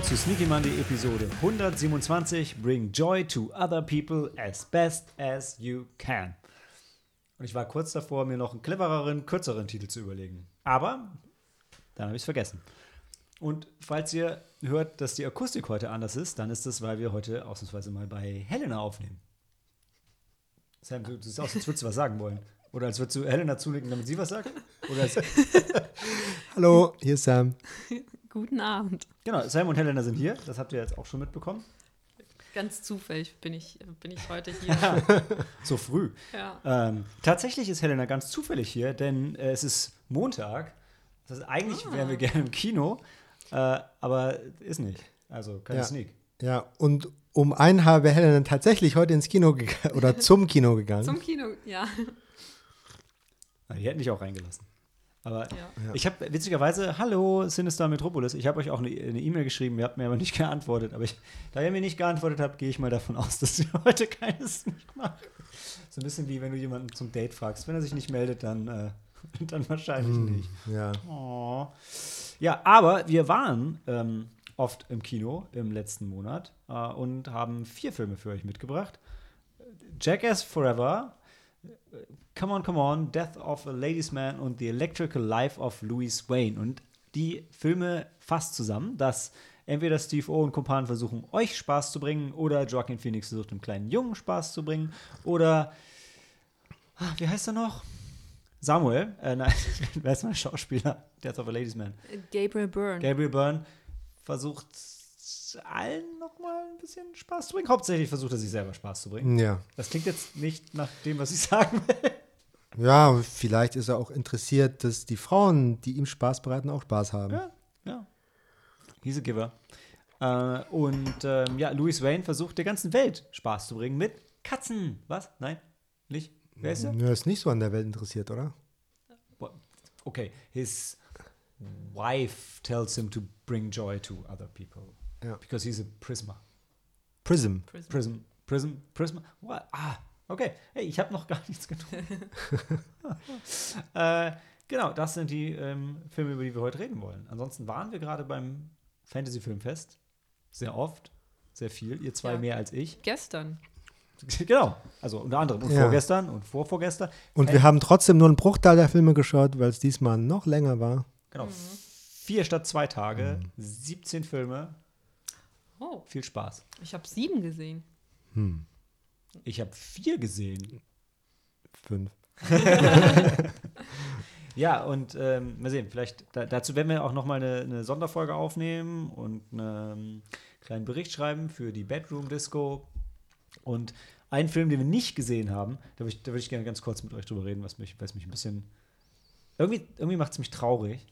Willkommen zu Sneaky Monday Episode 127. Bring joy to other people as best as you can. Und ich war kurz davor, mir noch einen clevereren, kürzeren Titel zu überlegen. Aber dann habe ich es vergessen. Und falls ihr hört, dass die Akustik heute anders ist, dann ist es, weil wir heute ausnahmsweise mal bei Helena aufnehmen. Sam, du siehst aus, als würdest du was sagen wollen. Oder als würdest du Helena zulegen, damit sie was sagt? Hallo, hier ist Sam. Guten Abend. genau, Sam und Helena sind hier. Das habt ihr jetzt auch schon mitbekommen. Ganz zufällig bin ich, bin ich heute hier. So früh. ja. Ähm, tatsächlich ist Helena ganz zufällig hier, denn äh, es ist Montag. Das heißt, eigentlich Ah. wären wir gerne im Kino, äh, aber ist nicht. Also keine Ja. Sneak. Ja, und um einen wäre Helen tatsächlich heute ins Kino gegangen oder zum Kino gegangen. Zum Kino, ja. Na, Die hätten dich auch reingelassen. Aber ja. ich habe witzigerweise, hallo Sinister Metropolis, ich habe euch auch eine E-Mail geschrieben, ihr habt mir aber nicht geantwortet. Aber ich, da ihr mir nicht geantwortet habt, gehe ich mal davon aus, dass ihr heute keine Sneak macht. So ein bisschen wie wenn du jemanden zum Date fragst. Wenn er sich nicht meldet, dann, äh, dann wahrscheinlich Hm, nicht. Ja. Oh. Ja, aber wir waren ähm, oft im Kino im letzten Monat äh, und haben vier Filme für euch mitgebracht. Jackass Forever, äh, Come On, Come On, Death of a Ladies Man und The Electrical Life of Louis Wayne. Und die Filme fasst zusammen, dass entweder Steve O und Kumpan versuchen, euch Spaß zu bringen oder Joaquin Phoenix versucht, dem kleinen Jungen Spaß zu bringen oder, ah, wie heißt er noch? Samuel, äh, nein, wer ist mein Schauspieler? Death of a Ladies Man. Gabriel Byrne. Gabriel Byrne versucht allen nochmal ein bisschen Spaß zu bringen. Hauptsächlich versucht er sich selber Spaß zu bringen. Ja. Das klingt jetzt nicht nach dem, was ich sagen will. Ja, vielleicht ist er auch interessiert, dass die Frauen, die ihm Spaß bereiten, auch Spaß haben. Ja, ja. He's a giver. Äh, und ähm, ja, Louis Wayne versucht der ganzen Welt Spaß zu bringen mit Katzen. Was? Nein? Nicht? Wer ist er? Er ist nicht so an der Welt interessiert, oder? Okay, his wife tells him to bring joy to other people. Ja. Because he's a prisma. Prism. Prism. Prism, Prism, Prism. What? Ah, okay. Hey, ich habe noch gar nichts getan. äh, genau, das sind die ähm, Filme, über die wir heute reden wollen. Ansonsten waren wir gerade beim Fantasy Filmfest. Sehr oft, sehr viel. Ihr zwei Ja. mehr als ich. Gestern. genau, also unter anderem. Und Ja. vorgestern und vorvorgestern. Und Äh, wir haben trotzdem nur einen Bruchteil der Filme geschaut, weil es diesmal noch länger war. Genau. Vier statt zwei Tage, 17 Filme. Oh, Viel Spaß. ich habe sieben gesehen. Hm, Ich habe vier gesehen. fünf. Ja, und ähm, mal sehen, vielleicht da, dazu werden wir auch noch mal eine, eine Sonderfolge aufnehmen und einen kleinen Bericht schreiben für die Bedroom Disco. Und einen Film, den wir nicht gesehen haben, da würde ich, würd ich gerne ganz kurz mit euch drüber reden, was mich, was mich ein bisschen. Irgendwie, irgendwie macht es mich traurig.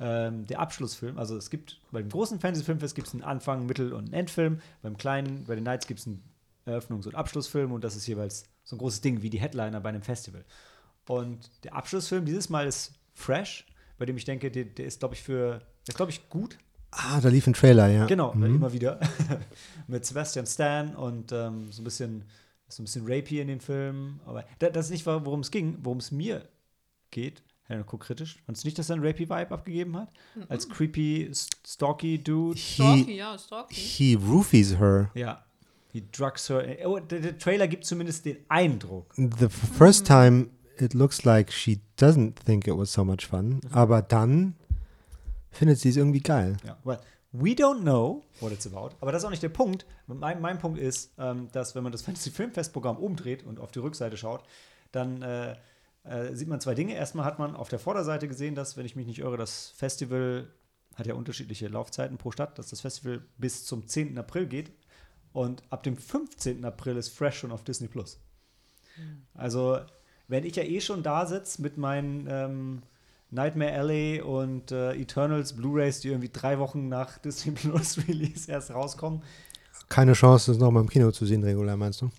Ähm, der Abschlussfilm, also es gibt beim großen Fantasy-Filmfest gibt es einen Anfang, Mittel- und einen Endfilm. Beim kleinen, bei den Nights gibt es einen Eröffnungs- und Abschlussfilm und das ist jeweils so ein großes Ding wie die Headliner bei einem Festival. Und der Abschlussfilm dieses Mal ist Fresh, bei dem ich denke, der, der ist, glaube ich, für, der ist, glaube ich, gut. Ah, da lief ein Trailer, ja. Genau, Mhm. immer wieder. Mit Sebastian Stan und ähm, so ein bisschen, so ein bisschen rapey in den Filmen. Aber da, das ist nicht, worum es ging, worum es mir geht. Helena, guck kritisch. Fandest du nicht, dass er einen rapey-Vibe abgegeben hat? Als creepy, st- stalky Dude. Stalky, He, ja, Stalky. he roofies her. Ja. Die drugs her. Oh, der, der Trailer gibt zumindest den Eindruck. The first time it looks like she doesn't think it was so much fun, aber dann findet sie es irgendwie geil. Ja, well, we don't know what it's about. Aber das ist auch nicht der Punkt. Mein, mein Punkt ist, ähm, dass wenn man das Fantasy Filmfest-Programm umdreht und auf die Rückseite schaut, dann äh, äh, sieht man zwei Dinge. Erstmal hat man auf der Vorderseite gesehen, dass, wenn ich mich nicht irre, das Festival hat ja unterschiedliche Laufzeiten pro Stadt, dass das Festival bis zum 10. April geht. Und ab dem 15. April ist Fresh schon auf Disney Plus. Also, wenn ich ja eh schon da sitze mit meinen ähm, Nightmare Alley und äh, Eternals Blu-rays, die irgendwie drei Wochen nach Disney Plus Release erst rauskommen. Keine Chance, das nochmal im Kino zu sehen, regulär, meinst du?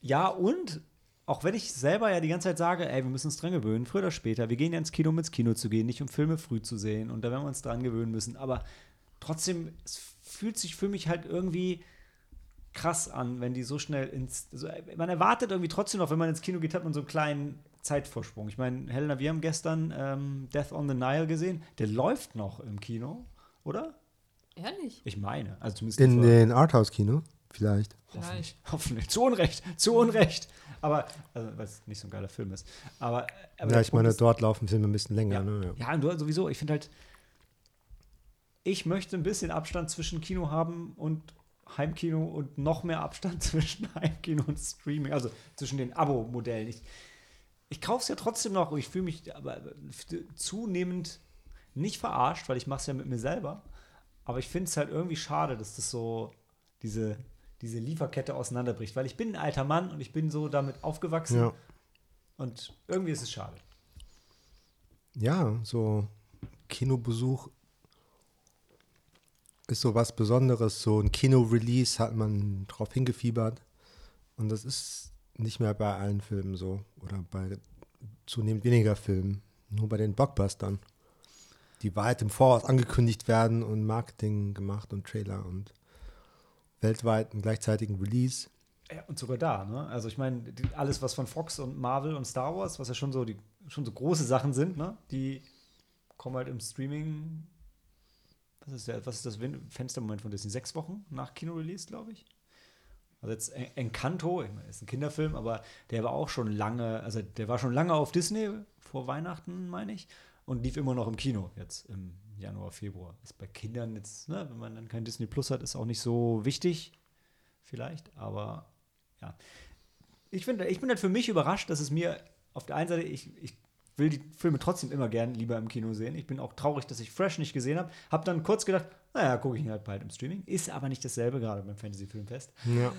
Ja, und auch wenn ich selber ja die ganze Zeit sage, ey, wir müssen uns dran gewöhnen, früher oder später, wir gehen ja ins Kino, um ins Kino zu gehen, nicht um Filme früh zu sehen. Und da werden wir uns dran gewöhnen müssen. Aber trotzdem, es fühlt sich für mich halt irgendwie krass an, wenn die so schnell ins. Also man erwartet irgendwie trotzdem noch, wenn man ins Kino geht, hat man so einen kleinen Zeitvorsprung. Ich meine, Helena, wir haben gestern ähm, Death on the Nile gesehen. Der läuft noch im Kino, oder? Ehrlich? Ich meine. Also zumindest In den Arthouse-Kino, vielleicht. Hoffentlich. Hoffentlich. Zu Unrecht. Zu Unrecht. Aber, also, weil es nicht so ein geiler Film ist. Aber, aber ja, ich meine, ist- dort laufen Filme ein bisschen länger. Ja, Ne? ja und du sowieso, ich finde halt, ich möchte ein bisschen Abstand zwischen Kino haben und Heimkino und noch mehr Abstand zwischen Heimkino und Streaming, also zwischen den Abo-Modellen. Ich, ich kaufe es ja trotzdem noch und ich fühle mich aber zunehmend nicht verarscht, weil ich mache es ja mit mir selber. Aber ich finde es halt irgendwie schade, dass das so diese, diese Lieferkette auseinanderbricht, weil ich bin ein alter Mann und ich bin so damit aufgewachsen Ja. und irgendwie ist es schade. ja, so Kinobesuch ist so was Besonderes. So ein Kino-Release hat man drauf hingefiebert. Und das ist nicht mehr bei allen Filmen so. Oder bei zunehmend weniger Filmen. Nur bei den Blockbustern. Die weit im Voraus angekündigt werden und Marketing gemacht und Trailer und weltweit einen gleichzeitigen Release. Ja, und sogar da, ne? Also ich meine, alles, was von Fox und Marvel und Star Wars, was ja schon so die schon so große Sachen sind, ne? Die kommen halt im Streaming. Was ist der, was ist das Fenstermoment von Disney? Sechs Wochen nach Kino-Release, glaube ich. Also jetzt En- Encanto, ist ein Kinderfilm, aber der war auch schon lange, also der war schon lange auf Disney, vor Weihnachten, meine ich, und lief immer noch im Kino jetzt im Januar, Februar. Ist bei Kindern jetzt, ne, wenn man dann kein Disney Plus hat, ist auch nicht so wichtig, vielleicht, aber ja. Ich, find, ich bin halt für mich überrascht, dass es mir auf der einen Seite, ich, ich will die Filme trotzdem immer gern lieber im Kino sehen. Ich bin auch traurig, dass ich Fresh nicht gesehen habe. Hab dann kurz gedacht, naja, gucke ich ihn halt bald im Streaming. Ist aber nicht dasselbe, gerade beim Fantasy-Filmfest. Ja.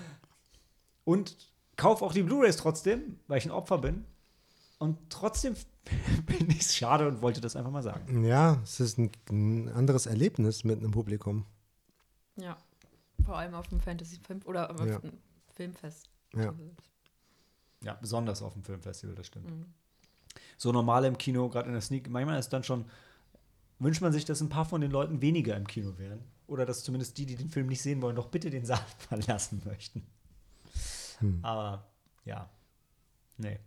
Und kaufe auch die Blu-Rays trotzdem, weil ich ein Opfer bin. Und trotzdem bin ich es schade und wollte das einfach mal sagen. Ja, es ist ein, ein anderes Erlebnis mit einem Publikum. Ja. Vor allem auf dem Fantasy-Film oder auf Ja. dem Filmfest. Ja. Ja, besonders auf dem Filmfestival, das stimmt. Mhm. So normal im Kino, gerade in der Sneak, manchmal ist dann schon, wünscht man sich, dass ein paar von den Leuten weniger im Kino wären. Oder dass zumindest die, die den Film nicht sehen wollen, doch bitte den Saal verlassen möchten. Hm. Aber ja, nee.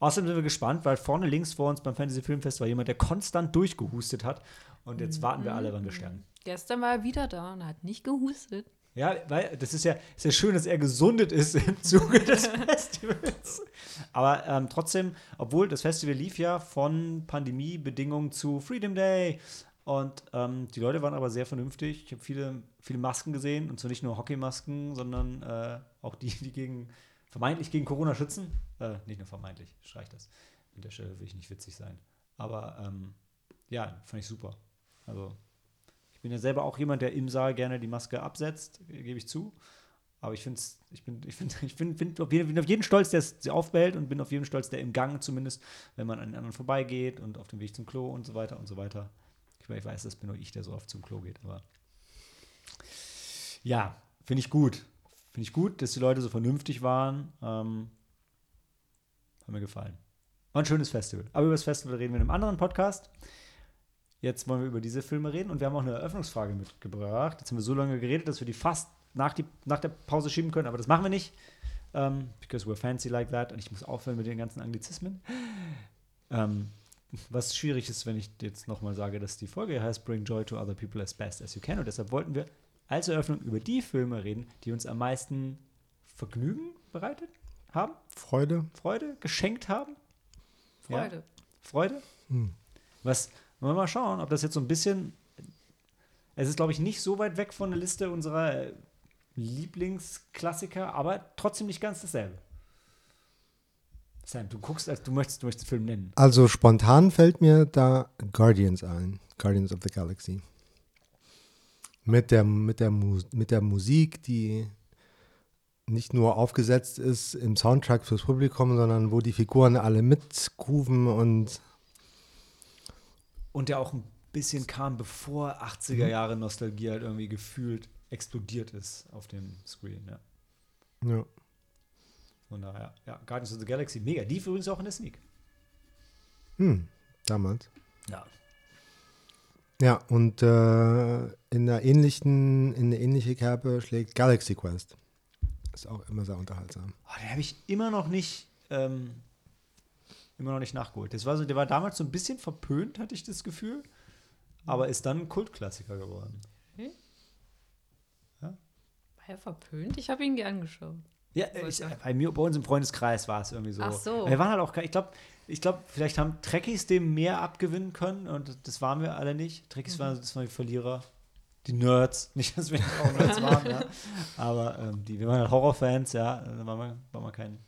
Außerdem sind wir gespannt, weil vorne links vor uns beim Fantasy Filmfest war jemand, der konstant durchgehustet hat. Und jetzt warten wir alle, wann wir sterben. Gestern war er wieder da und hat nicht gehustet. Ja, weil das ist ja, ist ja schön, dass er gesundet ist im Zuge des Festivals. Aber ähm, trotzdem, obwohl das Festival lief ja von Pandemiebedingungen zu Freedom Day. Und ähm, die Leute waren aber sehr vernünftig. Ich habe viele, viele Masken gesehen und zwar nicht nur Hockeymasken, sondern äh, auch die, die gegen vermeintlich gegen Corona schützen. Äh, nicht nur vermeintlich, streich das. An der Stelle will ich nicht witzig sein. Aber ähm, ja, fand ich super. Also ich bin ja selber auch jemand, der im Saal gerne die Maske absetzt, gebe ich zu. Aber ich finde ich bin, ich finde, ich bin, bin, auf jeden, bin auf jeden stolz, der sie aufbehält und bin auf jeden stolz, der im Gang zumindest, wenn man an den anderen vorbeigeht und auf dem Weg zum Klo und so weiter und so weiter. Ich, ich weiß, das bin nur ich, der so oft zum Klo geht, aber ja, finde ich gut. Finde ich gut, dass die Leute so vernünftig waren. Ähm, hat mir gefallen. War ein schönes Festival. Aber über das Festival reden wir in einem anderen Podcast. Jetzt wollen wir über diese Filme reden und wir haben auch eine Eröffnungsfrage mitgebracht. Jetzt haben wir so lange geredet, dass wir die fast nach, die, nach der Pause schieben können, aber das machen wir nicht. Um, because we're fancy like that. Und ich muss aufhören mit den ganzen Anglizismen. Ähm, was schwierig ist, wenn ich jetzt nochmal sage, dass die Folge heißt Bring Joy to Other People as Best as You Can. Und deshalb wollten wir als Eröffnung über die Filme reden, die uns am meisten Vergnügen bereitet haben, Freude. Freude geschenkt haben. Ja. Freude. Freude? Hm. Was, wollen wir mal schauen, ob das jetzt so ein bisschen. Es ist, glaube ich, nicht so weit weg von der Liste unserer Lieblingsklassiker, aber trotzdem nicht ganz dasselbe. Sam, du guckst, als du möchtest, du möchtest den Film nennen. Also spontan fällt mir da Guardians ein. Guardians of the Galaxy. Mit der, mit der, Mu mit der Musik, die nicht nur aufgesetzt ist im Soundtrack fürs Publikum, sondern wo die Figuren alle mitgrooven und Und der auch ein bisschen kam, bevor 80er Jahre Nostalgie halt irgendwie gefühlt explodiert ist auf dem Screen. Ja. ja. Von daher, ja, Guardians of the Galaxy, mega. Die übrigens auch in der Sneak. Hm, damals. Ja. Ja, und äh, in der ähnlichen, in eine ähnliche Kerbe schlägt Galaxy Quest. Ist auch immer sehr unterhaltsam. Oh, den habe ich immer noch nicht, ähm, immer noch nicht nachgeholt. Das war so, der war damals so ein bisschen verpönt, hatte ich das Gefühl, aber ist dann ein Kultklassiker geworden. Hm? War er verpönt? Ich habe ihn gern geschaut. Ja, ich, bei mir, bei uns im Freundeskreis war es irgendwie so. Ach so. Wir waren halt auch, ich glaube, ich glaube, vielleicht haben Trekkies dem mehr abgewinnen können und das waren wir alle nicht. Trekkies waren, das waren die Verlierer, die Nerds. Nicht, dass wir nicht auch Nerds waren, ja. Aber ähm, die, wir waren halt Horrorfans, ja. Da waren wir, waren wir kein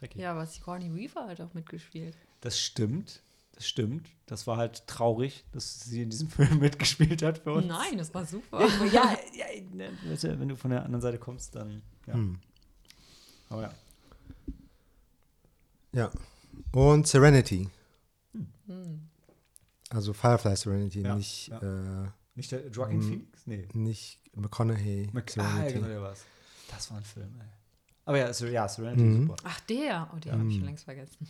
Trekkie. Ja, aber Sigourney Weaver hat auch mitgespielt. Das stimmt. Das stimmt. Das war halt traurig, dass sie in diesem Film mitgespielt hat für uns. Nein, das war super. ja, ja, ne, wenn du von der anderen Seite kommst, dann ja. Hm. Aber ja. Ja. Und Serenity. Hm. Also Firefly Serenity, Ja, nicht, ja. Äh, Nicht der Joaquin Mhm. Phoenix? Nee. nicht McConaughey Mac ah, Serenity. genau, der war's. Das war ein Film, ey. Aber ja, Ser ja Serenity, Mhm. super. Ach, der. Oh, den Ja. habe ich schon längst vergessen.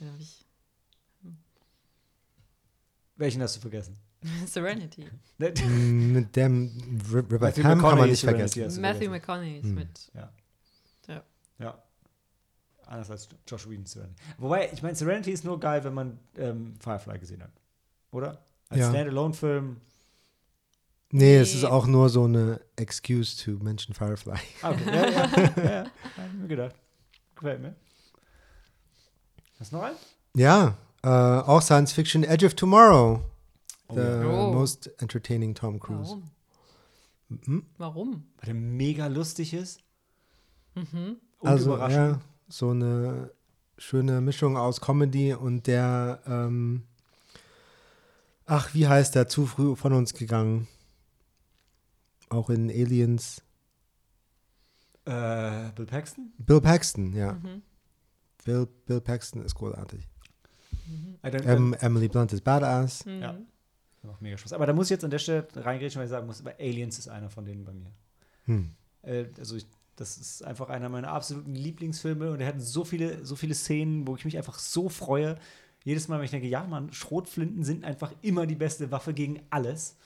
Den habe ich. Welchen hast du vergessen? Serenity. Ne, Mit dem Matthew Tam kann man McConaughey nicht Serenity vergessen. Matthew vergessen. McConaughey ist Hm. mit. Ja. Ja. Ja. Anders als Josh Whedon Serenity. Wobei, ich meine, Serenity ist nur geil, wenn man ähm, Firefly gesehen hat. Oder? Als Ja. Standalone-Film. Nee, es ist Nee. auch nur so eine Excuse to mention Firefly. Ah, okay. ja, ja, ja, ja. Hab ich mir gedacht. Gefällt mir. Hast du noch einen? Ja, äh, auch Science Fiction Edge of Tomorrow. Oh, the. Oh. most entertaining Tom Cruise. Warum? Mhm. Warum? Weil der mega lustig ist. Mhm. Und Also, überraschend. ja, so eine schöne Mischung aus Comedy und der, ähm, ach, wie heißt der, zu früh von uns gegangen? Auch in Aliens. Äh, Bill Paxton? Bill Paxton, ja. Mhm. Bill, Bill Paxton ist großartig. Dann, Ähm, Emily Blunt ist Badass. Mhm. Ja. Macht mega Spaß. Aber da muss ich jetzt an der Stelle reingrätschen, weil ich sagen muss, aber Aliens ist einer von denen bei mir. Hm. Äh, also ich, das ist einfach einer meiner absoluten Lieblingsfilme und er hat so viele, so viele Szenen, wo ich mich einfach so freue. Jedes Mal, wenn ich denke, ja, Mann, Schrotflinten sind einfach immer die beste Waffe gegen alles.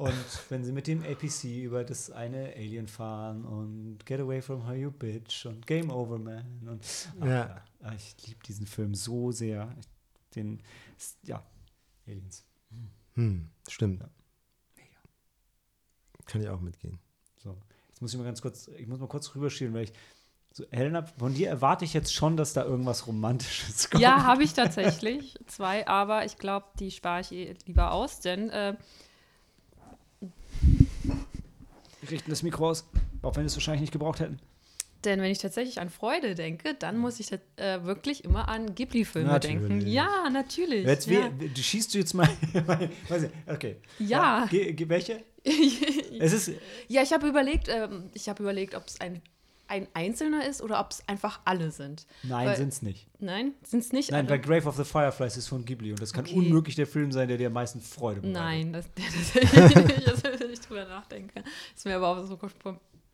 Und wenn sie mit dem APC über das eine Alien fahren und Get Away from Her You Bitch und Game Over Man und Ja. ja, ich liebe diesen Film so sehr. Den, ja, Aliens. Hm, stimmt. Ja. Kann ich auch mitgehen. So, jetzt muss ich mal ganz kurz, ich muss mal kurz rüberschieben, weil ich so, Helena, von dir erwarte ich jetzt schon, dass da irgendwas Romantisches kommt. Ja, habe ich tatsächlich zwei, aber ich glaube, die spare ich eh lieber aus, denn äh, Wir richten das Mikro aus, auch wenn wir es wahrscheinlich nicht gebraucht hätten. Denn wenn ich tatsächlich an Freude denke, dann muss ich äh, wirklich immer an Ghibli-Filme denken. Ja, natürlich. Jetzt, ja. wie, du schießt du jetzt mal, weiß ich, okay. Ja. Ge, welche? Es ist, ja, ich habe überlegt, ähm, ich habe überlegt, ob es ein, ein einzelner ist oder ob es einfach alle sind. nein, Weil- sind's nicht. Nein, sind es nicht Nein, alle? Grave of the Fireflies ist von Ghibli und das kann Okay. unmöglich der Film sein, der dir am meisten Freude bereitet. Nein, das, das, das, wenn ich drüber nachdenke, ist mir aber auch so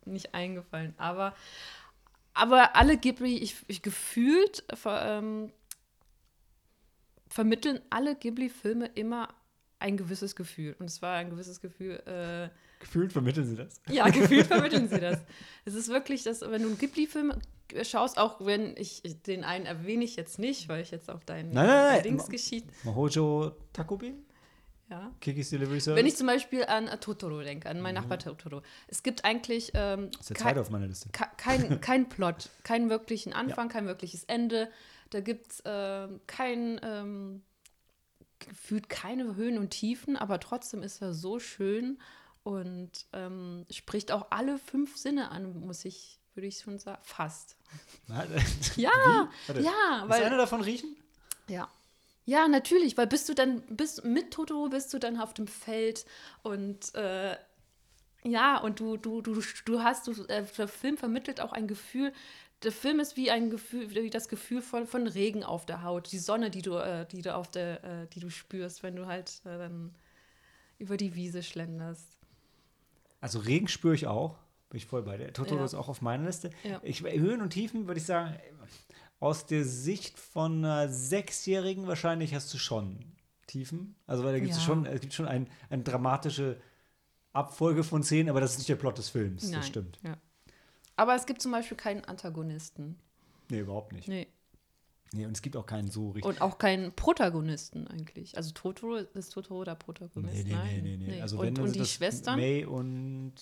nicht eingefallen. Aber, aber alle Ghibli, ich, ich gefühlt ver, ähm, vermitteln alle Ghibli-Filme immer ein gewisses Gefühl. Und es war ein gewisses Gefühl, äh, Gefühlt vermitteln sie das. ja, gefühlt vermitteln sie das. Es ist wirklich, dass, wenn du einen Ghibli-Film schaust, auch wenn ich den einen erwähne ich jetzt nicht, weil ich jetzt auf deinen Nein, nein, nein. Dings geschieht. Mahojo Takobin? Ja. Kikis Delivery Service? Wenn ich zum Beispiel an äh, Totoro denke, an meinen Nachbar Totoro. Es gibt eigentlich ähm, das ist der zweite auf meiner Liste. ke- kein, kein Plot, keinen wirklichen Anfang, kein wirkliches Ende. Da gibt es ähm, kein, ähm, gefühlt keine Höhen und Tiefen, aber trotzdem ist er so schön und ähm, spricht auch alle fünf Sinne an, muss ich, würde ich schon sagen, fast. Na, Ja, ja, Ist weil einer davon riechen? ja. Ja, natürlich, weil bist du dann, bist mit Totoro bist du dann auf dem Feld und äh, ja, und du, du, du, du hast, du, äh, der Film vermittelt auch ein Gefühl, der Film ist wie ein Gefühl, wie das Gefühl von, von Regen auf der Haut, die Sonne, die du, äh, die du auf der, äh, die du spürst, wenn du halt äh, dann über die Wiese schlenderst. Also Regen spüre ich auch. Bin ich voll bei dir. Totoro Ja. ist auch auf meiner Liste. Ja. Ich, Höhen und Tiefen würde ich sagen, aus der Sicht von einer Sechsjährigen wahrscheinlich hast du schon Tiefen. Also weil da gibt es Ja. schon, es gibt schon ein, eine dramatische Abfolge von Szenen, aber das ist nicht der Plot des Films. Nein. Das stimmt. Ja. Aber es gibt zum Beispiel keinen Antagonisten. Nee, überhaupt nicht. Nee. Nee, und es gibt auch keinen so richtig. Und auch keinen Protagonisten eigentlich. Also Totoro ist Totoro der Protagonist. Nee, nee, Nein. nee, nee, nee. Also und, wenn, und die Schwestern? May und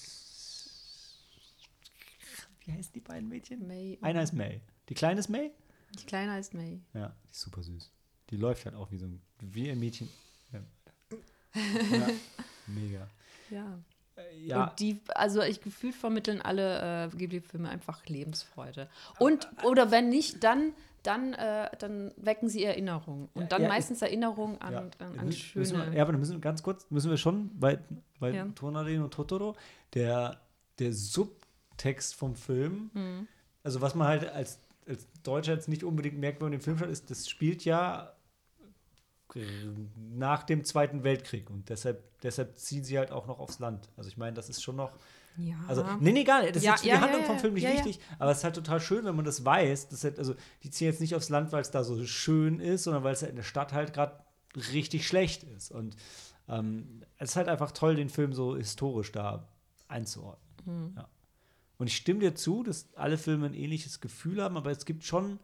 wie heißen die beiden Mädchen? May. Einer ist May. Die kleine ist May? Die Kleine heißt May. Ja, die ist super süß. Die läuft halt auch wie so ein, wie ein Mädchen. Ja, ja mega. Ja. Äh, Ja, Und die, also ich gefühlt vermitteln alle äh, Ghibli-Filme einfach Lebensfreude. Und, oder wenn nicht, dann, dann, äh, dann wecken sie Erinnerungen. Und dann ja, meistens Erinnerungen an, ja. an, an Müssen wir, schöne. ja, aber dann müssen wir ganz kurz, müssen wir schon bei, bei Ja. Tonadin und Totoro, der, der Subtext vom Film, Mhm. also was man halt als, als Deutscher jetzt nicht unbedingt merkt, wenn man den Film schaut, ist, das spielt ja äh, nach dem Zweiten Weltkrieg und deshalb, deshalb ziehen sie halt auch noch aufs Land. Also ich meine, das ist schon noch Ja. Also, nee, nee, gar nicht. Das Ja, ist jetzt für ja, die Handlung vom Film nicht wichtig, aber es ist halt total schön, wenn man das weiß. Dass halt, also, die ziehen jetzt nicht aufs Land, weil es da so schön ist, sondern weil es halt in der Stadt halt gerade richtig schlecht ist. Und ähm, es ist halt einfach toll, den Film so historisch da einzuordnen. Mhm. Ja. Und ich stimme dir zu, dass alle Filme ein ähnliches Gefühl haben, aber es gibt schon,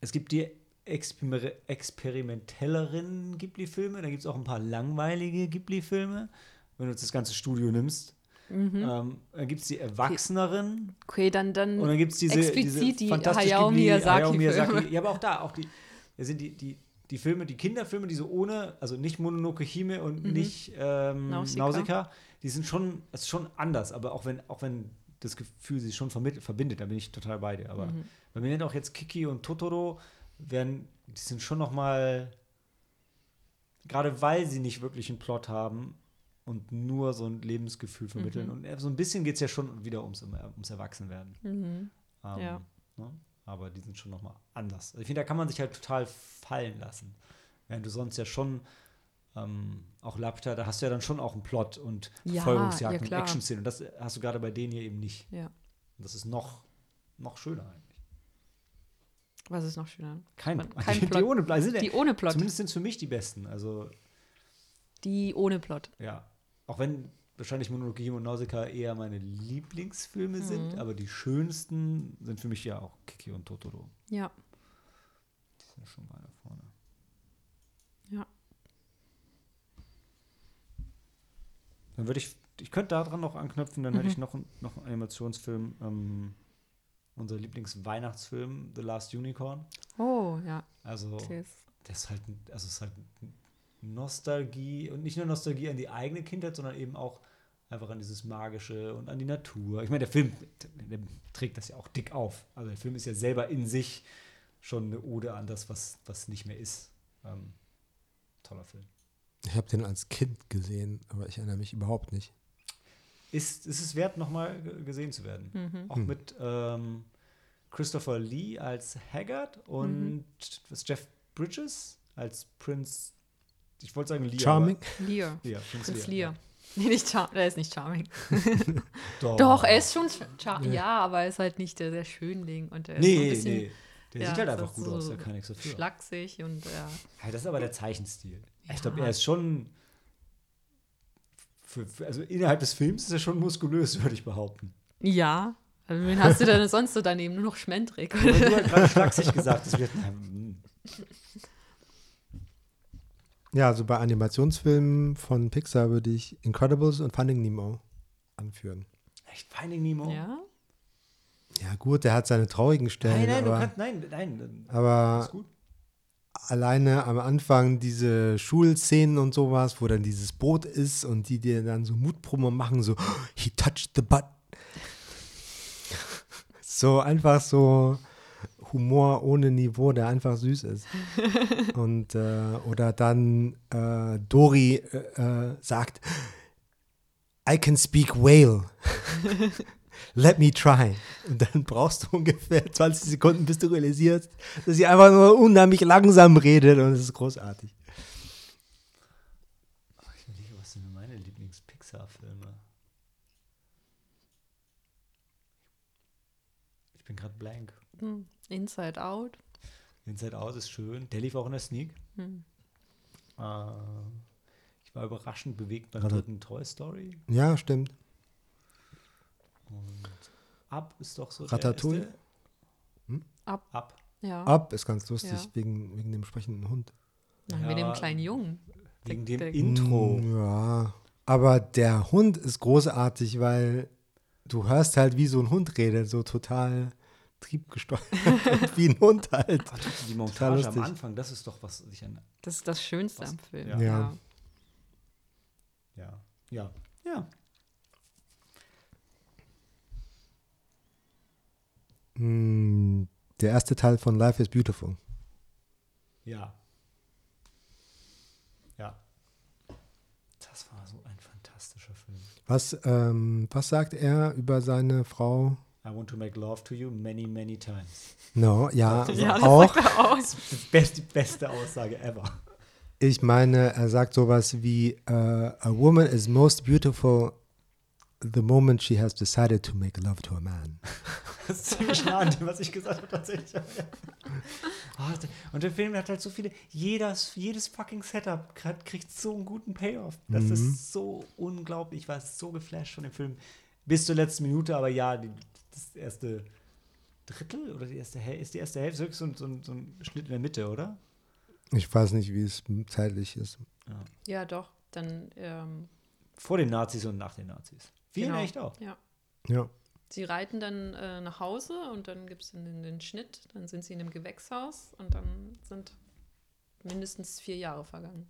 es gibt die exper experimentelleren Ghibli-Filme, da gibt es auch ein paar langweilige Ghibli-Filme, wenn du jetzt das ganze Studio nimmst. Mhm. Ähm, dann gibt es die Erwachseneren Okay, dann, dann und dann gibt es diese, explizit diese die Hayao Ghibli, Hayao. Miyazaki. Ja, aber auch da, auch die, das sind die, die, die Filme, die Kinderfilme, die so ohne, also nicht Mononoke Hime und nicht ähm, Nausicaa. Nausicaa. die sind schon, es ist schon anders, aber auch wenn, auch wenn das Gefühl sich schon vermittelt, verbindet, da bin ich total bei dir. Aber Mhm. bei mir nennt auch jetzt Kiki und Totoro, werden, die sind schon noch mal, gerade weil sie nicht wirklich einen Plot haben und nur so ein Lebensgefühl vermitteln. Mhm. Und äh, so ein bisschen geht es ja schon wieder ums, ums Erwachsenwerden. Mhm. Ähm, Ja. Ne? Aber die sind schon noch mal anders. Also ich finde, da kann man sich halt total fallen lassen. Während du sonst ja schon ähm, auch Lapta, da hast du ja dann schon auch einen Plot und Ja, Verfolgungsjagden ja, und. Action-Szenen. Und das hast du gerade bei denen hier eben nicht. Ja. Und das ist noch, noch schöner eigentlich. Was ist noch schöner? Kein, Kein die, die Plot. ohne Plot. Sind ja, Die ohne Plot. Zumindest sind es für mich die besten. Also, Die ohne Plot. ja. Auch wenn wahrscheinlich Mononoke Hime und Nausicaa eher meine Lieblingsfilme sind, Mhm. aber die schönsten sind für mich ja auch Kiki und Totoro. Ja. Die sind schon weiter vorne. Ja. Dann würde ich, ich könnte daran noch anknüpfen, dann Mhm. hätte ich noch, einen- noch einen Animationsfilm, ähm, unser Lieblingsweihnachtsfilm, The Last Unicorn. Oh, ja. Also, Okay. das ist halt, also ist halt Nostalgie und nicht nur Nostalgie an die eigene Kindheit, sondern eben auch einfach an dieses Magische und an die Natur. Ich meine, der Film der trägt das ja auch dick auf. Also der Film ist ja selber in sich schon eine Ode an das, was, was nicht mehr ist. Ähm, toller Film. Ich habe den als Kind gesehen, aber ich erinnere mich überhaupt nicht. Ist, ist es wert, nochmal ge- gesehen zu werden? Mhm. Auch Hm. mit ähm, Christopher Lee als Haggard und Mhm. was Jeff Bridges als Prince, ich wollte sagen Lear. Charming? Lear. Ja, Prinz Prinz Lear. Lear. Nee, nicht Char er ist nicht charming. Doch. Doch, er ist schon char Ja. ja, aber er ist halt nicht der, der Schönling und er ist Nee, so ein bisschen nee. Der ja, sieht halt einfach gut so aus, der kann nichts dafür. schlaksig und ja. Ja, das ist aber der Zeichenstil. Ich glaube, er ist schon. Für, für, also innerhalb des Films ist er schon muskulös, würde ich behaupten. Ja. Also, Wen hast du denn sonst so daneben? Nur noch Schmendrick. Aber du hast gerade schlaksig gesagt, das wird. hm. Ja, also bei Animationsfilmen von Pixar würde ich Incredibles und Finding Nemo anführen. Echt Finding Nemo? Ja. Ja, gut, der hat seine traurigen Stellen, Nein, nein, du aber, kannst, nein, nein. aber Ist gut. alleine am Anfang diese Schulszenen und sowas, wo dann dieses Boot ist und die dir dann so Mutpromo machen, so, he touched the butt. So einfach so Humor ohne Niveau, der einfach süß ist. Und äh, oder dann äh, Dori äh, äh, sagt, I can speak whale. Let me try. Und dann brauchst du ungefähr 20 Sekunden, bis du realisierst, dass sie einfach nur unheimlich langsam redet und es ist großartig. Ich überlege, was sind denn meine Lieblings-Pixar-Filme? Ich bin gerade blank. Hm. Inside Out. Inside Out ist schön. Der lief auch in der Sneak. Hm. Äh, ich war überraschend bewegt beim Warte. dritten Toy Story. Ja, stimmt. Und Up ist doch so Ratatouille? der erste. Up. Up. Ja. Ab ist ganz lustig Ja. wegen, wegen dem sprechenden Hund. Nach Ja. mit dem kleinen Jungen. Wegen dem der- Intro. Mm, Ja. Aber der Hund ist großartig, weil du hörst halt, wie so ein Hund redet, so total triebgesteuert. wie ein Hund halt. Die Montage am. Anfang, das ist doch was ich an. Das ist das Schönste Was- am Film. ja. Ja. Ja. Ja. Ja. Mm, Der erste Teil von Life is Beautiful. Ja. Ja. Das war so ein fantastischer Film. Was, ähm, was sagt er über seine Frau? I want to make love to you many, many times. No, ja, Ja, das auch. Das beste, beste Aussage ever. Ich meine, er sagt sowas wie: äh, A woman is most beautiful the moment she has decided to make love to a man. Das ist ziemlich nah an dem, was ich gesagt habe, tatsächlich. Ja. Und der Film hat halt so viele, jedes, jedes fucking Setup kriegt, kriegt so einen guten Payoff. Das Mhm. ist so unglaublich. Ich war so geflasht von dem Film. Bis zur letzten Minute, aber ja, die, das erste Drittel oder die erste Hälfte, ist die erste Hälfte wirklich so, ein- so, ein- so ein Schnitt in der Mitte, oder? Ich weiß nicht, wie es zeitlich ist. Ja, doch. Dann, ähm, Vor den Nazis und nach den Nazis. Wie in Genau. echt auch. ja. Ja. Sie reiten dann äh, nach Hause und dann gibt es den, den Schnitt. Dann sind sie in einem Gewächshaus und dann sind mindestens vier Jahre vergangen.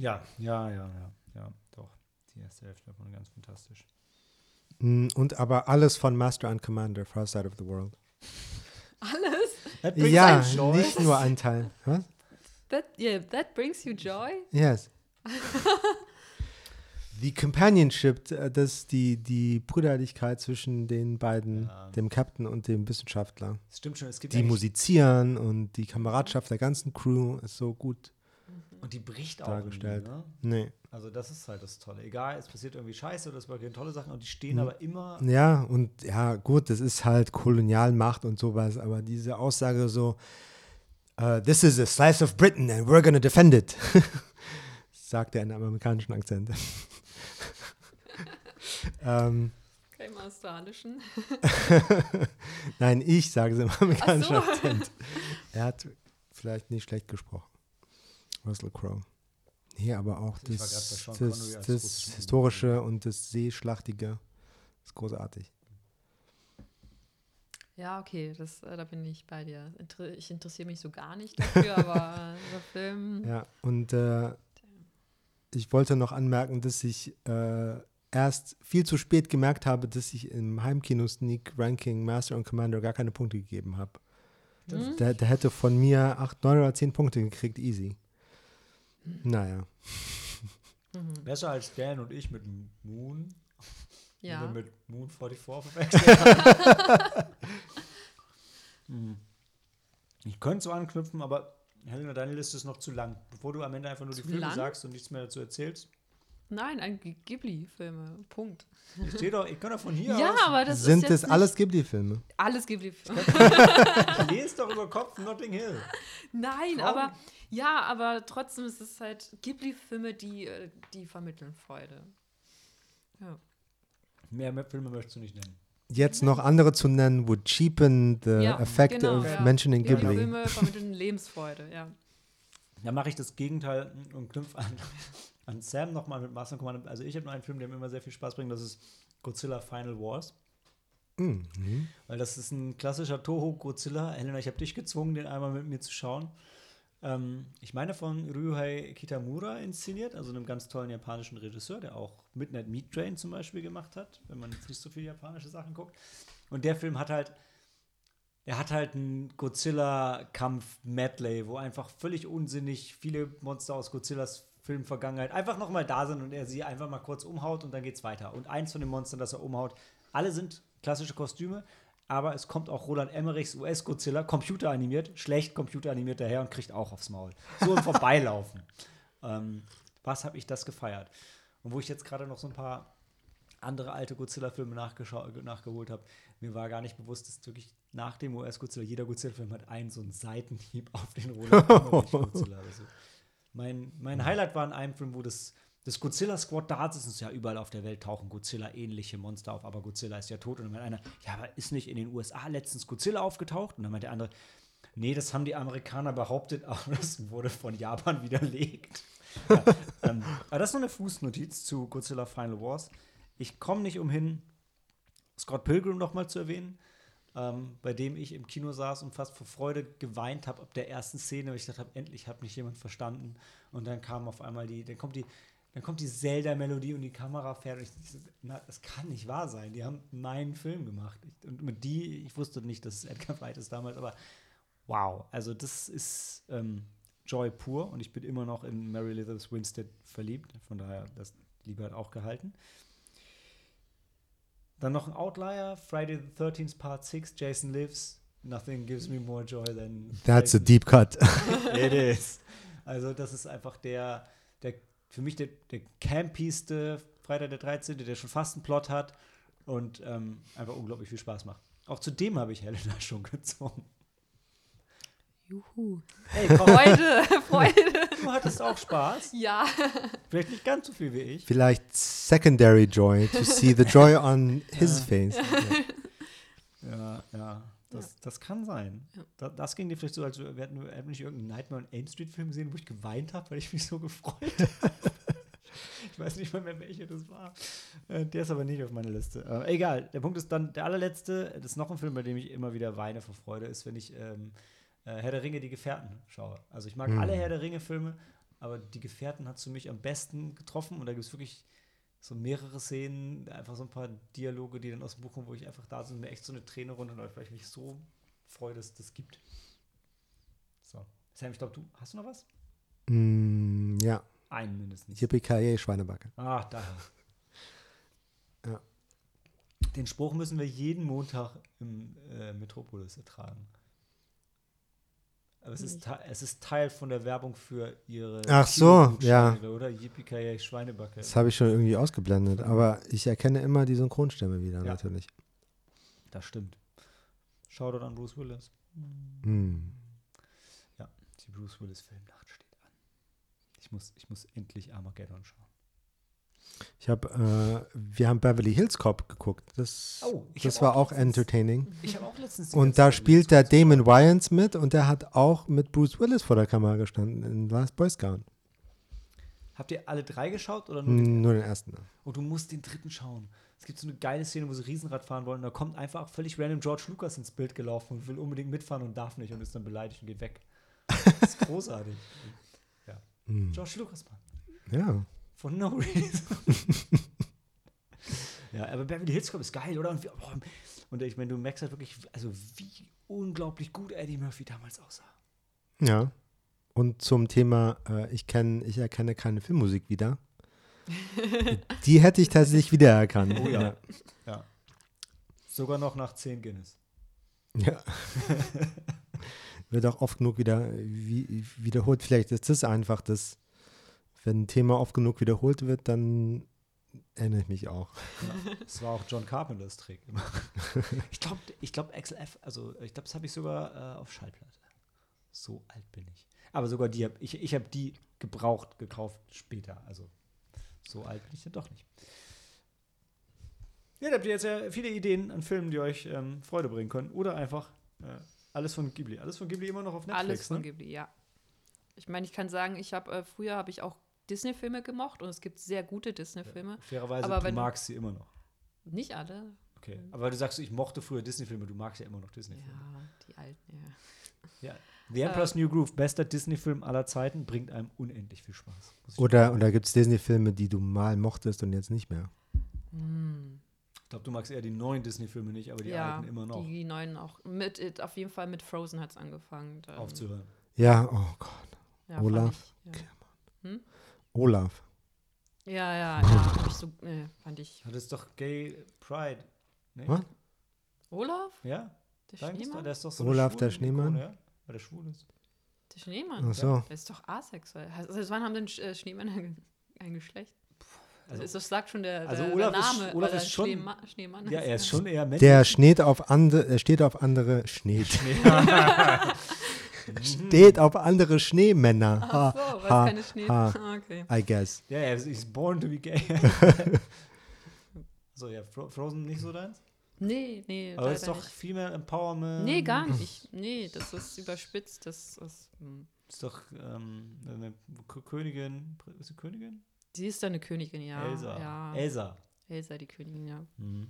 Ja, ja, ja, ja, ja. Die erste Hälfte davon ganz fantastisch. Mm, Und aber alles von Master and Commander, Far Side of the World. Alles? That brings Ja, nicht nur ein Teil. Was? That, yeah, that brings you joy? Yes. Die Companionship, äh, das die, die Brüderlichkeit zwischen den beiden, Ja. dem Captain und dem Wissenschaftler. Das stimmt schon, es gibt Die musizieren und die Kameradschaft der ganzen Crew ist so gut Und die bricht auch dargestellt. Nie, ne? Nee. Also das ist halt das Tolle. Egal, es passiert irgendwie Scheiße oder es passieren tolle Sachen und die stehen Mhm. aber immer. Ja, und ja, gut, das ist halt Kolonialmacht und sowas, aber diese Aussage so, äh, this is a slice of Britain and we're gonna defend it, sagt er in einem amerikanischen Akzent. ähm, Kein australischen. nein, ich sage es im amerikanischen so. Akzent. Er hat vielleicht nicht schlecht gesprochen. Russell Crowe. Nee, aber auch Ich war das, das, das russischen Historische und das Seeschlachtige ist großartig. Ja, okay, das, äh, da bin ich bei dir. Inter ich interessiere mich so gar nicht dafür, aber äh, der Film. Ja, und äh, ich wollte noch anmerken, dass ich äh, erst viel zu spät gemerkt habe, dass ich im Heimkino-Sneak-Ranking Master und Commander gar keine Punkte gegeben habe. Hm? Der, der hätte von mir 8, 9 oder 10 Punkte gekriegt, easy. Naja. Mhm. Besser als Dan und ich mit Moon. Ja. Mit Moon 44 verwechselt. Hm. ich könnte so anknüpfen, aber Helena, deine Liste ist noch zu lang. Bevor du am Ende einfach nur die Zu Filme lang? sagst und nichts mehr dazu erzählst. Nein, ein Ghibli-Filme. Punkt. Ich sehe doch, ich kann doch von hier Ja, aus. aber das Sind das alles Ghibli-Filme? alles Ghibli-Filme. Ich lese doch über Kopf Notting Hill. Nein, Traum. aber ja, aber trotzdem ist es halt Ghibli-Filme, die, äh, die vermitteln Freude. Ja. Mehr, mehr Filme möchtest du nicht nennen. Jetzt noch andere zu nennen, would cheapen the Ja, effect genau, of ja. mentioning Ghibli. Ghibli-Filme vermitteln Lebensfreude, ja. Da mache ich das Gegenteil und knüpfe an, an Sam nochmal mit Master Commander. Also ich habe noch einen Film, der mir immer sehr viel Spaß bringt, das ist Godzilla Final Wars. Mhm. Weil das ist ein klassischer Toho Godzilla. Helena, ich habe dich gezwungen, den einmal mit mir zu schauen. Ähm, ich meine von Ryuhei Kitamura inszeniert, also einem ganz tollen japanischen Regisseur, der auch Midnight Meat Train zum Beispiel gemacht hat, wenn man jetzt nicht so viele japanische Sachen guckt. Und der Film hat halt, er hat halt einen Godzilla-Kampf-Medley, wo einfach völlig unsinnig viele Monster aus Godzillas Filmvergangenheit einfach nochmal da sind und er sie einfach mal kurz umhaut und dann geht's weiter. Und eins von den Monstern, das er umhaut, alle sind klassische Kostüme, aber es kommt auch Roland Emmerichs US-Godzilla, computeranimiert, schlecht computeranimiert daher und kriegt auch aufs Maul. So im Vorbeilaufen. ähm, was habe ich das gefeiert? Und wo ich jetzt gerade noch so ein paar andere alte Godzilla-Filme nachgeholt habe, mir war gar nicht bewusst, dass wirklich nach dem US-Godzilla, jeder Godzilla-Film hat einen so einen Seitenhieb auf den Roland Emmerich-Godzilla. Also mein, mein Highlight war in einem Film, wo das, das Godzilla Squad da ist. Es ist ja überall auf der Welt tauchen Godzilla-ähnliche Monster auf, aber Godzilla ist ja tot. Und dann meint einer, ja, aber ist nicht in den USA letztens Godzilla aufgetaucht? Und dann meint der andere, nee, das haben die Amerikaner behauptet, aber das wurde von Japan widerlegt. ja, ähm, aber das ist nur eine Fußnotiz zu Godzilla Final Wars. Ich komme nicht umhin, Scott Pilgrim noch mal zu erwähnen, ähm, bei dem ich im Kino saß und fast vor Freude geweint habe ab der ersten Szene, weil ich dachte, endlich hat mich jemand verstanden. Und dann kam auf einmal die, dann kommt die, dann kommt die Zelda-Melodie und die Kamera fährt. Und ich, na, das kann nicht wahr sein. Die haben meinen Film gemacht. Und mit die, ich wusste nicht, dass es Edgar Wright ist damals, aber wow. Also das ist ähm, Joy pur und ich bin immer noch in Mary Elizabeth Winstead verliebt. Von daher, das Liebe hat auch gehalten. Dann noch ein Outlier, Friday the 13th Part 6, Jason Lives. Nothing gives me more joy than. That's a Jason. deep cut. It is. Also, das ist einfach der, der für mich der, der campigste Freitag der 13., der schon fast einen Plot hat und ähm, einfach unglaublich viel Spaß macht. Auch zu dem habe ich Helena schon gezogen. Juhu. Ey, komm, Freude, Freude. du hattest auch Spaß. Ja. Vielleicht nicht ganz so viel wie ich. Vielleicht secondary joy to see the joy on his face. Ja, ja. Das, das kann sein. Ja. Da, das ging dir vielleicht so, als wir hätten, wir hätten nicht irgendeinen Nightmare on Elm Street Film gesehen, wo ich geweint habe, weil ich mich so gefreut habe. ich weiß nicht mal mehr, welcher das war. Äh, der ist aber nicht auf meiner Liste. Äh, egal, der Punkt ist dann, der allerletzte, das ist noch ein Film, bei dem ich immer wieder weine vor Freude, ist, wenn ich ähm, äh, Herr der Ringe, die Gefährten schaue. Also ich mag Hm. alle Herr der Ringe-Filme, aber die Gefährten hat für mich am besten getroffen und da gibt es wirklich so mehrere Szenen, einfach so ein paar Dialoge, die dann aus dem Buch kommen, wo ich einfach da so mir echt so eine Träne runterläuft, weil ich mich so freue, dass das gibt. So. Sam, ich glaube, du hast du noch was? Mm, ja, Einen mindestens. Yippie Schweinebacke. Ach, daher. Ja. Den Spruch müssen wir jeden Montag im äh, Metropolis ertragen. Aber es ist, es ist Teil von der Werbung für ihre Ach so, ja. Oder Yippie Schweinebacke. Das habe ich schon irgendwie ausgeblendet, aber ich erkenne immer die Synchronstimme wieder, Ja. natürlich. Das stimmt. Shoutout an Bruce Willis. Hm. Die Bruce Willis Filmnacht steht an. Ich muss, ich muss endlich Armageddon schauen. Ich habe, äh, wir haben Beverly Hills Cop geguckt. Das, Oh, das war auch auch entertaining. Ich habe auch letztens Und da spielt der Damon Wayans mit und der hat auch mit Bruce Willis vor der Kamera gestanden in Last Boy Scout. Habt ihr alle drei geschaut oder nur den Nur den ersten. Oh, du musst den dritten schauen. Es gibt so eine geile Szene, wo sie Riesenrad fahren wollen. Und da kommt einfach völlig random George Lucas ins Bild gelaufen und will unbedingt mitfahren und darf nicht und ist dann beleidigt und geht weg. Das ist großartig. ja. Hm. George Lucas, Mann. Ja. For no reason. ja, aber Beverly Hills Cop ist geil, oder? Und, boah, und ich meine, du merkst halt wirklich, also wie unglaublich gut Eddie Murphy damals aussah. Ja. Und zum Thema, äh, ich, kenn, ich erkenne keine Filmmusik wieder. Die hätte ich tatsächlich wiedererkannt. Oh ja. ja. Sogar noch nach 10 Guinness. Ja. Wird auch oft genug wieder wie, wiederholt. Vielleicht ist das einfach das, wenn ein Thema oft genug wiederholt wird, dann erinnere ich mich auch. Das war auch John Carpenters Trick. immer. ich glaube, ich glaub, XLF, also ich glaube, das habe ich sogar äh, auf Schallplatte. So alt bin ich. Aber sogar die habe ich, ich habe die gebraucht gekauft später. Also so alt bin ich dann doch nicht. Ja, da habt ihr jetzt ja viele Ideen an Filmen, die euch ähm, Freude bringen können. Oder einfach äh, alles von Ghibli. Alles von Ghibli immer noch auf Netflix. Alles von ne? Ghibli, ja. Ich meine, ich kann sagen, ich habe äh, früher habe ich auch Disney-Filme gemocht und es gibt sehr gute Disney-Filme. Fairerweise, Aber du wenn- magst sie immer noch. Nicht alle. Okay. Aber du sagst, ich mochte früher Disney-Filme, du magst ja immer noch Disney-Filme. Ja, die alten, ja. Ja. The Emperor's New Groove, bester Disney-Film aller Zeiten, bringt einem unendlich viel Spaß. Oder, oder gibt es Disney-Filme, die du mal mochtest und jetzt nicht mehr? Hm. Ich glaube, du magst eher die neuen Disney-Filme nicht, aber die ja, alten immer noch Die neuen auch. Mit, it, auf jeden Fall mit Frozen hat es angefangen. Dann, aufzuhören. Ja, oh Gott. ja, Olaf. Ich, ja. Olaf. ja, ja, ja. hab ich so, äh, fand ich. Hat es doch Gay Pride. Nee? Was? Olaf? Ja? Der doch, Schneemann? der ist doch so Olaf, eine der schwule Schneemann? Ikone, Ja? Weil der schwul ist. Der Schneemann. Ach so. Der ist doch asexuell. Also, seit wann haben denn Sch- äh, Schneemänner ein, ein Geschlecht? Also- Also, das sagt schon der, Also der, Olaf der ist- Name, Olaf weil er ist schon- Schneema Schneemann Ja, er ist schon eher männlich. Der steht auf, ande, er steht auf andere Schnee. steht auf andere Schneemänner. Ach Ha, so, weil ha, es keine Schnee. ha. Ah, okay. I guess. Ja, er ist he's born to be gay. so, ja, Fro Frozen nicht so deins? Nee, nee. Aber es ist doch nicht. viel mehr Empowerment. Nee, gar nicht. Ich, nee, das ist überspitzt. Das ist. Hm. Ist doch ähm, eine K Königin. Ist sie Königin? Sie ist eine Königin, ja. Elsa. Ja. Elsa. Elsa, die Königin, ja. Mhm.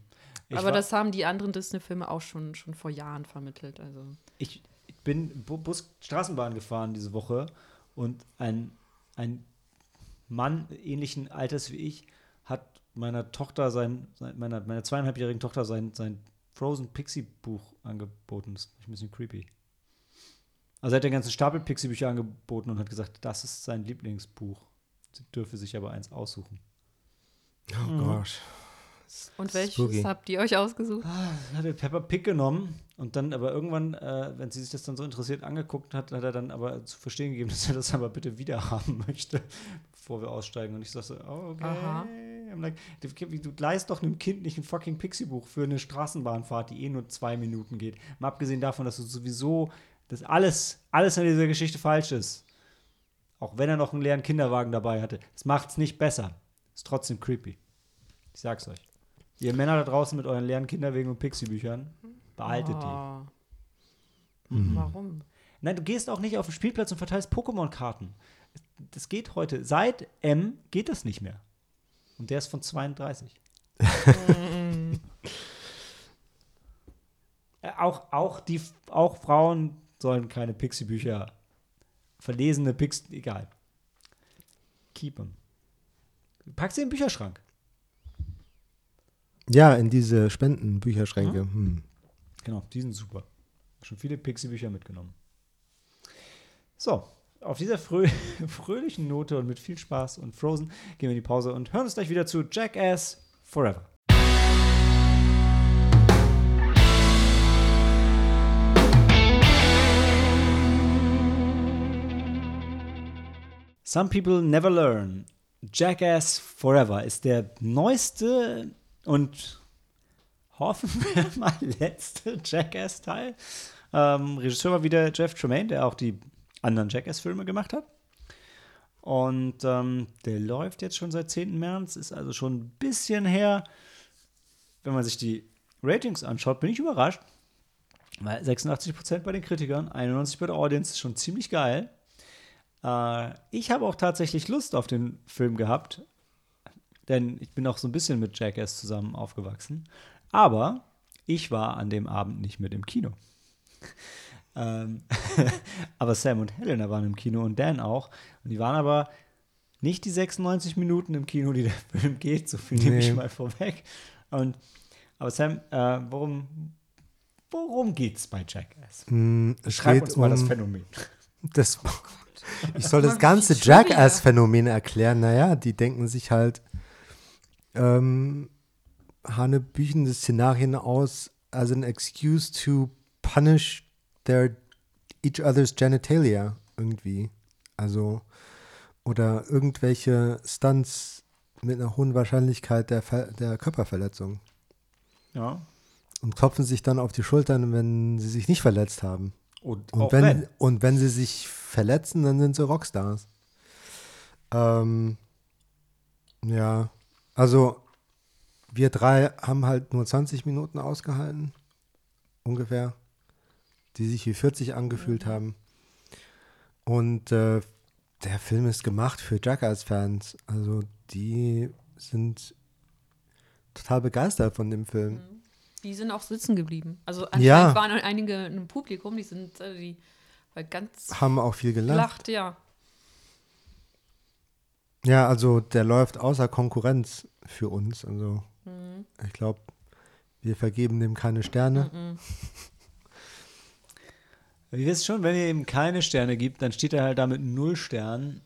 Aber das haben die anderen Disney-Filme auch schon, schon vor Jahren vermittelt. Also. ich bin Bu- Bus Straßenbahn gefahren diese Woche und ein, ein Mann ähnlichen Alters wie ich hat meiner Tochter sein, sein meiner, meiner zweieinhalbjährigen Tochter sein, sein Frozen Pixie Buch angeboten. Das ist ein bisschen creepy. Also er hat den ganzen Stapel Pixie Bücher angeboten und hat gesagt, das ist sein Lieblingsbuch. Sie dürfe sich aber eins aussuchen. Oh Mhm. gosh. Und welches Spooky. habt ihr euch ausgesucht? Ah, hat er Peppa Pig genommen und dann aber irgendwann, äh, wenn sie sich das dann so interessiert angeguckt hat, hat er dann aber zu verstehen gegeben, dass er das aber bitte wieder haben möchte, bevor wir aussteigen. Und ich sag so, oh, okay. Aha. Like, du, du leist doch einem Kind nicht ein fucking Pixie-Buch für eine Straßenbahnfahrt, die eh nur zwei Minuten geht. Mal abgesehen davon, dass du sowieso, dass alles, alles an dieser Geschichte falsch ist. Auch wenn er noch einen leeren Kinderwagen dabei hatte. Das macht's nicht besser. Ist trotzdem creepy. Ich sag's euch. Ihr Männer da draußen mit euren leeren Kinderwegen und Pixie-Büchern, behaltet die. Oh. Mhm. Warum? Nein, du gehst auch nicht auf den Spielplatz und verteilst Pokémon-Karten. Das geht heute. Seit M geht das nicht mehr. Und der ist von 32. Äh, auch, auch, die, auch Frauen sollen keine Pixie-Bücher, verlesene Pixie, egal. Keep them. Pack sie in den Bücherschrank. Ja, in diese Spendenbücherschränke. Hm. Genau, die sind super. Schon viele Pixie-Bücher mitgenommen. So, auf dieser frö fröhlichen Note und mit viel Spaß und Frozen gehen wir in die Pause und hören uns gleich wieder zu Jackass Forever. Some People Never Learn. Jackass Forever ist der neueste und hoffen wir mal letzte Jackass-Teil. Ähm, Regisseur war wieder Jeff Tremaine, der auch die anderen Jackass-Filme gemacht hat. Und ähm, der läuft jetzt schon seit 10. März, ist also schon ein bisschen her. Wenn man sich die Ratings anschaut, bin ich überrascht. Weil 86% bei den Kritikern, 91% bei der Audience ist schon ziemlich geil. Äh, ich habe auch tatsächlich Lust auf den Film gehabt, denn ich bin auch so ein bisschen mit Jackass zusammen aufgewachsen. Aber ich war an dem Abend nicht mit im Kino. ähm, aber Sam und Helena waren im Kino und Dan auch. Und die waren aber nicht die 96 Minuten im Kino, die der Film geht. So viel nehme ich Nee. mal vorweg. Und, aber Sam, äh, worum, worum geht's bei Jackass? Es Schreib uns mal das um Phänomen. das. Ich soll das ganze. Jackass-Phänomen erklären. Naja, die denken sich halt ähm, hanebüchende Szenarien aus as an excuse to punish their each other's genitalia irgendwie. Also oder irgendwelche Stunts mit einer hohen Wahrscheinlichkeit der, Ver der Körperverletzung Ja. und klopfen sich dann auf die Schultern, wenn sie sich nicht verletzt haben. Und, Und wenn, wenn. und wenn sie sich verletzen, dann sind sie Rockstars. Ähm, ja, also wir drei haben halt nur 20 Minuten ausgehalten, ungefähr, die sich wie 40 angefühlt haben. Und äh, der Film ist gemacht für Jackass-Fans. Also die sind total begeistert von dem Film. Die sind auch sitzen geblieben. Also anscheinend Ja. waren einige im Publikum, die sind äh, die weil ganz Haben auch viel gelacht. gelacht, ja. Ja, also der läuft außer Konkurrenz für uns. Also Mhm. ich glaube, wir vergeben dem keine Sterne. Mhm. Ihr wisst schon, wenn ihr ihm keine Sterne gibt, dann steht er halt da mit null Sternen.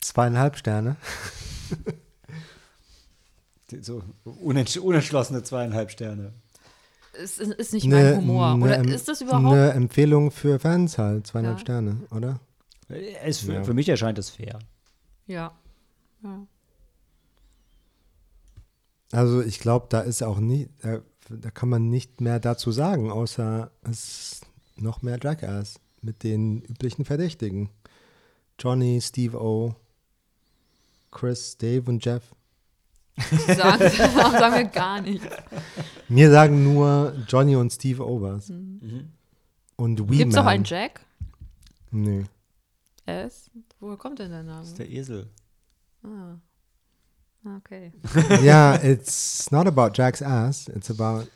Zweieinhalb Sterne. So unentsch unentschlossene zweieinhalb Sterne. Es ist, ist nicht Ne- mein Humor. ne Oder ist das überhaupt? Eine Empfehlung für Fans halt, zweieinhalb Ja. Sterne, oder? Es, für, Ja. für mich erscheint das fair. Ja. Ja. Also ich glaube, da ist auch nie, da, da kann man nicht mehr dazu sagen, außer es ist noch mehr Jackass mit den üblichen Verdächtigen. Johnny, Steve O, Chris, Dave und Jeff. Sagen, sagen wir gar nicht. Mir sagen nur Johnny und Steve O was. Mhm. Und Wee Gibt es auch Man. einen Jack? Nee. S? Woher kommt denn der Name? Das ist der Esel. Ah. Okay. ja, it's not about Jack's ass, it's about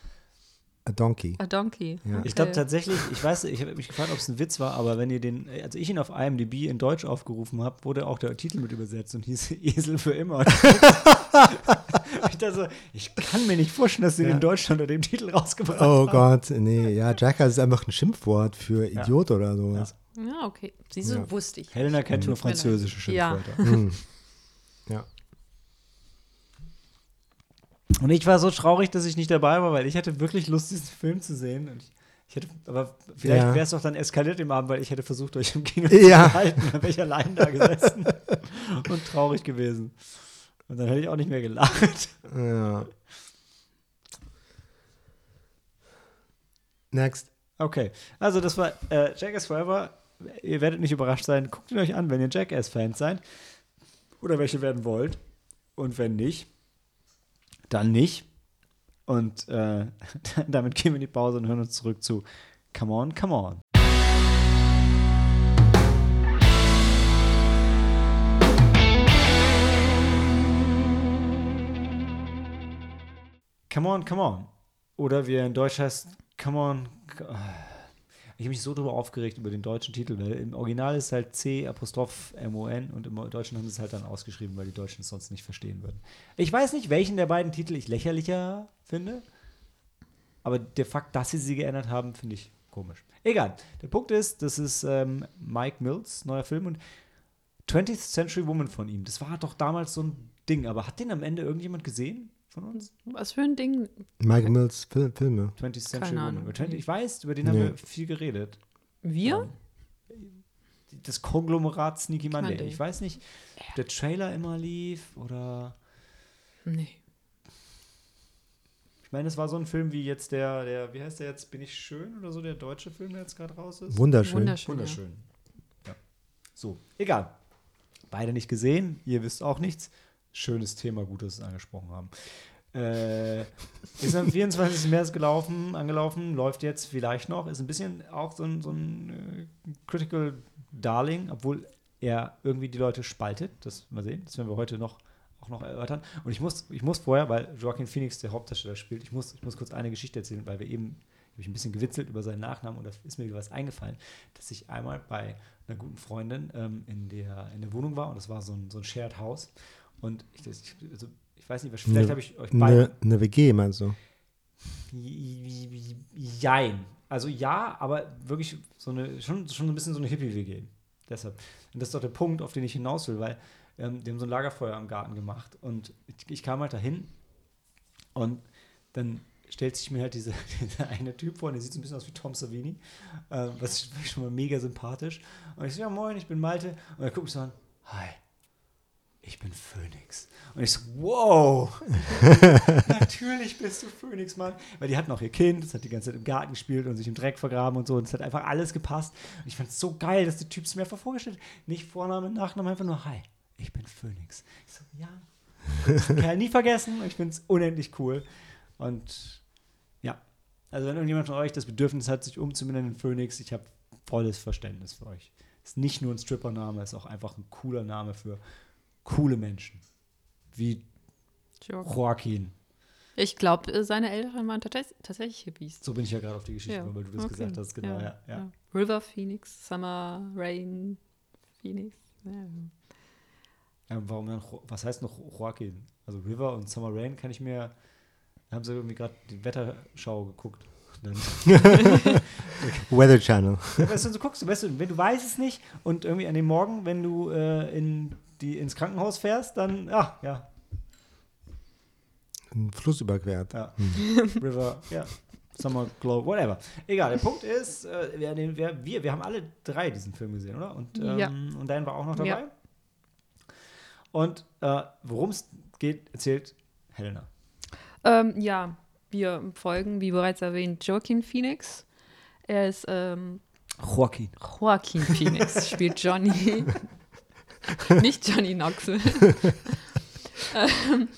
a donkey. A Donkey. Ja. Okay. Ich glaube tatsächlich, ich weiß, ich habe mich gefragt, ob es ein Witz war, aber wenn ihr den, als ich ihn auf IMDb in Deutsch aufgerufen habe, wurde auch der Titel mit übersetzt und hieß Esel für immer. ich dachte so, ich kann mir nicht vorstellen, dass sie den in Deutschland unter dem Titel rausgebracht Oh haben. Gott, nee, ja, Jackass ist einfach ein Schimpfwort für Idiot oder sowas. Ja, okay. Siehst du, Ja. wusste ich. Helena kennt nur französische Ja. Schimpfwörter. Hm. Ja. Und ich war so traurig, dass ich nicht dabei war, weil ich hatte wirklich Lust, diesen Film zu sehen. Und ich, ich hätte, aber vielleicht Ja. wäre es doch dann eskaliert im Abend, weil ich hätte versucht, euch im Kino Ja. zu halten. Dann wäre ich allein da gesessen und traurig gewesen. Und dann hätte ich auch nicht mehr gelacht. ja. Next. Okay, also das war äh, Jackass Forever. Ihr werdet nicht überrascht sein. Guckt ihn euch an, wenn ihr Jackass-Fans seid. Oder welche werden wollt. Und wenn nicht, dann nicht. Und äh, damit gehen wir in die Pause und hören uns zurück zu Come On, Come On. Come on, come on. Oder wie er in Deutsch heißt, come on. c- Ich habe mich so drüber aufgeregt über den deutschen Titel, weil im Original ist halt C Apostroph M-O-N und im Deutschen haben sie es halt dann ausgeschrieben, weil die Deutschen es sonst nicht verstehen würden. Ich weiß nicht, welchen der beiden Titel ich lächerlicher finde, aber der Fakt, dass sie sie geändert haben, finde ich komisch. Egal. Der Punkt ist, das ist ähm, Mike Mills, neuer Film und 20th Century Woman von ihm. Das war doch damals so ein Ding, aber hat den am Ende irgendjemand gesehen von uns? Was für ein Ding. Mike Mills Fil Filme. 20th Century Keine Woman. Ahnung. Über 20, ich weiß, über den haben Nee. wir viel geredet. Wir? Das Konglomerat Sneaky Monday. Monday. Ich weiß nicht, ob der Trailer immer lief oder. Nee. Ich meine, es war so ein Film wie jetzt der, der, wie heißt der jetzt? Bin ich schön oder so, der deutsche Film, der jetzt gerade raus ist? Wunderschön. Wunderschön. Wunderschön. Ja. So, egal. Beide nicht gesehen, ihr wisst auch nichts. Schönes Thema, gut, dass wir es angesprochen haben. Äh, ist am 24. März gelaufen, angelaufen, läuft jetzt vielleicht noch, ist ein bisschen auch so ein, so ein äh, Critical Darling, obwohl er irgendwie die Leute spaltet. Das mal sehen, das werden wir heute noch auch noch erörtern. Und ich muss, ich muss vorher, weil Joaquin Phoenix der Hauptdarsteller spielt, ich muss, ich muss kurz eine Geschichte erzählen, weil wir eben habe ich ein bisschen gewitzelt über seinen Nachnamen und da ist mir was eingefallen, dass ich einmal bei einer guten Freundin ähm, in, der, in der Wohnung war und das war so ein, so ein Shared House. Und ich, ich, also, ich weiß nicht, vielleicht Ne- habe ich euch beide. Eine ne WG, meinst du? Jein. Also ja, aber wirklich so eine, schon, schon ein bisschen so eine Hippie-WG. Deshalb. Und das ist doch der Punkt, auf den ich hinaus will, weil ähm, die haben so ein Lagerfeuer im Garten gemacht und ich, ich kam halt dahin und dann stellt sich mir halt diese, dieser eine Typ vor, der sieht so ein bisschen aus wie Tom Savini, äh, was ich schon mal mega sympathisch. Und ich so, ja moin, ich bin Malte. Und er guckt mich so an, hi, ich bin Phoenix. Und ich so, wow, natürlich bist du Phoenix, Mann. Weil die hatten auch ihr Kind, das hat die ganze Zeit im Garten gespielt und sich im Dreck vergraben und so. Und es hat einfach alles gepasst. Und ich fand es so geil, dass der Typ es mir einfach vorgestellt hat. Nicht Vorname, Nachname, einfach nur, hi, ich bin Phoenix. Ich so, ja, ich Kerl nie vergessen. Und ich finde es unendlich cool. Und ja, also wenn irgendjemand von euch das Bedürfnis hat, sich umzubenennen in Phoenix, ich habe volles Verständnis für euch. Ist nicht nur ein Stripper-Name, ist auch einfach ein cooler Name für coole Menschen. Wie Joaquin. Ich glaube, seine Eltern waren tats tatsächlich Hippies. So bin ich ja gerade auf die Geschichte, Ja, gekommen, weil du das okay. gesagt hast. Genau, ja. ja. River Phoenix, Summer Rain Phoenix. Ja. Ähm, warum dann, was heißt noch Joaquin? Also River und Summer Rain kann ich mir, da haben sie irgendwie gerade die Wetterschau geguckt. Weather Channel. Ja, weißt du, so guckst du, weißt du, wenn du weißt es nicht und irgendwie an dem Morgen, wenn du äh, in die, ins Krankenhaus fährst, dann, ach, ja, Ein Fluss überquert. ja, River, ja, Summer Glow, whatever. Egal, der Punkt ist, äh, wir, wir, wir, wir haben alle drei diesen Film gesehen, oder? Und, ähm, Ja. und Dan war auch noch dabei. Ja. Und äh, worum es geht, erzählt Helena. Ähm, ja, wir folgen, wie bereits erwähnt, Joaquin Phoenix. Er ist ähm, Joaquin. Joaquin Phoenix, spielt Johnny. nicht Johnny Knoxville. ähm,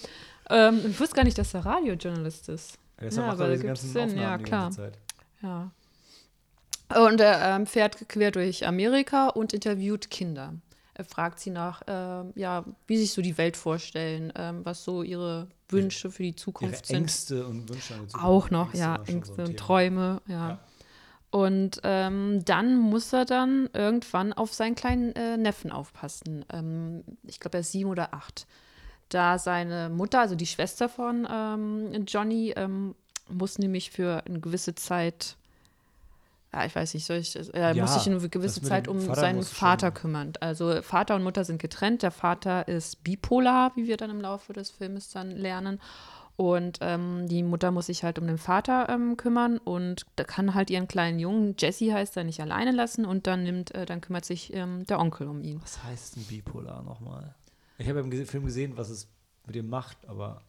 ähm, ich wusste gar nicht, dass er Radiojournalist ist. Deshalb Ja, macht aber er da diese ganzen Sinn, Aufnahmen ja, die klar. ganze Zeit. Ja. Und er ähm, fährt quer durch Amerika und interviewt Kinder. Er fragt sie nach, ähm, ja, wie sich so die Welt vorstellen, ähm, was so ihre Wünsche für die Ihre Zukunft sind. Ängste und Wünsche an die Zukunft. Auch noch, Ängste ja, so Ängste ein und. Träume, ja. Ja. Und ähm, dann muss er dann irgendwann auf seinen kleinen äh, Neffen aufpassen. Ähm, ich glaube, er ist sieben oder acht. Da seine Mutter, also die Schwester von ähm, Johnny, ähm, muss nämlich für eine gewisse Zeit, ja, ich weiß nicht, soll ich, er Ja, muss sich eine gewisse Zeit um Vater seinen muss schon- Vater kümmern. Also Vater und Mutter sind getrennt. Der Vater ist bipolar, wie wir dann im Laufe des Filmes dann lernen. Und ähm, die Mutter muss sich halt um den Vater ähm, kümmern und da kann halt ihren kleinen Jungen, Jesse heißt er, nicht alleine lassen und dann nimmt, äh, dann kümmert sich ähm, der Onkel um ihn. Was heißt ein Bipolar nochmal? Ich habe im Film gesehen, was es mit dem macht, aber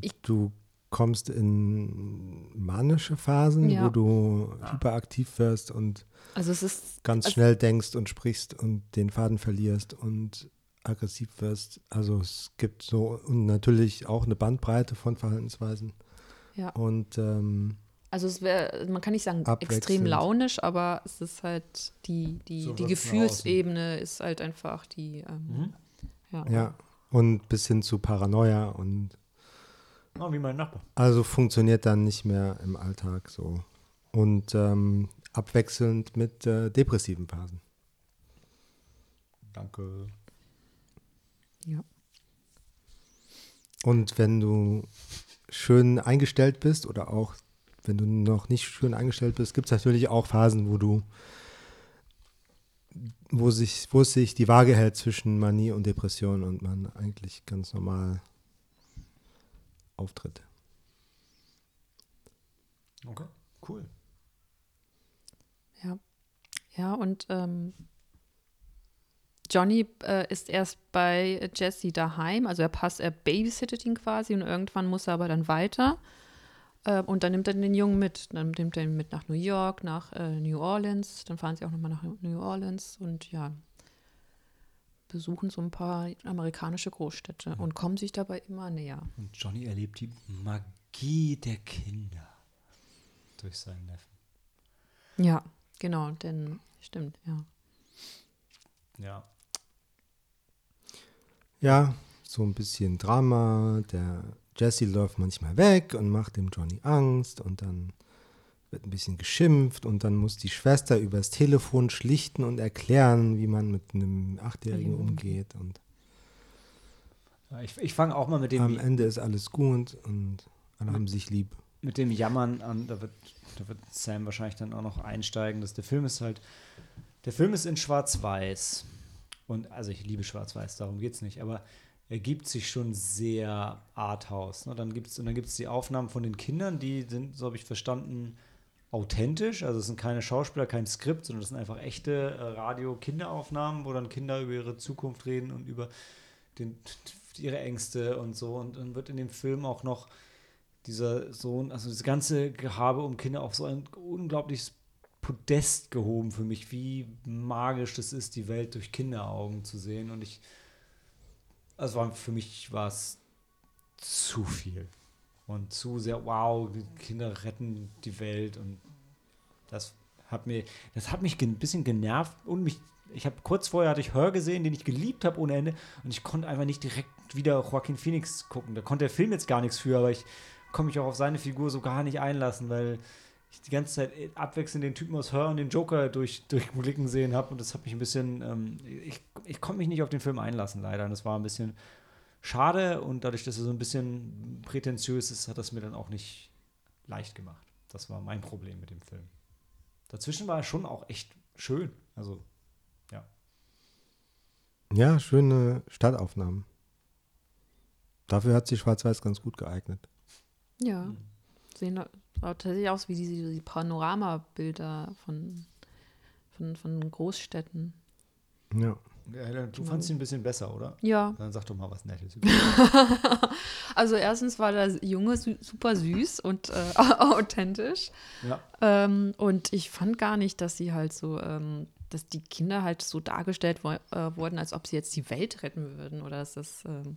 Ich- du kommst in manische Phasen, Ja. wo du hyperaktiv wirst und Also es ist ganz Also- schnell denkst und sprichst und den Faden verlierst und aggressiv wirst. Also es gibt so und natürlich auch eine Bandbreite von Verhaltensweisen. ja, Und ähm, also es wäre, man kann nicht sagen extrem launisch, aber es ist halt die die So die Gefühlsebene ist halt einfach die ähm, Mhm. ja. ja, und bis hin zu Paranoia und oh, wie mein Nachbar. also funktioniert dann nicht mehr im Alltag so. Und ähm, abwechselnd mit äh, depressiven Phasen. Danke. Ja. Und wenn du schön eingestellt bist oder auch wenn du noch nicht schön eingestellt bist, gibt es natürlich auch Phasen, wo du, wo sich, wo es sich die Waage hält zwischen Manie und Depression und man eigentlich ganz normal auftritt. Okay, cool. Ja. Ja, und ähm, Johnny äh, ist erst bei Jesse daheim, also er passt, er babysittet ihn quasi und irgendwann muss er aber dann weiter. Äh, und dann nimmt er den Jungen mit. Dann nimmt er ihn mit nach New York, nach äh, New Orleans. Dann fahren sie auch nochmal nach New Orleans und ja, besuchen so ein paar amerikanische Großstädte und kommen sich dabei immer näher. Und Johnny erlebt die Magie der Kinder durch seinen Neffen. Ja, genau, denn stimmt, ja. Ja. Ja, so ein bisschen Drama. Der Jesse läuft manchmal weg und macht dem Johnny Angst und dann wird ein bisschen geschimpft und dann muss die Schwester übers Telefon schlichten und erklären, wie man mit einem Achtjährigen umgeht und Ich, ich fange auch mal mit dem, am Ende ist alles gut und alle haben sich lieb. mit dem Jammern an. Da wird, da wird Sam wahrscheinlich dann auch noch einsteigen. Dass der Film ist halt. Der Film ist in Schwarz-Weiß. Und also ich liebe Schwarz-Weiß, darum geht es nicht. Aber er gibt sich schon sehr Arthouse. Ne? Dann gibt's, und dann gibt es die Aufnahmen von den Kindern, die sind, so habe ich verstanden, authentisch. Also es sind keine Schauspieler, kein Skript, sondern das sind einfach echte äh, Radio-Kinderaufnahmen, wo dann Kinder über ihre Zukunft reden und über den, ihre Ängste und so. Und dann wird in dem Film auch noch dieser Sohn, also das ganze Gehabe um Kinder auf so ein unglaubliches Podest gehoben für mich, wie magisch das ist, die Welt durch Kinderaugen zu sehen. Und ich, also war, für mich war es zu viel. Und zu sehr, wow, Kinder retten die Welt. Und das hat mir, das hat mich ein bisschen genervt und mich, ich habe kurz vorher hatte ich Hör gesehen, den ich geliebt habe ohne Ende. Und ich konnte einfach nicht direkt wieder Joaquin Phoenix gucken. Da konnte der Film jetzt gar nichts für, aber ich konnte mich auch auf seine Figur so gar nicht einlassen, weil ich die ganze Zeit abwechselnd den Typen aus Hör und den Joker durch, durchblicken sehen habe. Und das hat mich ein bisschen, ähm, ich, ich konnte mich nicht auf den Film einlassen, leider. Und das war ein bisschen schade. Und dadurch, dass er so ein bisschen prätentiös ist, hat das mir dann auch nicht leicht gemacht. Das war mein Problem mit dem Film. Dazwischen war er schon auch echt schön. Also, Ja, schöne Stadtaufnahmen. Dafür hat sich Schwarz-Weiß ganz gut geeignet. Ja, sehen tatsächlich aus wie diese, diese Panoramabilder von, von, von Großstädten. Ja. ja, du fandst ihn ein bisschen besser, oder? Ja, Dann sag doch mal was Nettes. also erstens war der Junge su super süß und äh, authentisch. ja. Ähm, und ich fand gar nicht, dass sie halt so, ähm, dass die Kinder halt so dargestellt wo äh, wurden, als ob sie jetzt die Welt retten würden oder dass das, ähm,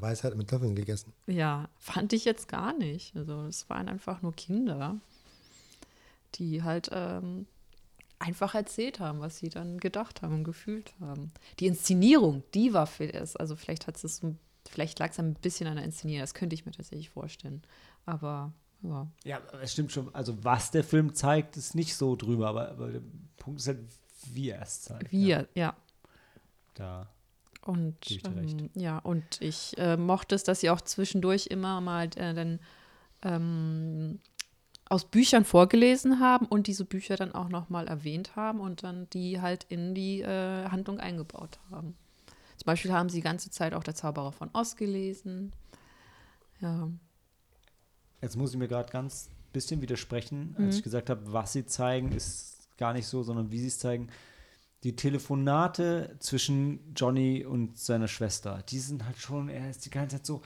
Weisheit mit Löffeln gegessen. ja, fand ich jetzt gar nicht. Also es waren einfach nur Kinder, die halt ähm, einfach erzählt haben, was sie dann gedacht haben und gefühlt haben. Die Inszenierung, die war für es. Also vielleicht hat es so, vielleicht lag es ein bisschen an der Inszenierung, das könnte ich mir tatsächlich vorstellen. Aber ja. Ja, es stimmt schon. Also, was der Film zeigt, ist nicht so drüber, aber, aber der Punkt ist halt, wie er es zeigt. Wir, Ja. ja. ja. Da. Und ähm, ja, und ich äh, mochte es, dass sie auch zwischendurch immer mal äh, dann ähm, aus Büchern vorgelesen haben und diese Bücher dann auch nochmal erwähnt haben und dann die halt in die äh, Handlung eingebaut haben. Zum Beispiel haben sie die ganze Zeit auch der Zauberer von Oz gelesen. Ja. Jetzt muss ich mir gerade ganz bisschen widersprechen, Mhm. als ich gesagt habe, was sie zeigen, ist gar nicht so, sondern wie sie es zeigen. Die Telefonate zwischen Johnny und seiner Schwester, die sind halt schon, er ist die ganze Zeit so,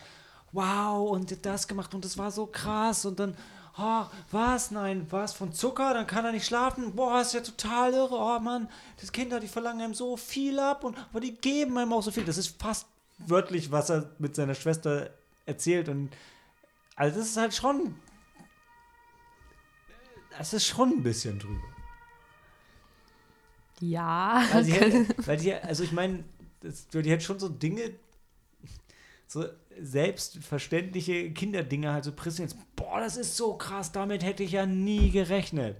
wow, und das gemacht und das war so krass und dann, oh, was, nein, was von Zucker, dann kann er nicht schlafen, boah, ist ja total irre, oh Mann, das Kinder, die verlangen einem so viel ab und, aber die geben einem auch so viel. Das ist fast wörtlich, was er mit seiner Schwester erzählt und also das ist halt schon. Das ist schon ein bisschen drüber. Ja. Weil, sie hätte, weil die, also ich meine, das- die hat schon so Dinge, so selbstverständliche Kinderdinge halt so präsent. Boah, das ist so krass, damit hätte ich ja nie gerechnet.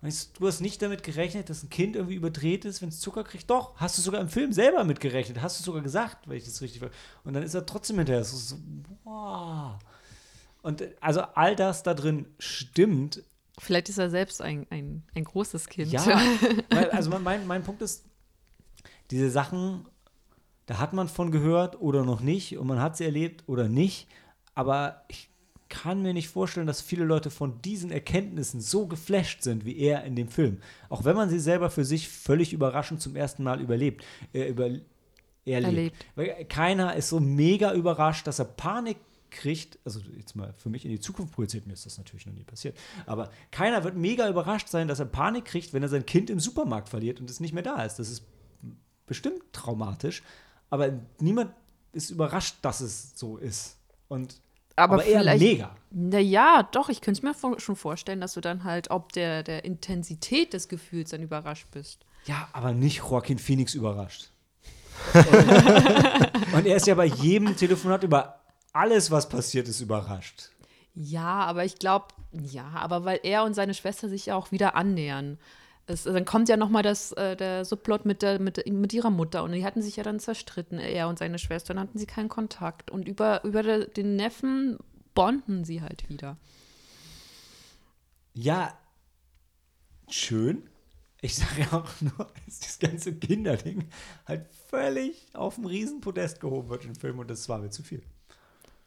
Und ich, du hast nicht damit gerechnet, dass ein Kind irgendwie überdreht ist, wenn es Zucker kriegt. Doch, hast du sogar im Film selber mit gerechnet. Hast du sogar gesagt, weil ich das richtig ver- Und dann ist er trotzdem hinterher so, so wow. Und also all das da drin stimmt, Vielleicht ist er selbst ein, ein, ein großes Kind. ja, weil, also mein- mein, Punkt ist, diese Sachen, da hat man von gehört oder noch nicht und man hat sie erlebt oder nicht, aber ich kann mir nicht vorstellen, dass viele Leute von diesen Erkenntnissen so geflasht sind wie er in dem Film. Auch wenn man sie selber für sich völlig überraschend zum ersten Mal überlebt, äh, über, erlebt. Erlebt. Weil keiner ist so mega überrascht, dass er Panik kriegt, also jetzt mal für mich in die Zukunft projiziert, mir ist das natürlich noch nie passiert, aber keiner wird mega überrascht sein, dass er Panik kriegt, wenn er sein Kind im Supermarkt verliert und es nicht mehr da ist. Das ist bestimmt traumatisch, aber niemand ist überrascht, dass es so ist. Und Aber, aber, eher mega. Naja, doch, ich könnte es mir schon vorstellen, dass du dann halt, ob der, der Intensität des Gefühls dann überrascht bist. Ja, aber nicht Joaquin Phoenix überrascht. und er ist ja bei jedem Telefonat über alles, was passiert ist, überrascht. Ja, aber ich glaube, ja, aber weil er und seine Schwester sich ja auch wieder annähern. Es, dann kommt ja noch mal das, äh, der Subplot mit, der, mit, mit ihrer Mutter und die hatten sich ja dann zerstritten, er und seine Schwester, dann hatten sie keinen Kontakt. Und über, über den Neffen bonden sie halt wieder. Ja, schön. Ich sage ja auch nur, dass das ganze Kinderding halt völlig auf dem Riesenpodest gehoben wird im Film und das war mir zu viel.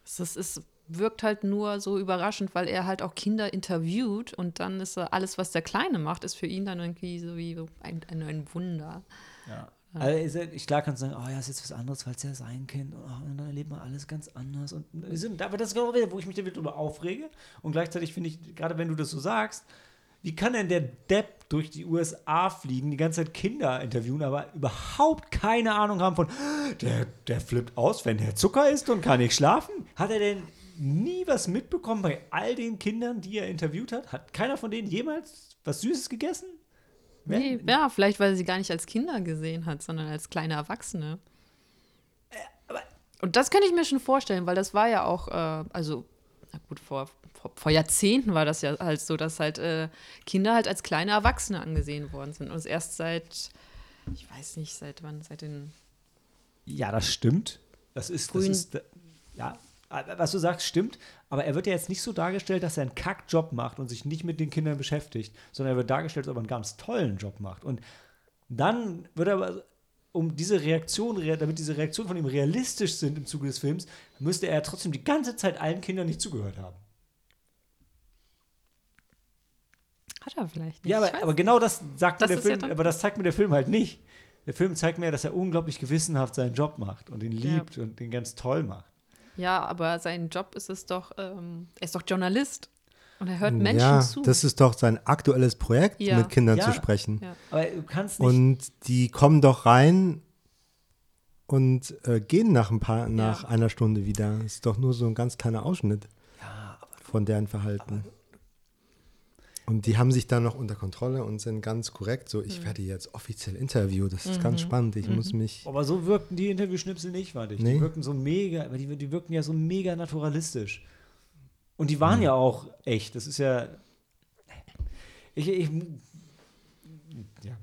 Es, ist, wirkt halt nur so überraschend, weil er halt auch Kinder interviewt und dann ist alles, was der Kleine macht, ist für ihn dann irgendwie so wie ein, ein, ein Wunder. Ja. Also ist klar kann sagen, oh ja, ist jetzt was anderes, weil es ja sein Kind oh, und dann erlebt man alles ganz anders. Und aber das ist genau wieder, wo ich mich wieder drüber aufrege. Und gleichzeitig finde ich, gerade wenn du das so sagst, wie kann denn der Depp durch die USA fliegen, die ganze Zeit Kinder interviewen, aber überhaupt keine Ahnung haben von, der, der flippt aus, wenn der Zucker isst und kann nicht schlafen? Hat er denn nie was mitbekommen bei all den Kindern, die er interviewt hat? Hat keiner von denen jemals was Süßes gegessen? Nee, ja, vielleicht, weil er sie gar nicht als Kinder gesehen hat, sondern als kleine Erwachsene. Und das könnte ich mir schon vorstellen, weil das war ja auch, äh, also, na gut, vor, vor, vor Jahrzehnten war das ja halt so, dass halt äh, Kinder halt als kleine Erwachsene angesehen worden sind. Und es erst seit, ich weiß nicht, seit wann, seit den. Ja, das stimmt. Das ist, das ist ja, was du sagst, stimmt. Aber er wird ja jetzt nicht so dargestellt, dass er einen Kackjob macht und sich nicht mit den Kindern beschäftigt, sondern er wird dargestellt, als ob er einen ganz tollen Job macht. Und dann wird er aber, um diese Reaktion, rea- damit diese Reaktionen von ihm realistisch sind im Zuge des Films, müsste er trotzdem die ganze Zeit allen Kindern nicht zugehört haben. Hat er vielleicht nicht. Ja, aber, aber genau das sagt mir Das der ist ja Film, dann- aber das zeigt mir der Film halt nicht. Der Film zeigt mir, dass er unglaublich gewissenhaft seinen Job macht und ihn Ja. liebt und ihn ganz toll macht. Ja, aber sein Job ist es doch, ähm, er ist doch Journalist. Und er hört Menschen ja, zu. das ist doch sein aktuelles Projekt, Ja. mit Kindern Ja. zu sprechen. Ja. Aber du kannst nicht. Und die kommen doch rein und äh, gehen nach ein paar, nach einer Stunde wieder. Ist doch nur so ein ganz kleiner Ausschnitt von deren Verhalten. Und die haben sich dann noch unter Kontrolle und sind ganz korrekt. So, ich werde jetzt offiziell interviewt. Das ist ganz spannend. Ich muss mich. Aber so wirkten die Interviewschnipsel nicht, fand ich. Die Nee. wirkten so mega, aber die, die wirkten ja so mega naturalistisch. Und die waren ja auch echt. Das ist ja. Ich, ich, ja.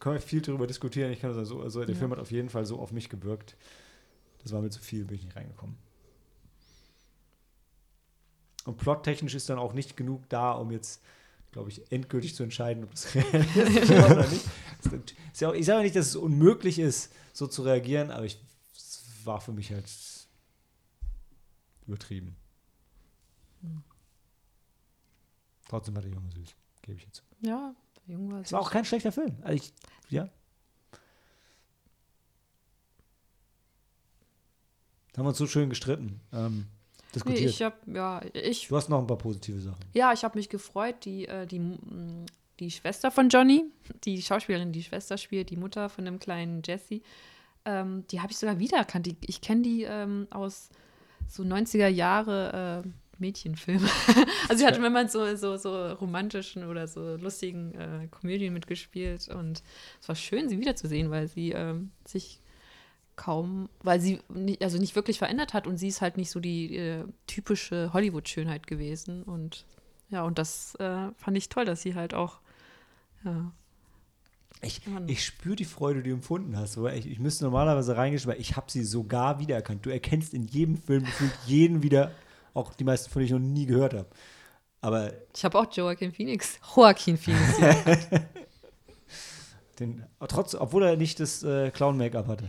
Kann man viel darüber diskutieren. Ich kann das so, also der Ja. Film hat auf jeden Fall so auf mich gewirkt. Das war mir zu viel, bin ich nicht reingekommen. Und plottechnisch ist dann auch nicht genug da, um jetzt, glaube ich, endgültig zu entscheiden, ob das realistisch war oder nicht. Ist ja auch, ich sage nicht, dass es unmöglich ist, so zu reagieren, aber ich, es war für mich halt übertrieben. Trotzdem war der Junge süß, gebe ich jetzt. Ja, der Junge war Es war auch kein schlechter Film. Also ich, ja. Da haben wir uns so schön gestritten, ähm, Nee, diskutiert. ich habe ja, ich du hast noch ein paar positive Sachen. Ja, ich habe mich gefreut. Die, äh, die, mm, die Schwester von Johnny, die Schauspielerin, die Schwester spielt, die Mutter von dem kleinen Jesse, ähm, die habe ich sogar wiedererkannt. Die, ich kenne die ähm, aus so 90er Jahre äh, Mädchenfilmen. also sie hat immer in so, so, so romantischen oder so lustigen äh, Komödien mitgespielt. Und es war schön, sie wiederzusehen, weil sie ähm, sich kaum, weil sie nicht, also nicht wirklich verändert hat und sie ist halt nicht so die äh, typische Hollywood-Schönheit gewesen und ja, und das äh, fand ich toll, dass sie halt auch ja, Ich, ich spüre die Freude, die du empfunden hast. Ich, ich müsste normalerweise reingehen, weil ich habe sie sogar wiedererkannt. Du erkennst in jedem Film jeden wieder, auch die meisten von denen ich noch nie gehört habe. Aber ich habe auch Joaquin Phoenix, Joaquin Phoenix. den, trotz, obwohl er nicht das äh, Clown-Make-up hatte.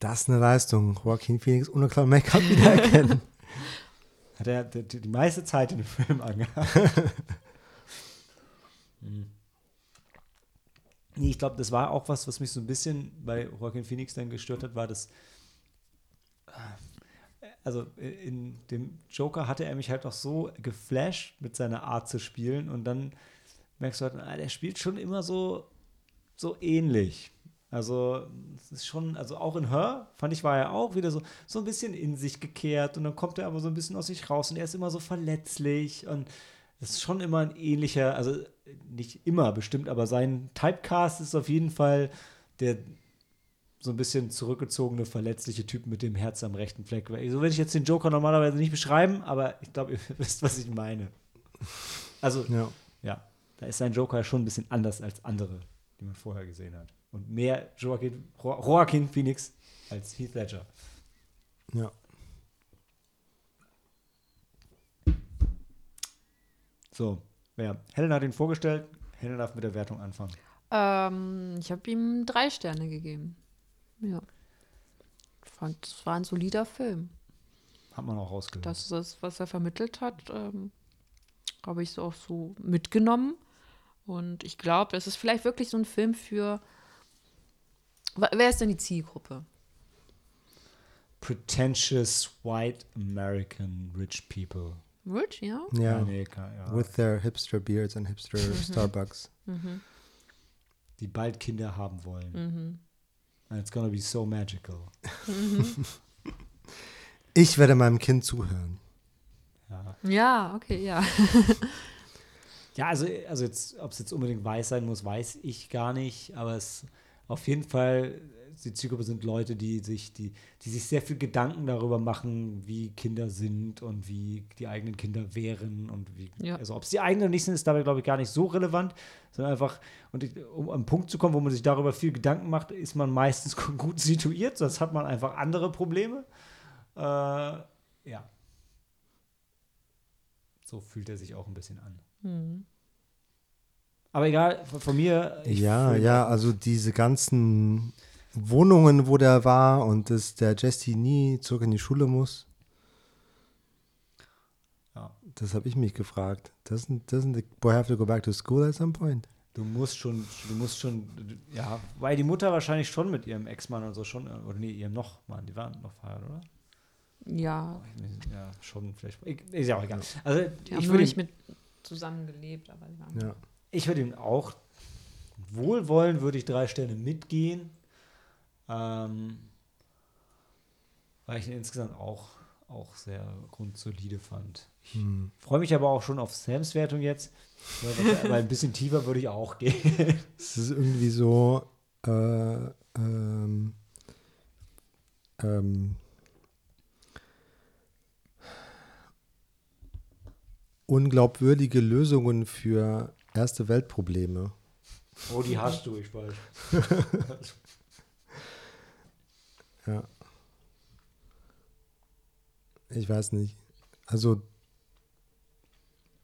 Das ist eine Leistung. Joaquin Phoenix ohne Clown Make-up wiedererkennen. Hat er die, die die meiste Zeit in dem Film angehabt. Hm. nee, ich glaube, das war auch was, was mich so ein bisschen bei Joaquin Phoenix dann gestört hat, war das. äh, Also in dem Joker hatte er mich halt auch so geflasht mit seiner Art zu spielen und dann merkst du halt, ah, der spielt schon immer so, so ähnlich. Also, es ist schon, also auch in Her, fand ich, war er auch wieder so, so ein bisschen in sich gekehrt und dann kommt er aber so ein bisschen aus sich raus und er ist immer so verletzlich und es ist schon immer ein ähnlicher, also nicht immer bestimmt, aber sein Typecast ist auf jeden Fall der so ein bisschen zurückgezogene, verletzliche Typ mit dem Herz am rechten Fleck. So würde ich jetzt den Joker normalerweise nicht beschreiben, aber ich glaube, ihr wisst, was ich meine. Also, ja. ja, da ist sein Joker schon ein bisschen anders als andere, die man vorher gesehen hat. Und mehr Joaquin, Jo- Joaquin Phoenix als Heath Ledger. ja. So, ja. Helen hat ihn vorgestellt. Helen darf mit der Wertung anfangen. ähm, ich habe ihm drei Sterne gegeben. Ja. Ich fand, es war ein solider Film. Hat man auch rausgehört. Das ist das, was er vermittelt hat, ähm, habe ich so auch so mitgenommen. Und ich glaube, es ist vielleicht wirklich so ein Film für. Wer ist denn die Zielgruppe? Pretentious white American rich people. Rich, ja? Ja. Amerika, ja. With their hipster beards and hipster Starbucks. die bald Kinder haben wollen. Mhm. And it's gonna be so magical. Ich werde meinem Kind zuhören. Ja, Ja, okay, ja. ja also, also jetzt, ob es jetzt unbedingt weiß sein muss, weiß ich gar nicht. Aber es auf jeden Fall, die Zielgruppe sind Leute, die sich, die, die sich sehr viel Gedanken darüber machen, wie Kinder sind und wie die eigenen Kinder wären und wie, Ja. also ob es die eigenen oder nicht sind, ist dabei, glaube ich, gar nicht so relevant, sondern einfach, und ich, um am Punkt zu kommen, wo man sich darüber viel Gedanken macht, ist man meistens gut situiert, sonst hat man einfach andere Probleme. Äh, ja. So fühlt er sich auch ein bisschen an. Hm. Aber egal, von, von mir. ja, fühl- ja, also diese ganzen Wohnungen, wo der war und dass der Jesse nie zurück in die Schule muss. Ja. Das habe ich mich gefragt. Doesn't, doesn't the boy have to go back to school at some point? Du musst schon, du musst schon, ja, weil die Mutter wahrscheinlich schon mit ihrem Ex-Mann und so schon, oder nee, ihrem Noch-Mann, die waren noch verheiratet, oder? Ja, Ja, schon, vielleicht. Ich- Ist ja auch egal. Also, die haben ich würde nicht mit zusammengelebt, aber die waren Ja. ich würde ihm auch wohlwollend, würde ich drei Sterne mitgehen. Ähm, weil ich ihn insgesamt auch, auch sehr grundsolide fand. Ich Hm. freue mich aber auch schon auf Sams Wertung jetzt, weil, weil ein bisschen tiefer würde ich auch gehen. Es ist irgendwie so äh, ähm, ähm, unglaubwürdige Lösungen für erste Weltprobleme. Oh, die hast du, ich weiß. Ja. Ich weiß nicht. Also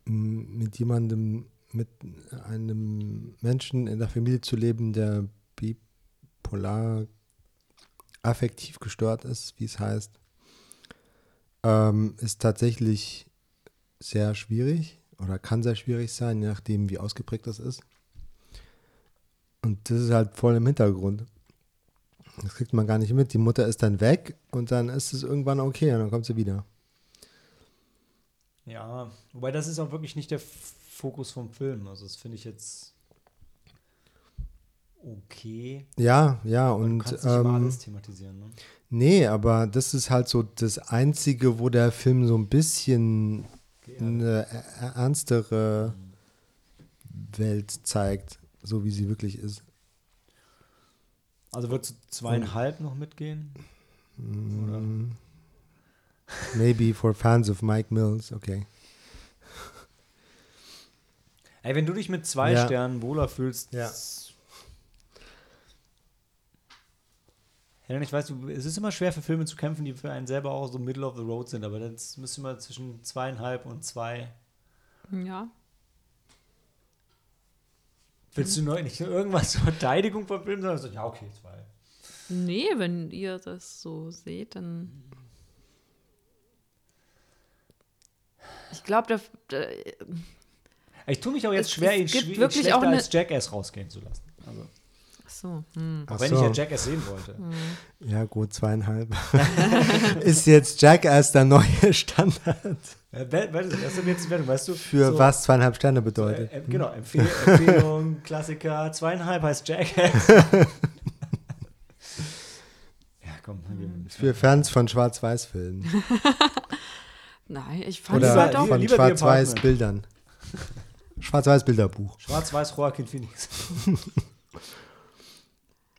mit jemandem, mit einem Menschen in der Familie zu leben, der bipolar affektiv gestört ist, wie es heißt, ähm, ist tatsächlich sehr schwierig oder kann sehr schwierig sein, je nachdem, wie ausgeprägt das ist. Und das ist halt voll im Hintergrund. Das kriegt man gar nicht mit. Die Mutter ist dann weg und dann ist es irgendwann okay und dann kommt sie wieder. Ja, wobei das ist auch wirklich nicht der Fokus vom Film. Also das finde ich jetzt okay. Ja, ja, Und du kannst nicht ähm, alles thematisieren. Ne? nee, aber das ist halt so das Einzige, wo der Film so ein bisschen eine er- ernstere Welt zeigt, so wie sie wirklich ist. Also wird zweieinhalb noch mitgehen? Oder? Mm. Maybe for fans of Mike Mills, okay. Ey, wenn du dich mit zwei Ja. Sternen wohler fühlst, Ja. Helen, ich weiß, es ist immer schwer für Filme zu kämpfen, die für einen selber auch so middle of the road sind, aber dann müsste man zwischen zweieinhalb und zwei. Ja. Willst du noch nicht irgendwas zur Verteidigung von Filmen, so, ja, okay, zwei. Nee, wenn ihr das so seht, dann. Ich glaube, da, da, Ich tue mich auch jetzt Es- schwer, es ihn schlechter eine- als Jackass rausgehen zu lassen. Also, so. Hm. auch Ach wenn so. ich ja Jackass sehen wollte. Ja, gut, zweieinhalb. ist jetzt Jackass der neue Standard Äh, Das sind jetzt Wertung, weißt du? für so, was zweieinhalb Sterne Äh, bedeutet? äh, genau, Empfehl Empfehlung, Klassiker, zweieinhalb heißt Jackass. ja, komm. wir- Für Fans von Schwarz-Weiß-Filmen. Nein, ich fand Oder es halt auch. lieber- von. Schwarz-Weiß-Bildern. Schwarz-Weiß-Bilderbuch. Schwarz-Weiß Joaquin Phoenix.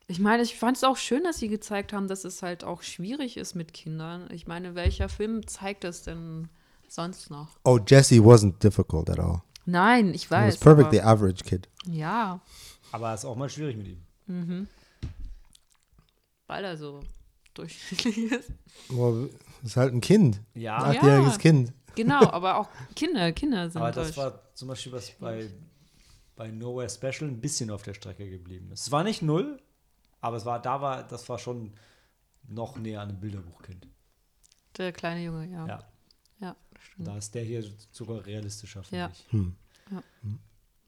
Ich meine, ich fand es auch schön, dass sie gezeigt haben, dass es halt auch schwierig ist mit Kindern. Ich meine, welcher Film zeigt das denn sonst noch? Oh, Jesse wasn't difficult at all. Nein, ich He was weiß. perfectly aber, average kid. ja, Aber ist auch mal schwierig mit ihm. weil er so durchschnittlich ist. Well, ist halt ein Kind. Ja, Ein achtjähriges Ja. Kind. Genau, aber auch Kinder, Kinder sind aber das durch. war zum Beispiel, was bei, bei Nowhere Special ein bisschen auf der Strecke geblieben ist. Es war nicht null, aber es war, da war, das war schon noch näher an einem Bilderbuchkind. Der kleine Junge, ja. Ja. Ja, stimmt. Da ist der hier sogar realistischer, finde Ja. ich. Hm.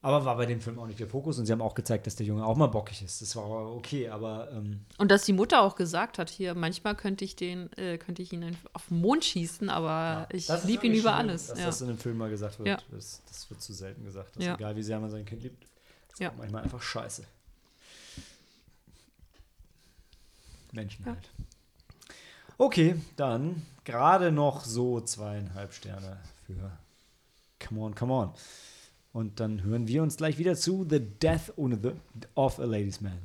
Aber war bei dem Film auch nicht der Fokus und sie haben auch gezeigt, dass der Junge auch mal bockig ist. Das war okay, aber ähm, Und dass die Mutter auch gesagt hat, hier, manchmal könnte ich den, äh, könnte ich ihn auf den Mond schießen, aber ich das ist liebe ihn über schön, alles. Dass Ja. das in einem Film mal gesagt wird. Ja. Das, das wird zu selten gesagt. Dass Ja. egal wie sehr man sein Kind liebt, ist Ja. manchmal einfach scheiße. Menschen Ja. halt. Okay, dann gerade noch so zweieinhalb Sterne für Come on, come on. Und dann hören wir uns gleich wieder zu The Death of a Ladies Man.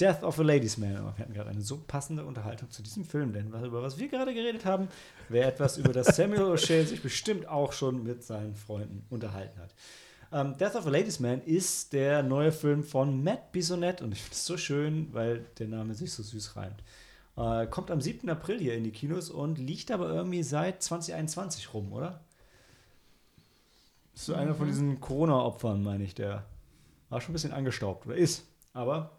Death of a Ladies Man. Aber wir hatten gerade eine so passende Unterhaltung zu diesem Film, denn was- über was wir gerade geredet haben, wäre etwas, über das Samuel O'Shea sich bestimmt auch schon mit seinen Freunden unterhalten hat. Ähm, Death of a Ladies Man ist der neue Film von Matt Bisonette und ich finde es so schön, weil der Name sich so süß reimt. Äh, kommt am 7. April hier in die Kinos und liegt aber irgendwie seit 2021 rum, oder? Ist so einer von diesen Corona-Opfern, meine ich, der war schon ein bisschen angestaubt oder ist. Aber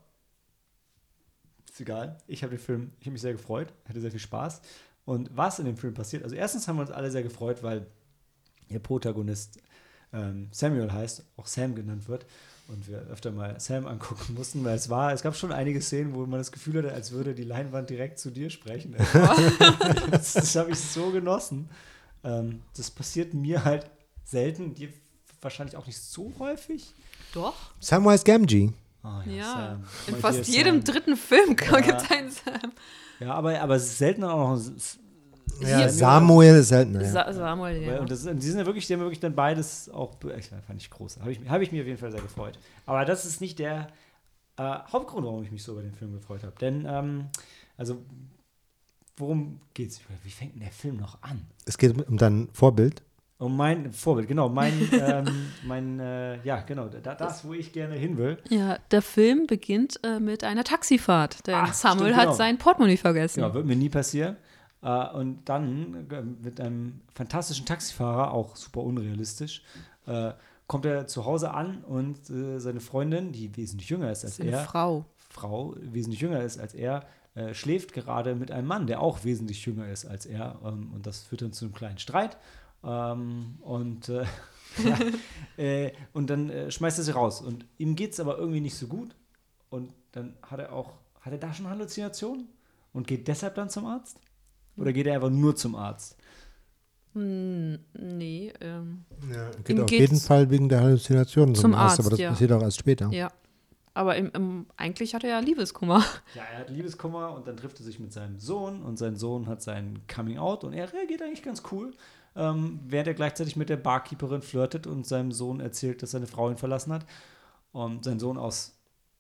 ist egal. Ich habe den Film, ich habe mich sehr gefreut, hatte sehr viel Spaß. Und was in dem Film passiert, also erstens haben wir uns alle sehr gefreut, weil ihr Protagonist ähm, Samuel heißt, auch Sam genannt wird. Und wir öfter mal Sam angucken mussten, weil es war, es gab schon einige Szenen, wo man das Gefühl hatte, als würde die Leinwand direkt zu dir sprechen. das das habe ich so genossen. Ähm, das passiert mir halt selten. Dir wahrscheinlich auch nicht so häufig. Doch. Samwise Gamgee. Oh, Ja. Sam. In fast jedem Sam. dritten Film Ja. gibt es einen Sam. Ja, aber, aber es ist selten auch noch. s- Ja, Samuel ist seltener. Ja. Sa Samuel, ja. Und das, die sind ja wirklich, die haben wirklich dann beides auch, ich fand ich groß. Habe ich, hab ich mir auf jeden Fall sehr gefreut. Aber das ist nicht der äh, Hauptgrund, warum ich mich so über den Film gefreut habe. Denn, ähm, also, worum geht's? Wie fängt denn der Film noch an? Es geht um dein Vorbild. Um mein Vorbild, genau, mein, ähm, mein, äh, ja, genau, da, das, wo ich gerne hin will. Ja, der Film beginnt äh, mit einer Taxifahrt, denn Ah, Samuel stimmt, hat genau. sein Portemonnaie vergessen. Genau, wird mir nie passieren. Äh, und dann äh, mit einem fantastischen Taxifahrer, auch super unrealistisch, äh, kommt er zu Hause an und äh, seine Freundin, die wesentlich jünger ist als Seine er, Frau. Frau wesentlich jünger ist als er, äh, schläft gerade mit einem Mann, der auch wesentlich jünger ist als er. Ähm, und das führt dann zu einem kleinen Streit. Ähm, und, äh, ja, äh, und dann äh, schmeißt er sie raus. Und ihm geht es aber irgendwie nicht so gut. Und dann hat er auch, hat er da schon Halluzinationen? Und geht deshalb dann zum Arzt? Oder geht er einfach nur zum Arzt? Hm, nee, ähm, Geht Ihm auf jeden Fall wegen der Halluzinationen zum Arzt, aber Arzt, das ja. passiert auch erst später. ja. Aber im, im, eigentlich hat er ja Liebeskummer. Ja, er hat Liebeskummer und dann trifft er sich mit seinem Sohn und sein Sohn hat sein Coming Out und er reagiert eigentlich ganz cool, ähm, während er gleichzeitig mit der Barkeeperin flirtet und seinem Sohn erzählt, dass seine Frau ihn verlassen hat. Und sein Sohn aus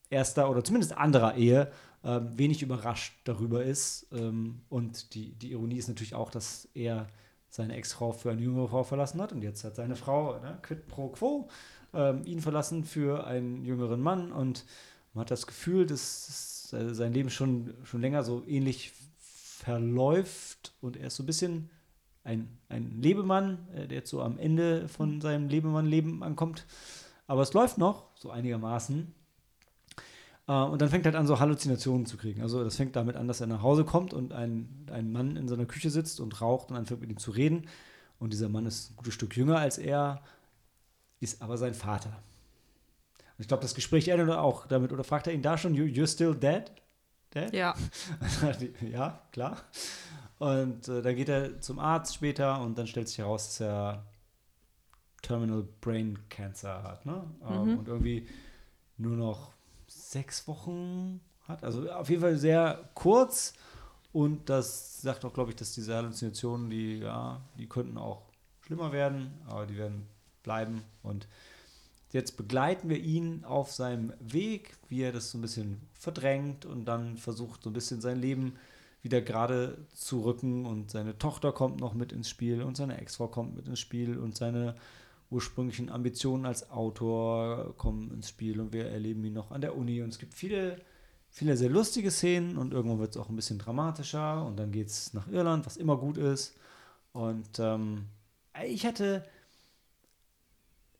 erster oder zumindest anderer Ehe ähm, wenig überrascht darüber ist. Ähm, und die, die Ironie ist natürlich auch, dass er seine Ex-Frau für eine jüngere Frau verlassen hat und jetzt hat seine Frau, ne, quid pro quo, ähm, ihn verlassen für einen jüngeren Mann und man hat das Gefühl, dass, äh, sein Leben schon, schon länger so ähnlich verläuft und er ist so ein bisschen ein, ein Lebemann, äh, der jetzt so am Ende von seinem Lebemann-Leben ankommt. Aber es läuft noch, so einigermaßen. Äh, und dann fängt er halt an, so Halluzinationen zu kriegen. Also das fängt damit an, dass er nach Hause kommt und ein, ein Mann in seiner Küche sitzt und raucht und anfängt mit ihm zu reden. Und dieser Mann ist ein gutes Stück jünger als er, ist aber sein Vater. Und ich glaube, das Gespräch endet auch damit, oder fragt er ihn da schon, "You- you're still dead? Dead? Ja. ja, klar. Und äh, dann geht er zum Arzt später und dann stellt sich heraus, dass er Terminal Brain Cancer hat. Ne? Ähm, Mhm. und irgendwie nur noch sechs Wochen hat. Also auf jeden Fall sehr kurz. Und das sagt auch, glaube ich, dass diese Halluzinationen, die, ja, die könnten auch schlimmer werden, aber die werden bleiben. Und jetzt begleiten wir ihn auf seinem Weg, wie er das so ein bisschen verdrängt und dann versucht, so ein bisschen sein Leben wieder gerade zu rücken. Und seine Tochter kommt noch mit ins Spiel und seine Ex-Frau kommt mit ins Spiel und seine ursprünglichen Ambitionen als Autor kommen ins Spiel und wir erleben ihn noch an der Uni. Und es gibt viele, viele sehr lustige Szenen und irgendwann wird es auch ein bisschen dramatischer und dann geht es nach Irland, was immer gut ist. Und ähm, ich hatte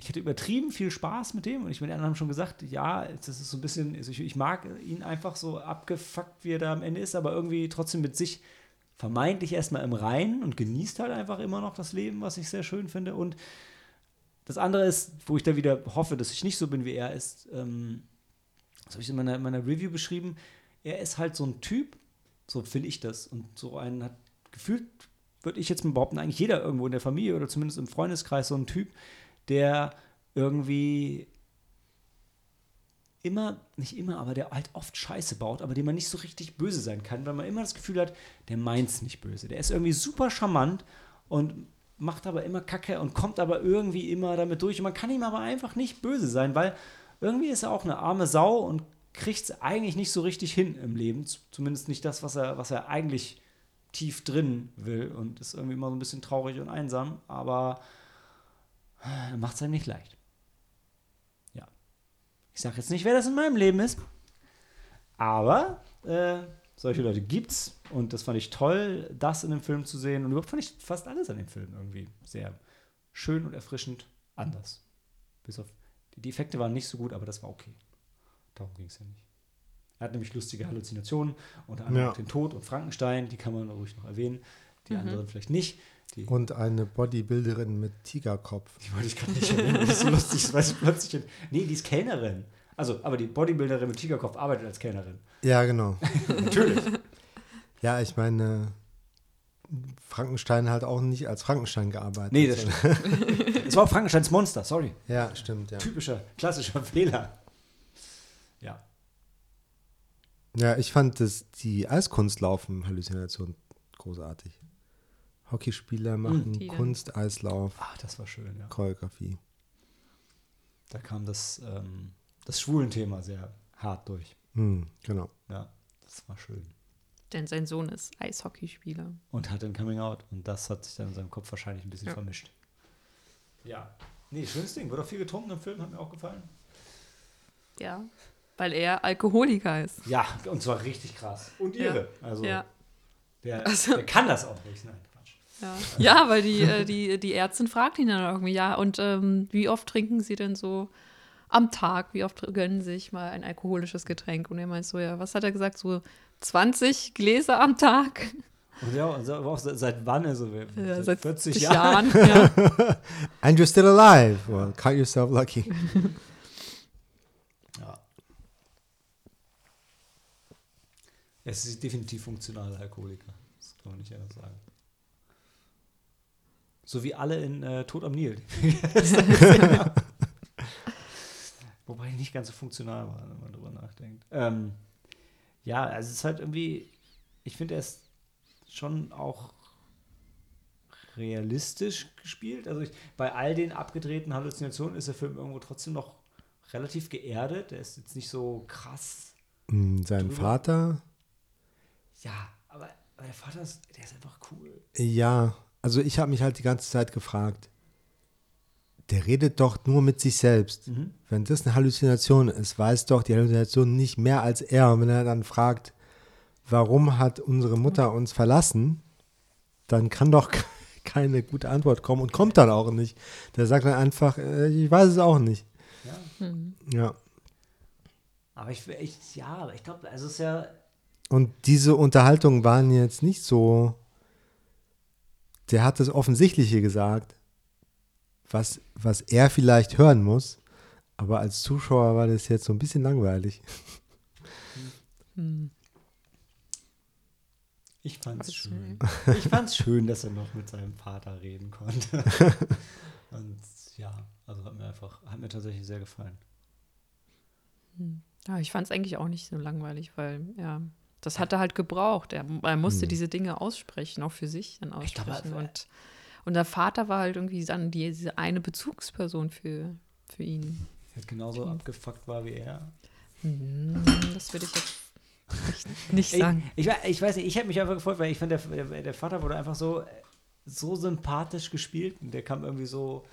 ich hatte übertrieben viel Spaß mit dem und ich meine, die anderen haben schon gesagt, ja, das ist so ein bisschen, also ich, ich mag ihn einfach so abgefuckt, wie er da am Ende ist, aber irgendwie trotzdem mit sich vermeintlich erstmal im Reinen und genießt halt einfach immer noch das Leben, was ich sehr schön finde. Und das andere ist, wo ich da wieder hoffe, dass ich nicht so bin wie er, ist, ähm, das habe ich in meiner, in meiner Review beschrieben, er ist halt so ein Typ, so finde ich das, und so einen hat gefühlt, würde ich jetzt mal behaupten, eigentlich jeder irgendwo in der Familie oder zumindest im Freundeskreis so ein Typ, der irgendwie immer, nicht immer, aber der halt oft Scheiße baut, aber dem man nicht so richtig böse sein kann, weil man immer das Gefühl hat, der meint's nicht böse. Der ist irgendwie super charmant und macht aber immer Kacke und kommt aber irgendwie immer damit durch. Und man kann ihm aber einfach nicht böse sein, weil irgendwie ist er auch eine arme Sau und kriegt es eigentlich nicht so richtig hin im Leben. Zumindest nicht das, was er, was er eigentlich tief drin will und ist irgendwie immer so ein bisschen traurig und einsam, aber er macht es einem nicht leicht. Ja. Ich sage jetzt nicht, wer das in meinem Leben ist, aber äh, solche Leute gibt's und das fand ich toll, das in dem Film zu sehen und überhaupt fand ich fast alles an dem Film irgendwie sehr schön und erfrischend anders. Bis auf die, Effekte waren nicht so gut, aber das war okay. Darum ging es ja nicht. Er hat nämlich lustige Halluzinationen, unter anderem Ja. auch den Tod und Frankenstein, die kann man ruhig noch erwähnen, die Mhm. anderen vielleicht nicht. Die, Und eine Bodybuilderin mit Tigerkopf. die wollte ich gerade nicht erwähnen, das ist so lustig, das weiß ich plötzlich. Nee, die ist Kellnerin. Also, aber die Bodybuilderin mit Tigerkopf arbeitet als Kellnerin. Ja, genau. Natürlich. Ja, ich meine, Frankenstein halt auch nicht als Frankenstein gearbeitet. Nee, das stimmt. Es war auch Frankensteins Monster, sorry. Ja, stimmt, ja. Typischer, klassischer Fehler. Ja. Ja, ich fand das, die Eiskunstlaufen-Halluzination großartig. Hockeyspieler machen Die dann- Kunst, Eislauf, Ach, das war schön, ja. Choreografie. Da kam das, ähm, das Schwulenthema sehr hart durch. Hm, genau. Ja, das war schön. Denn sein Sohn ist Eishockeyspieler. Und hatte ein Coming Out. Und das hat sich dann in seinem Kopf wahrscheinlich ein bisschen Ja. vermischt. Ja. Nee, schönes Ding. Wurde auch viel getrunken im Film, hat mir auch gefallen. Ja. Weil er Alkoholiker ist. Ja, und zwar richtig krass. Und Ja. ihre. Also, Ja. Der, Also- der kann das auch nicht. Nein. Ja, ja weil die, äh, die, die Ärztin fragt ihn dann irgendwie, ja, und ähm, wie oft trinken Sie denn so am Tag? Wie oft gönnen Sie sich mal ein alkoholisches Getränk? Und er meint so, ja, was hat er gesagt? So 20 Gläser am Tag? Und ja, auch seit, seit wann? Also, Ja, seit seit 40 40 Jahren. Jahren. ja. And you're still alive. Well, count yourself lucky. Ja. Es ist definitiv funktionaler Alkoholiker. Das kann man nicht anders sagen. So wie alle in äh, Tod am Nil. Wobei die nicht ganz so funktional waren, wenn man drüber nachdenkt. Ähm, ja, also es ist halt irgendwie, ich finde, er ist schon auch realistisch gespielt. Also ich, bei all den abgedrehten Halluzinationen ist der Film irgendwo trotzdem noch relativ geerdet. Er ist jetzt nicht so krass. Hm, Sein Drüber. Vater, Ja, aber, aber der Vater ist, der ist einfach cool. ja, also ich habe mich halt die ganze Zeit gefragt, der redet doch nur mit sich selbst. Wenn das eine Halluzination ist, weiß doch die Halluzination nicht mehr als er. Und wenn er dann fragt, warum hat unsere Mutter uns verlassen, dann kann doch keine gute Antwort kommen und kommt dann auch nicht. Der sagt dann einfach, äh, ich weiß es auch nicht. Ja. Ja. Aber ich, ich ja, aber ich glaube, also es ist ja, Und diese Unterhaltungen waren jetzt nicht so. Der hat das Offensichtliche gesagt, was, was er vielleicht hören muss. Aber als Zuschauer war das jetzt so ein bisschen langweilig. ich fand's Weiß schön. Ich fand's schön, dass er noch mit seinem Vater reden konnte. Und ja, also hat mir einfach, hat mir tatsächlich sehr gefallen. Ja, ich fand es eigentlich auch nicht so langweilig, weil, ja, das hat er halt gebraucht. Er, er musste diese Dinge aussprechen, auch für sich dann Ich glaube, aussprechen. er- und, und der Vater war halt irgendwie dann die, diese eine Bezugsperson für, für ihn. Der genauso abgefuckt war wie er. Hm, Das würde ich jetzt nicht, nicht Ich, sagen. ich, we- ich weiß nicht, ich hätte mich einfach gefreut, weil ich fand, der, der, der Vater wurde einfach so, so sympathisch gespielt. Und der kam irgendwie so,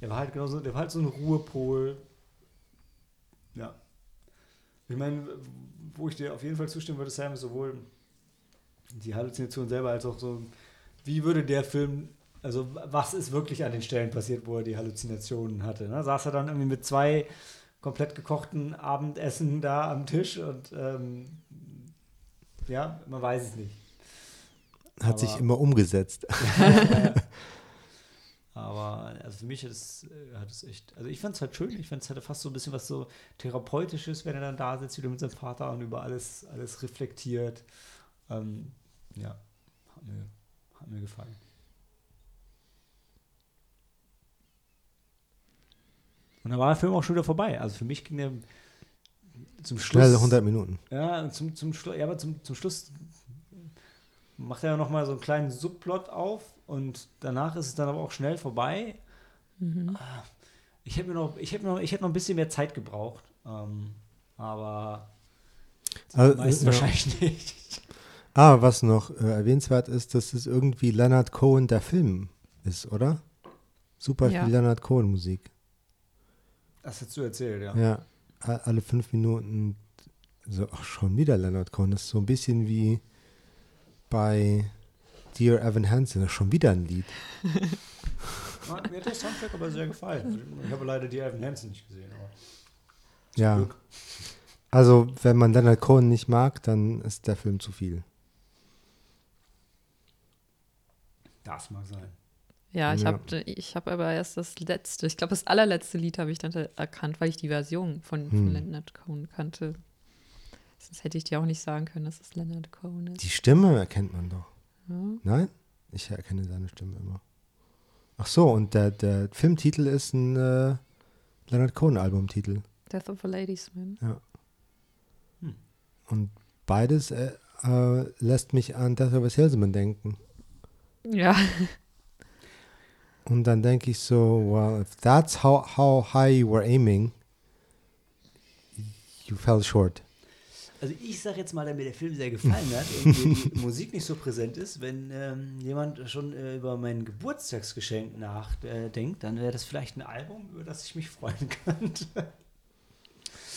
der war halt genauso, der war halt so ein Ruhepol. Ja. Ich meine, wo ich dir auf jeden Fall zustimmen würde, Sam, sowohl die Halluzination selber als auch so, wie würde der Film, also was ist wirklich an den Stellen passiert, wo er die Halluzinationen hatte. Ne? Saß er dann irgendwie mit zwei komplett gekochten Abendessen da am Tisch und ähm, ja, man weiß es nicht. Hat Aber- sich immer umgesetzt. Aber also für mich ist, äh, hat es echt, also ich fand es halt schön, ich fand es hatte fast so ein bisschen was so Therapeutisches, wenn er dann da sitzt, wieder mit seinem Vater und über alles, alles reflektiert. Ähm, ja, hat mir, hat mir gefallen. Und dann war der Film auch schon wieder vorbei. Also für mich ging der zum Schluss. Schnell 100 Minuten. Ja, zum, zum Schluss, ja, aber zum, zum Schluss macht er noch mal so einen kleinen Subplot auf und danach ist es dann aber auch schnell vorbei. Ah, Ich hätte mir noch, ich hätte noch, ich hätte noch ein bisschen mehr Zeit gebraucht, ähm, aber Also, meistens ja. wahrscheinlich nicht. Ah, was noch äh, erwähnenswert ist, dass es irgendwie Leonard Cohen der Film ist, oder? Super Ja. viel Leonard Cohen Musik. Das hast du erzählt, ja. Ja, alle fünf Minuten so, ach, schon wieder Leonard Cohen. Das ist so ein bisschen wie bei Dear Evan Hansen, das ist schon wieder ein Lied. Mir hat der Soundtrack aber sehr gefallen. Ich habe leider die Evan Hansen nicht gesehen, aber Ja, Glück. also wenn man Leonard Cohen nicht mag, dann ist der Film zu viel. das mag sein. Ja, ich Ja. habe ich hab aber erst das letzte, ich glaube, das allerletzte Lied habe ich dann erkannt, weil ich die Version von, von Hm. Leonard Cohen kannte. Sonst hätte ich dir auch nicht sagen können, dass es Leonard Cohen ist. Die Stimme erkennt man doch. Ja. Nein? Ich erkenne seine Stimme immer. Ach so, und der, der Filmtitel ist ein äh, Leonard Cohen-Albumtitel. Death of a Ladies Man. Und beides äh, äh, lässt mich an Death of a Salesman denken. Ja. Und dann denke ich so, well, if that's how, how high you were aiming, you fell short. Also ich sage jetzt mal, da mir der Film sehr gefallen hat und die Musik nicht so präsent ist, wenn ähm, jemand schon äh, über mein Geburtstagsgeschenk nachdenkt, dann wäre das vielleicht ein Album, über das ich mich freuen könnte.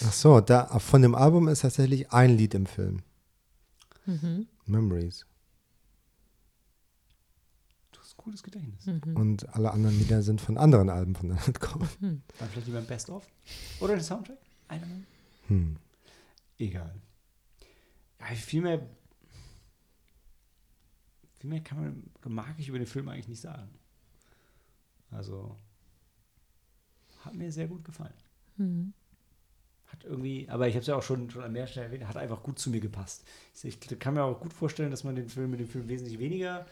Ach so, da, von dem Album ist tatsächlich ein Lied im Film. Mhm. Memories. Du hast ein gutes Gedächtnis. Mhm. Und alle anderen Lieder sind von anderen Alben von Leonard Cohen. Dann vielleicht lieber ein Best-of? Oder den Soundtrack? Hm. Egal. Ja, viel mehr, viel mehr kann man, mag ich über den Film eigentlich nicht sagen. Also, hat mir sehr gut gefallen. Mhm. Hat irgendwie, aber ich habe es ja auch schon, schon an mehr Stellen erwähnt, hat einfach gut zu mir gepasst. Ich kann mir auch gut vorstellen, dass man den Film mit dem Film wesentlich weniger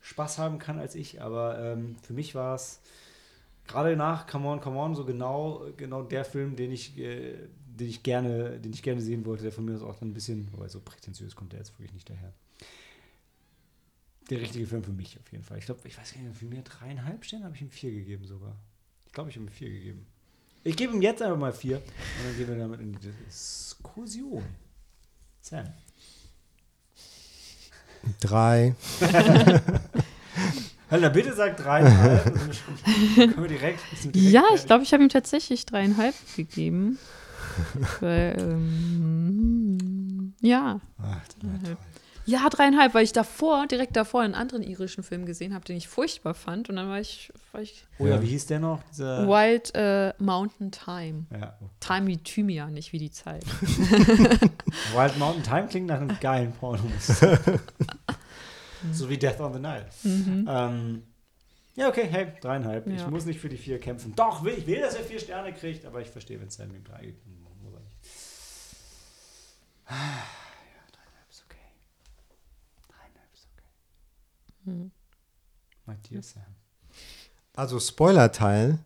Spaß haben kann als ich, aber ähm, für mich war es gerade nach Come On, Come On so genau, genau der Film, den ich, äh, den ich gerne, den ich gerne sehen wollte, der von mir aus auch dann ein bisschen, wobei so prätentiös kommt der jetzt wirklich nicht daher. Der richtige Film für mich auf jeden Fall. Ich glaube, ich weiß gar nicht, für mir dreieinhalb Sterne habe ich ihm vier gegeben sogar. Ich glaube, ich habe ihm vier gegeben. Ich gebe ihm jetzt einfach mal vier und dann gehen wir damit in die Diskussion. Sam. Drei. Hallo, bitte sag dreieinhalb. Also schon- können wir direkt, direkt Ja, ich glaube, ich habe ihm tatsächlich dreieinhalb gegeben. Weil, ähm, ja. Ach, Dreieinhalb. Ja, dreieinhalb, weil ich davor, direkt davor, einen anderen irischen Film gesehen habe, den ich furchtbar fand. Und dann war ich, war ich Oh ja, wie hieß der noch? Dieser, Wild äh, Mountain Time. ja. Time wie Thymian, nicht wie die Zeit. Wild Mountain Time klingt nach einem geilen Porno. so wie Death on the Nile. Ähm, ja, okay, hey, dreieinhalb. Ich Ja. muss nicht für die vier kämpfen. Doch, will, ich will, dass er vier Sterne kriegt, aber ich verstehe, wenn Sam ihm drei gibt. Muss er. Ah, Ja, dreieinhalb ist okay. Dreieinhalb ist okay. Mhm. My dear Sam. Also Spoiler-Teil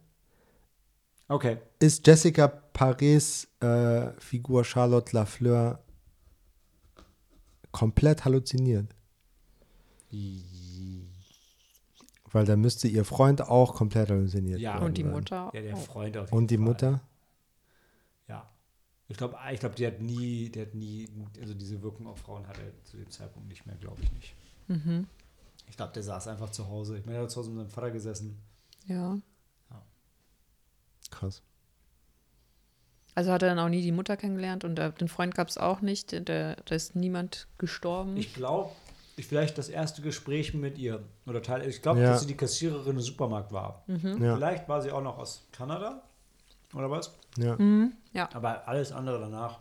Okay. ist Jessica Paris äh, Figur Charlotte Lafleur komplett halluziniert. Weil da müsste ihr Freund auch komplett halluziniert Ja, Und die sein. Mutter. Ja, der auch. Freund auf jeden Und die Fall. Mutter? Ja. Ich glaube, ich glaub, die hat nie, die hat nie, also diese Wirkung auf Frauen hat er zu dem Zeitpunkt nicht mehr, glaube ich nicht. Mhm. Ich glaube, der saß einfach zu Hause. Ich meine, er hat zu Hause mit seinem Vater gesessen. Ja. Krass. Also hat er dann auch nie die Mutter kennengelernt und äh, den Freund gab es auch nicht. Da ist niemand gestorben. Ich glaube, vielleicht das erste Gespräch mit ihr oder Teil. Ich glaube, Ja. dass sie die Kassiererin im Supermarkt war. Ja, Vielleicht war sie auch noch aus Kanada oder was? ja. Mhm. Ja. Aber alles andere danach.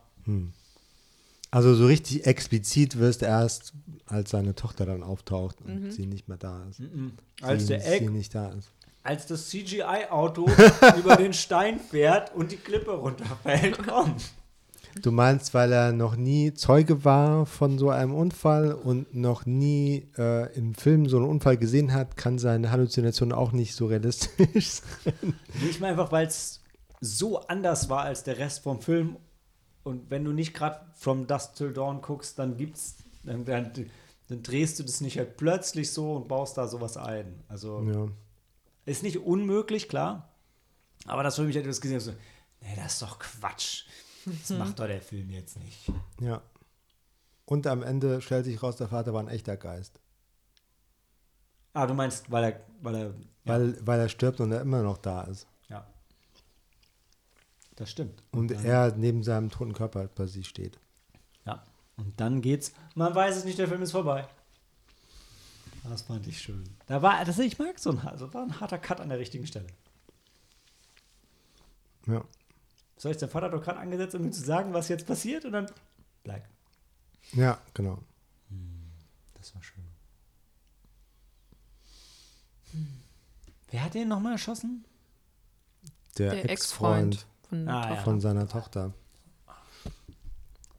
Also so richtig explizit wirst erst, als seine Tochter dann auftaucht und Mhm. sie nicht mehr da ist. Als sie, der sie Egg, nicht da ist. als das CGI-Auto über den Stein fährt und die Klippe runterfällt. Komm. Du meinst, weil er noch nie Zeuge war von so einem Unfall und noch nie äh, im Film so einen Unfall gesehen hat, kann seine Halluzination auch nicht so realistisch sein. Ich meine einfach, weil es so anders war als der Rest vom Film. Und wenn du nicht gerade From Dusk Till Dawn guckst, dann gibt's, dann, dann, dann drehst du das nicht halt plötzlich so und baust da sowas ein. Also Ja. ist nicht unmöglich, klar. Aber das für mich hätte das gesehen, so, nee, das ist doch Quatsch. Das macht doch der Film jetzt nicht. ja. Und am Ende stellt sich raus, der Vater war ein echter Geist. Ah, du meinst, weil er, weil er, ja, Weil, weil er stirbt und er immer noch da ist. ja. Das stimmt. Und dann, er neben seinem toten Körper bei sich steht. Ja. Und dann geht's, man weiß es nicht, der Film ist vorbei. Das fand ich schön. Da war, das, ich mag so ein, also war ein harter Cut an der richtigen Stelle. Ja. Soll ich, dein Vater hat doch gerade angesetzt, um ihm zu sagen, was jetzt passiert und dann bleib. Ja, genau. Das war schön. Wer hat den nochmal erschossen? Der, Der Ex-Freund Ex-Freund von Ah, ja. Von seiner Tochter.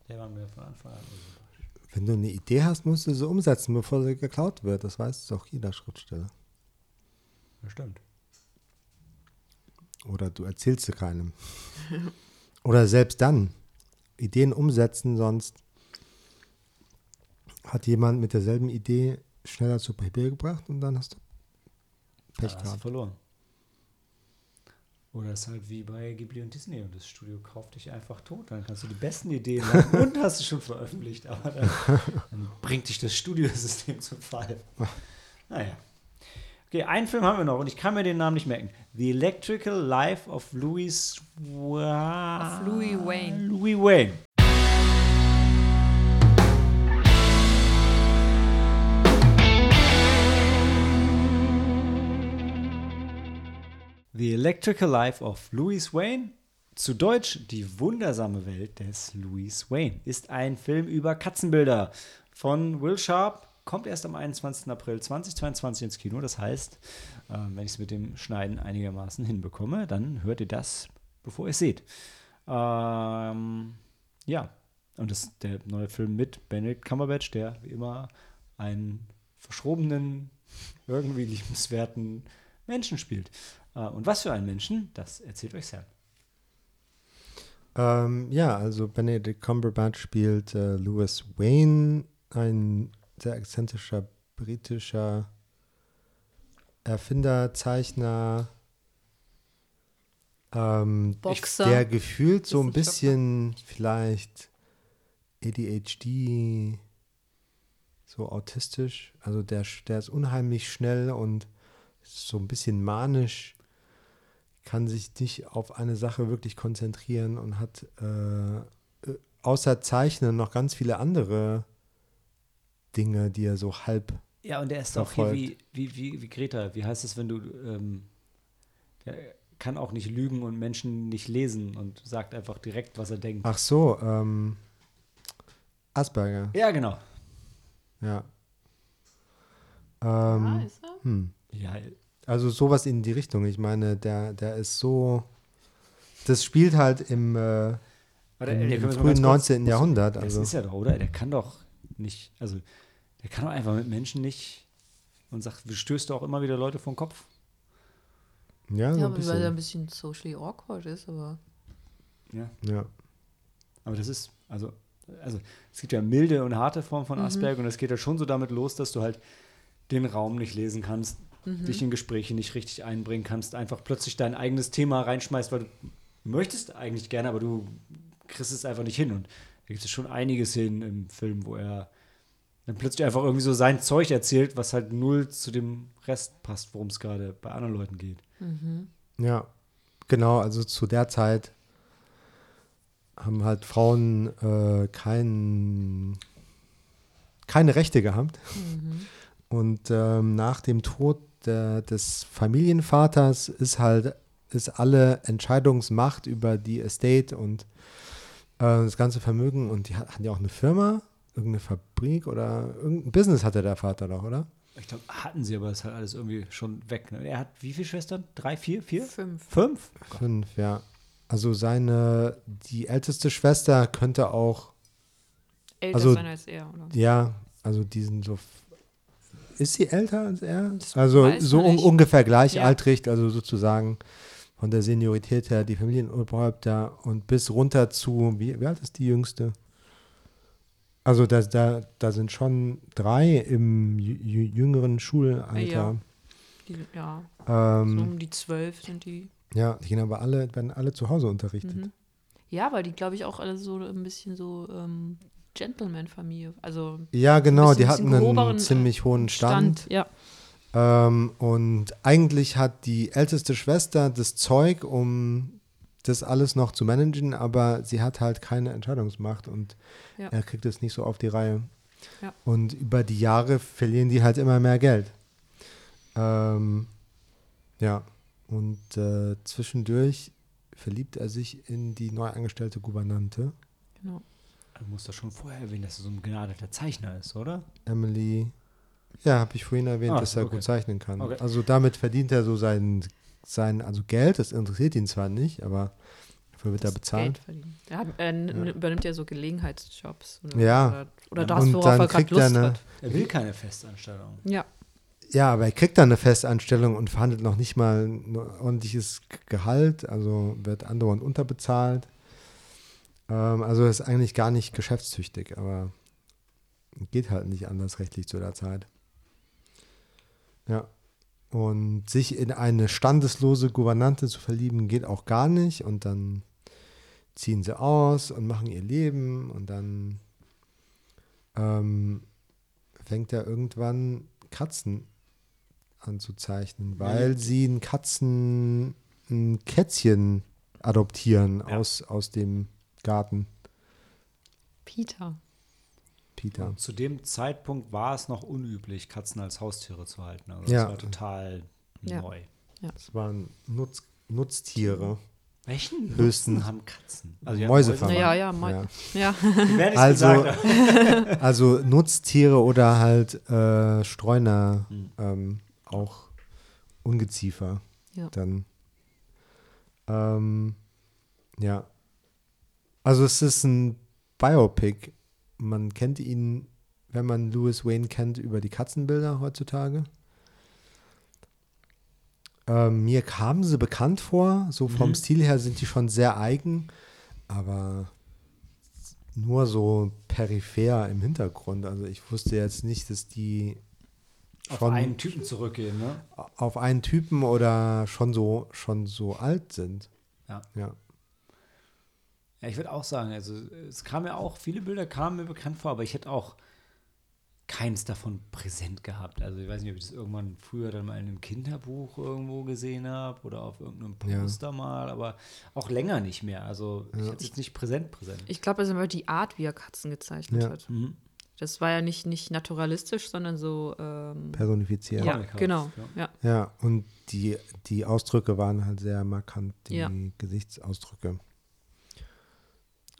Der war mir von Anfang an. Wenn du eine Idee hast, musst du sie umsetzen, bevor sie geklaut wird. Das weiß doch jeder Schriftsteller. Das stimmt. Oder du erzählst sie keinem. Oder selbst dann. Ideen umsetzen, sonst hat jemand mit derselben Idee schneller zu Papier gebracht und dann hast du Pech Da hast du gehabt. verloren. Oder es ist halt wie bei Ghibli und Disney und das Studio kauft dich einfach tot. Dann kannst du die besten Ideen haben und hast du schon veröffentlicht, aber dann, dann bringt dich das Studiosystem zum Fall. Naja. Okay, einen Film haben wir noch und ich kann mir den Namen nicht merken. The Electrical Life of Louis Of Louis Wayne. Louis Wayne. The Electrical Life of Louis Wayne, zu Deutsch Die wundersame Welt des Louis Wayne, ist ein Film über Katzenbilder von Will Sharp. Kommt erst am 21. April 2022 ins Kino. Das heißt, äh, wenn ich es mit dem Schneiden einigermaßen hinbekomme, dann hört ihr das, bevor ihr es seht. Ähm, ja, und das ist der neue Film mit Benedict Cumberbatch, der wie immer einen verschrobenen, irgendwie liebenswerten Menschen spielt. Äh, und was für einen Menschen, das erzählt euch Sam. Ähm, ja, also Benedict Cumberbatch spielt äh, Louis Wayne, ein sehr exzentrischer britischer Erfinder, Zeichner, ähm, Boxer. der gefühlt so ein Wissenschaftler. bisschen vielleicht ADHD, so autistisch, also der, der ist unheimlich schnell und so ein bisschen manisch, kann sich nicht auf eine Sache wirklich konzentrieren und hat äh, äh, außer Zeichnen noch ganz viele andere Dinge, die er so halb Ja, und der ist auch hier wie, wie, wie, wie Greta. Wie heißt es, wenn du. Ähm, der kann auch nicht lügen und Menschen nicht lesen und sagt einfach direkt, was er denkt. Ach so, ähm, Asperger, Ja, genau. ja. Ah, Ähm, ist er? hm. Ja, Also sowas in die Richtung. Ich meine, der, der ist so. Das spielt halt im, äh, Warte, im, im frühen ganz kurz- 19. Jahrhundert. Das Also, ist ja doch, oder? Der kann doch nicht. Also, der kann doch einfach mit Menschen nicht. Und sagt, stößt du auch immer wieder Leute vom Kopf? ja, so Ja, ein aber weil er ein bisschen. bisschen socially awkward ist, aber. Ja. Ja. Aber das ist, also, also es gibt ja milde und harte Formen von Asperger und es geht ja schon so damit los, dass du halt den Raum nicht lesen kannst, dich in Gespräche nicht richtig einbringen kannst, einfach plötzlich dein eigenes Thema reinschmeißt, weil du möchtest eigentlich gerne, aber du kriegst es einfach nicht hin. Und da gibt es schon einige Szenen im Film, wo er dann plötzlich einfach irgendwie so sein Zeug erzählt, was halt null zu dem Rest passt, worum es gerade bei anderen Leuten geht. Ja, genau. Also zu der Zeit haben halt Frauen äh, kein, keine Rechte gehabt. Und ähm, nach dem Tod der, des Familienvaters ist halt ist alle Entscheidungsmacht über die Estate und äh, das ganze Vermögen und die hat- hatten ja auch eine Firma, irgendeine Fabrik oder irgendein Business hatte der Vater doch, oder? Ich glaube, hatten sie, aber ist halt alles irgendwie schon weg. Ne? Er hat wie viele Schwestern? Drei, vier, vier? Fünf. Fünf? Fünf, ja. Also seine, die älteste Schwester könnte auch, Älter Also- sein als er, oder? ja, also diesen so. Ist sie älter als er? Das Also so un ungefähr gleichaltrig, also sozusagen von der Seniorität her die Familienoberhäupter und bis runter zu, wie, wie alt ist die jüngste? Also da, da, da sind schon drei im jü- jü- jüngeren Schulalter. Ja. Die, ja, so Ähm, um die zwölf sind die. ja, die gehen aber alle, werden alle zu Hause unterrichtet. Mhm. Ja, weil die, glaube ich, auch alle so ein bisschen so ähm, Gentleman-Familie. Also Ja, genau, bisschen- die hatten einen äh, ziemlich hohen Stand. Ja. Ähm, und eigentlich hat die älteste Schwester das Zeug, um das alles noch zu managen, aber sie hat halt keine Entscheidungsmacht und Ja. er kriegt es nicht so auf die Reihe. Ja. Und über die Jahre verlieren die halt immer mehr Geld. Ähm, ja, und äh, zwischendurch verliebt er sich in die neu angestellte Gouvernante, Genau. Du musst doch schon vorher erwähnen, dass er so ein begnadeter Zeichner ist, oder? Emily. Ja, habe ich vorhin erwähnt, Ah, dass er okay. gut zeichnen kann. Okay. Also damit verdient er so sein, sein, also Geld, das interessiert ihn zwar nicht, aber Wofür wird er Geld bezahlt? Er, hat, er n- übernimmt ja so Gelegenheitsjobs. Oder, Ja. Oder, oder Ja, das, und worauf dann er gerade er Lust eine- hat. Er will keine Festanstellung. Ja. Ja, aber er kriegt dann eine Festanstellung und verhandelt noch nicht mal ein ordentliches Gehalt, also wird andauernd unterbezahlt. Ähm, also ist eigentlich gar nicht geschäftstüchtig, aber geht halt nicht anders rechtlich zu der Zeit. Ja. Und sich in eine standeslose Gouvernante zu verlieben, geht auch gar nicht. Und dann ziehen sie aus und machen ihr Leben und dann ähm, fängt er irgendwann Katzen anzuzeichnen, weil sie ein Katzen ein Kätzchen adoptieren Ja. aus, aus dem Garten, Peter. Peter. Und zu dem Zeitpunkt war es noch unüblich, Katzen als Haustiere zu halten. Also Ja. das war total Ja. neu. Das waren Nutz, Nutztiere. Welchen Höchstens Nutzen haben Katzen? Also Mäusefarmer. Ja, ja, mal, Ja. ja. Also-. Also Nutztiere oder halt äh, Streuner, Hm. ähm, auch Ungeziefer. Ja. Dann. Ähm, ja. Also es ist ein Biopic. Man kennt ihn, wenn man Louis Wayne kennt, über die Katzenbilder heutzutage. Ähm, mir kamen sie bekannt vor. So vom Mhm. Stil her sind die schon sehr eigen, aber nur so peripher im Hintergrund. Also ich wusste jetzt nicht, dass die Auf einen Typen zurückgehen, ne? auf einen Typen oder schon so schon so alt sind. Ja. Ja. Ja, ich würde auch sagen, also es kam mir auch, viele Bilder kamen mir bekannt vor, aber ich hätte auch keins davon präsent gehabt. Also ich weiß nicht, ob ich das irgendwann früher dann mal in einem Kinderbuch irgendwo gesehen habe oder auf irgendeinem Ja. Poster mal, aber auch länger nicht mehr. Also ich Ja. hatte es jetzt nicht präsent präsent. Ich glaube, es ist immer die Art, wie er Katzen gezeichnet Ja. hat. Mhm. Das war ja nicht, nicht naturalistisch, sondern so. Ähm, Personifiziert. ja, genau. ja. Ja. Ja, und die, die Ausdrücke waren halt sehr markant, die Ja. Gesichtsausdrücke.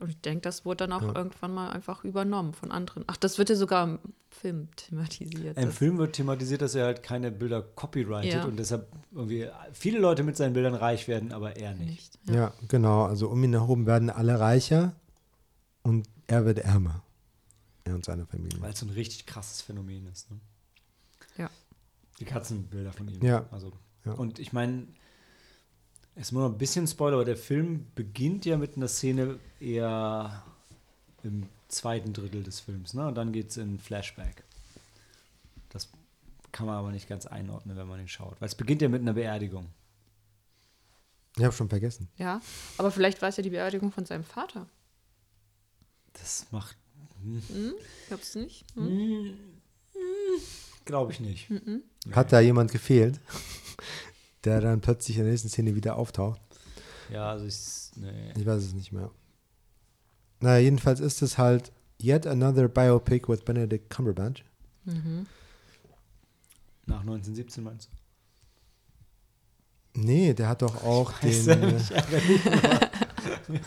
Und ich denke, das wurde dann auch Ja. irgendwann mal einfach übernommen von anderen. Ach, das wird ja sogar im Film thematisiert. Im Film wird thematisiert, dass er halt keine Bilder copyrightet Ja. und deshalb irgendwie viele Leute mit seinen Bildern reich werden, aber er nicht. nicht. Ja. Ja. genau. Also um ihn herum werden alle reicher und er wird ärmer. Er und seine Familie. Weil es so ein richtig krasses Phänomen ist. Ne? Ja. Die Katzenbilder von ihm. Ja. Also, Ja. Und ich meine, es ist nur noch ein bisschen Spoiler, aber der Film beginnt ja mit einer Szene eher im zweiten Drittel des Films. Ne? Und dann geht es in Flashback. Das kann man aber nicht ganz einordnen, wenn man ihn schaut. Weil es beginnt ja mit einer Beerdigung. Ich habe schon vergessen. ja, aber vielleicht war es ja die Beerdigung von seinem Vater. Das macht. Hm? Glaubst du nicht? Hm? Glaube ich nicht. Hat da jemand gefehlt, der dann plötzlich in der nächsten Szene wieder auftaucht? Ja, also ich. Nee. Ich weiß es nicht mehr. Naja, jedenfalls ist es halt yet another biopic with Benedict Cumberbatch. Mhm. Nach 1917 meinst du? Nee, der hat doch auch Weiß den äh,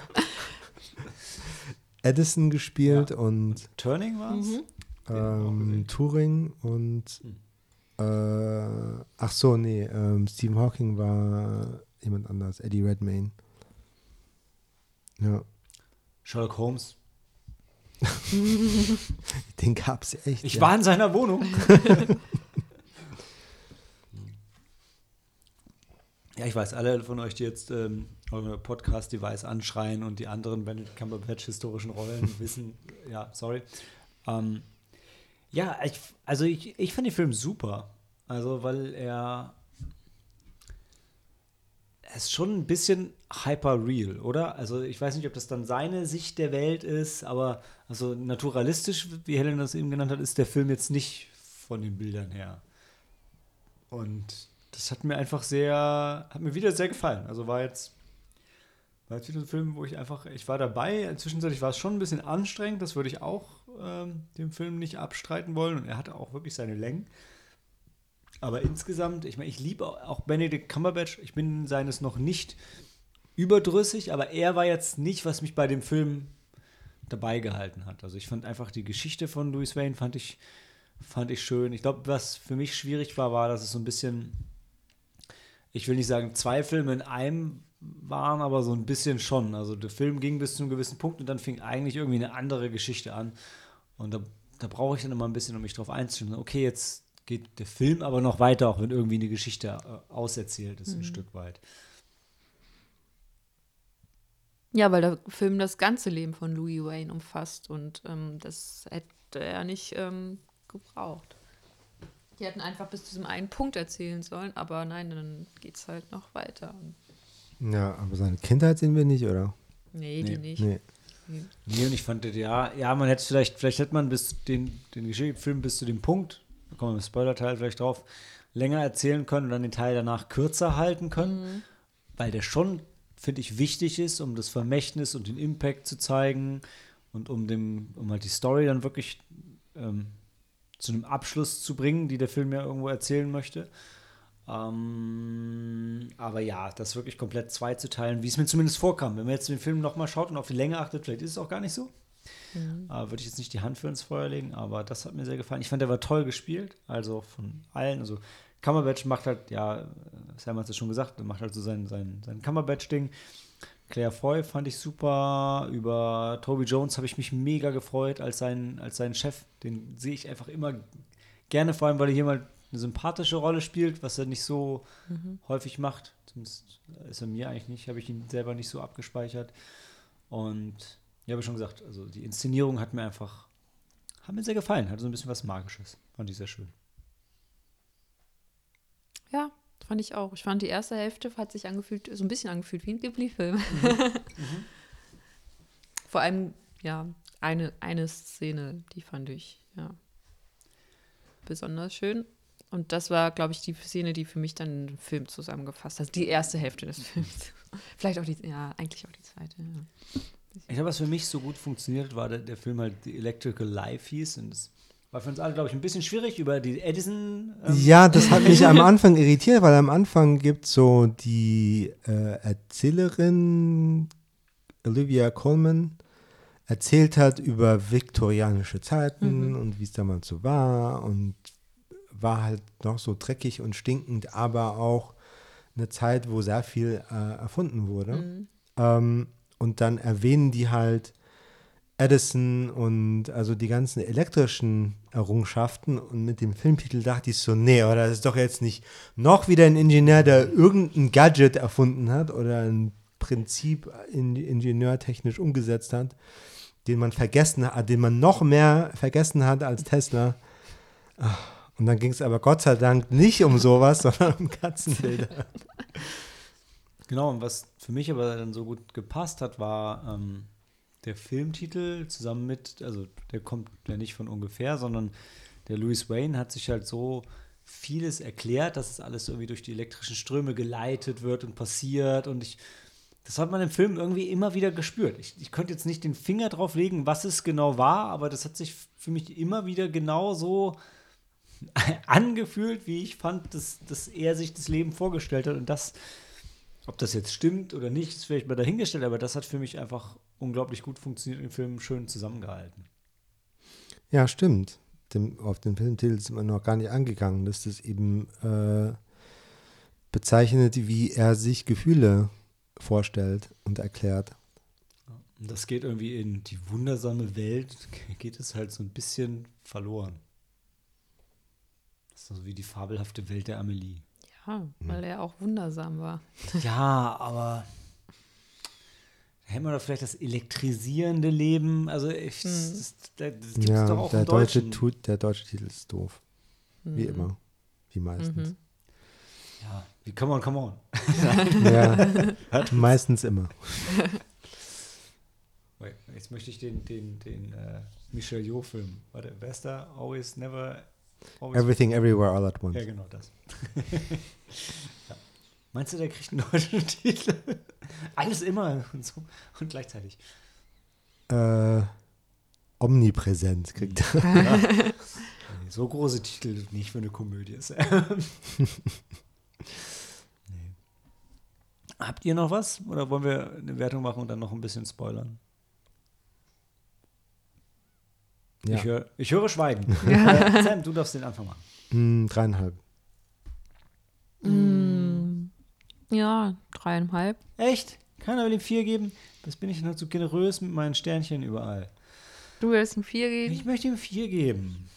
Edison gespielt und Turning war es? Mhm. Ähm. Turing und äh, ach so, nee, ähm, Stephen Hawking war jemand anders, Eddie Redmayne. Ja, Sherlock Holmes. den gab's echt. Ich ja. war in seiner Wohnung. ja, ich weiß, alle von euch, die jetzt ähm, eure Podcast-Device anschreien und die anderen Benedict Cumberbatch-historischen Rollen wissen, ja, sorry. Ähm, ja, ich, also ich, ich fand den Film super. Also, weil er er ist schon ein bisschen hyper-real, oder? Also ich weiß nicht, ob das dann seine Sicht der Welt ist, aber also naturalistisch, wie Helen das eben genannt hat, ist der Film jetzt nicht von den Bildern her. Und das hat mir einfach sehr, hat mir wieder sehr gefallen. Also war jetzt, war jetzt wieder ein Film, wo ich einfach, ich war dabei. Zwischenzeitlich war es schon ein bisschen anstrengend, das würde ich auch ähm, dem Film nicht abstreiten wollen. Und er hatte auch wirklich seine Längen. Aber insgesamt, ich meine, ich liebe auch Benedict Cumberbatch. Ich bin seines noch nicht überdrüssig, aber er war jetzt nicht, was mich bei dem Film dabei gehalten hat. Also ich fand einfach die Geschichte von Louis Wayne fand ich, fand ich schön. Ich glaube, was für mich schwierig war, war, dass es so ein bisschen, ich will nicht sagen zwei Filme in einem waren, aber so ein bisschen schon. Also der Film ging bis zu einem gewissen Punkt und dann fing eigentlich irgendwie eine andere Geschichte an. Und da, da brauche ich dann immer ein bisschen, um mich drauf einzustellen. Okay, jetzt geht der Film aber noch weiter, auch wenn irgendwie eine Geschichte äh, auserzählt ist, ein Stück weit. Ja, weil der Film das ganze Leben von Louis Wayne umfasst und ähm, das hätte er nicht ähm, gebraucht. Die hätten einfach bis zu diesem einen Punkt erzählen sollen, aber nein, dann geht es halt noch weiter. Ja, aber seine Kindheit sehen wir nicht, oder? Nee, die Nee. nicht. Nee. Nee, und ich fand, ja, ja, man hätte vielleicht, vielleicht hätte man bis den, den Geschichtsfilm bis zu dem Punkt, da kommen wir im Spoiler-Teil vielleicht drauf, länger erzählen können und dann den Teil danach kürzer halten können, weil der schon, finde ich, wichtig ist, um das Vermächtnis und den Impact zu zeigen und um dem, um halt die Story dann wirklich ähm, zu einem Abschluss zu bringen, die der Film ja irgendwo erzählen möchte. Ähm, aber ja, das wirklich komplett zwei zu teilen, wie es mir zumindest vorkam. Wenn man jetzt den Film nochmal schaut und auf die Länge achtet, vielleicht ist es auch gar nicht so. Äh, Würde ich jetzt nicht die Hand für ins Feuer legen, aber das hat mir sehr gefallen. Ich fand, der war toll gespielt, also von allen. Also Cumberbatch macht halt, ja, Sam hat es ja schon gesagt, der macht halt so sein, sein, sein Cumberbatch-Ding. Claire Foy fand ich super. Über Toby Jones habe ich mich mega gefreut als sein, als seinen Chef. Den sehe ich einfach immer gerne, vor allem, weil er hier mal eine sympathische Rolle spielt, was er nicht so häufig macht. Zumindest ist er mir eigentlich nicht, habe ich ihn selber nicht so abgespeichert. Und ja, habe ich schon gesagt, also die Inszenierung hat mir einfach, hat mir sehr gefallen, hatte so ein bisschen was Magisches. Fand ich sehr schön. Ja, fand ich auch. Ich fand die erste Hälfte hat sich angefühlt, so ein bisschen angefühlt wie ein Ghibli-Film. Vor allem, ja, eine, eine Szene, die fand ich, ja, besonders schön. Und das war, glaube ich, die Szene, die für mich dann den Film zusammengefasst hat. Die erste Hälfte des Films. Vielleicht auch die, ja, eigentlich auch die zweite. Ja. Ich glaube, was für mich so gut funktioniert, war der, der Film halt The Electrical Life hieß. Und das war für uns alle, glaube ich, ein bisschen schwierig über die Edison. Ähm, Ja, das hat mich am Anfang irritiert, weil am Anfang gibt so die äh, Erzählerin Olivia Colman erzählt hat über viktorianische Zeiten und wie es damals so war und war halt noch so dreckig und stinkend, aber auch eine Zeit, wo sehr viel äh, erfunden wurde. Ähm, und dann erwähnen die halt Edison und also die ganzen elektrischen Errungenschaften und mit dem Filmtitel dachte ich so, nee, aber das ist doch jetzt nicht noch wieder ein Ingenieur, der irgendein Gadget erfunden hat oder ein Prinzip in, ingenieurtechnisch umgesetzt hat, den man vergessen hat, den man noch mehr vergessen hat als Tesla. Ah, Und dann ging es aber Gott sei Dank nicht um sowas, sondern um Katzenbilder. Genau, und was für mich aber dann so gut gepasst hat, war ähm, der Filmtitel zusammen mit, also der kommt ja nicht von ungefähr, sondern der Louis Wayne hat sich halt so vieles erklärt, dass es alles irgendwie durch die elektrischen Ströme geleitet wird und passiert und ich, das hat man im Film irgendwie immer wieder gespürt. Ich, ich könnte jetzt nicht den Finger drauf legen, was es genau war, aber das hat sich für mich immer wieder genau so angefühlt, wie ich fand, dass, dass er sich das Leben vorgestellt hat und das ob das jetzt stimmt oder nicht, ist vielleicht mal dahingestellt, aber das hat für mich einfach unglaublich gut funktioniert und den Film schön zusammengehalten. Ja, stimmt. Dem, auf den Filmtitel sind wir noch gar nicht angegangen, dass das eben äh, bezeichnet, wie er sich Gefühle vorstellt und erklärt. Und das geht irgendwie in die wundersame Welt, geht es halt so ein bisschen verloren. Das so wie die fabelhafte Welt der Amelie. Ja, weil er auch wundersam war. Ja, aber da hätten wir doch vielleicht das elektrisierende Leben. Also, ich, das, das, das gibt es ja, doch auch der im deutsche, Deutschen. tut, der deutsche Titel ist doof. Wie immer. Wie meistens. Ja, wie come on, come on. Ja, meistens immer. Jetzt möchte ich den, den, den äh, Michel Jo-Film. Warte, da? Always, never, always. Everything, everywhere, all at once. Ja, genau das. ja. Meinst du, der kriegt einen deutschen Titel? Alles immer und so und gleichzeitig. Äh, omnipräsent kriegt er. Nee, So große Titel nicht für eine Komödie. nee. Habt ihr noch was? Oder wollen wir eine Wertung machen und dann noch ein bisschen spoilern? Ja. Ich, hör, ich höre Schweigen. Äh, Sam, du darfst den Anfang machen. Hm, dreieinhalb. Ja, dreieinhalb. Echt? Keiner will ihm vier geben? Das bin ich halt so generös mit meinen Sternchen überall. Du willst ein vier geben? Ich möchte ihm vier geben.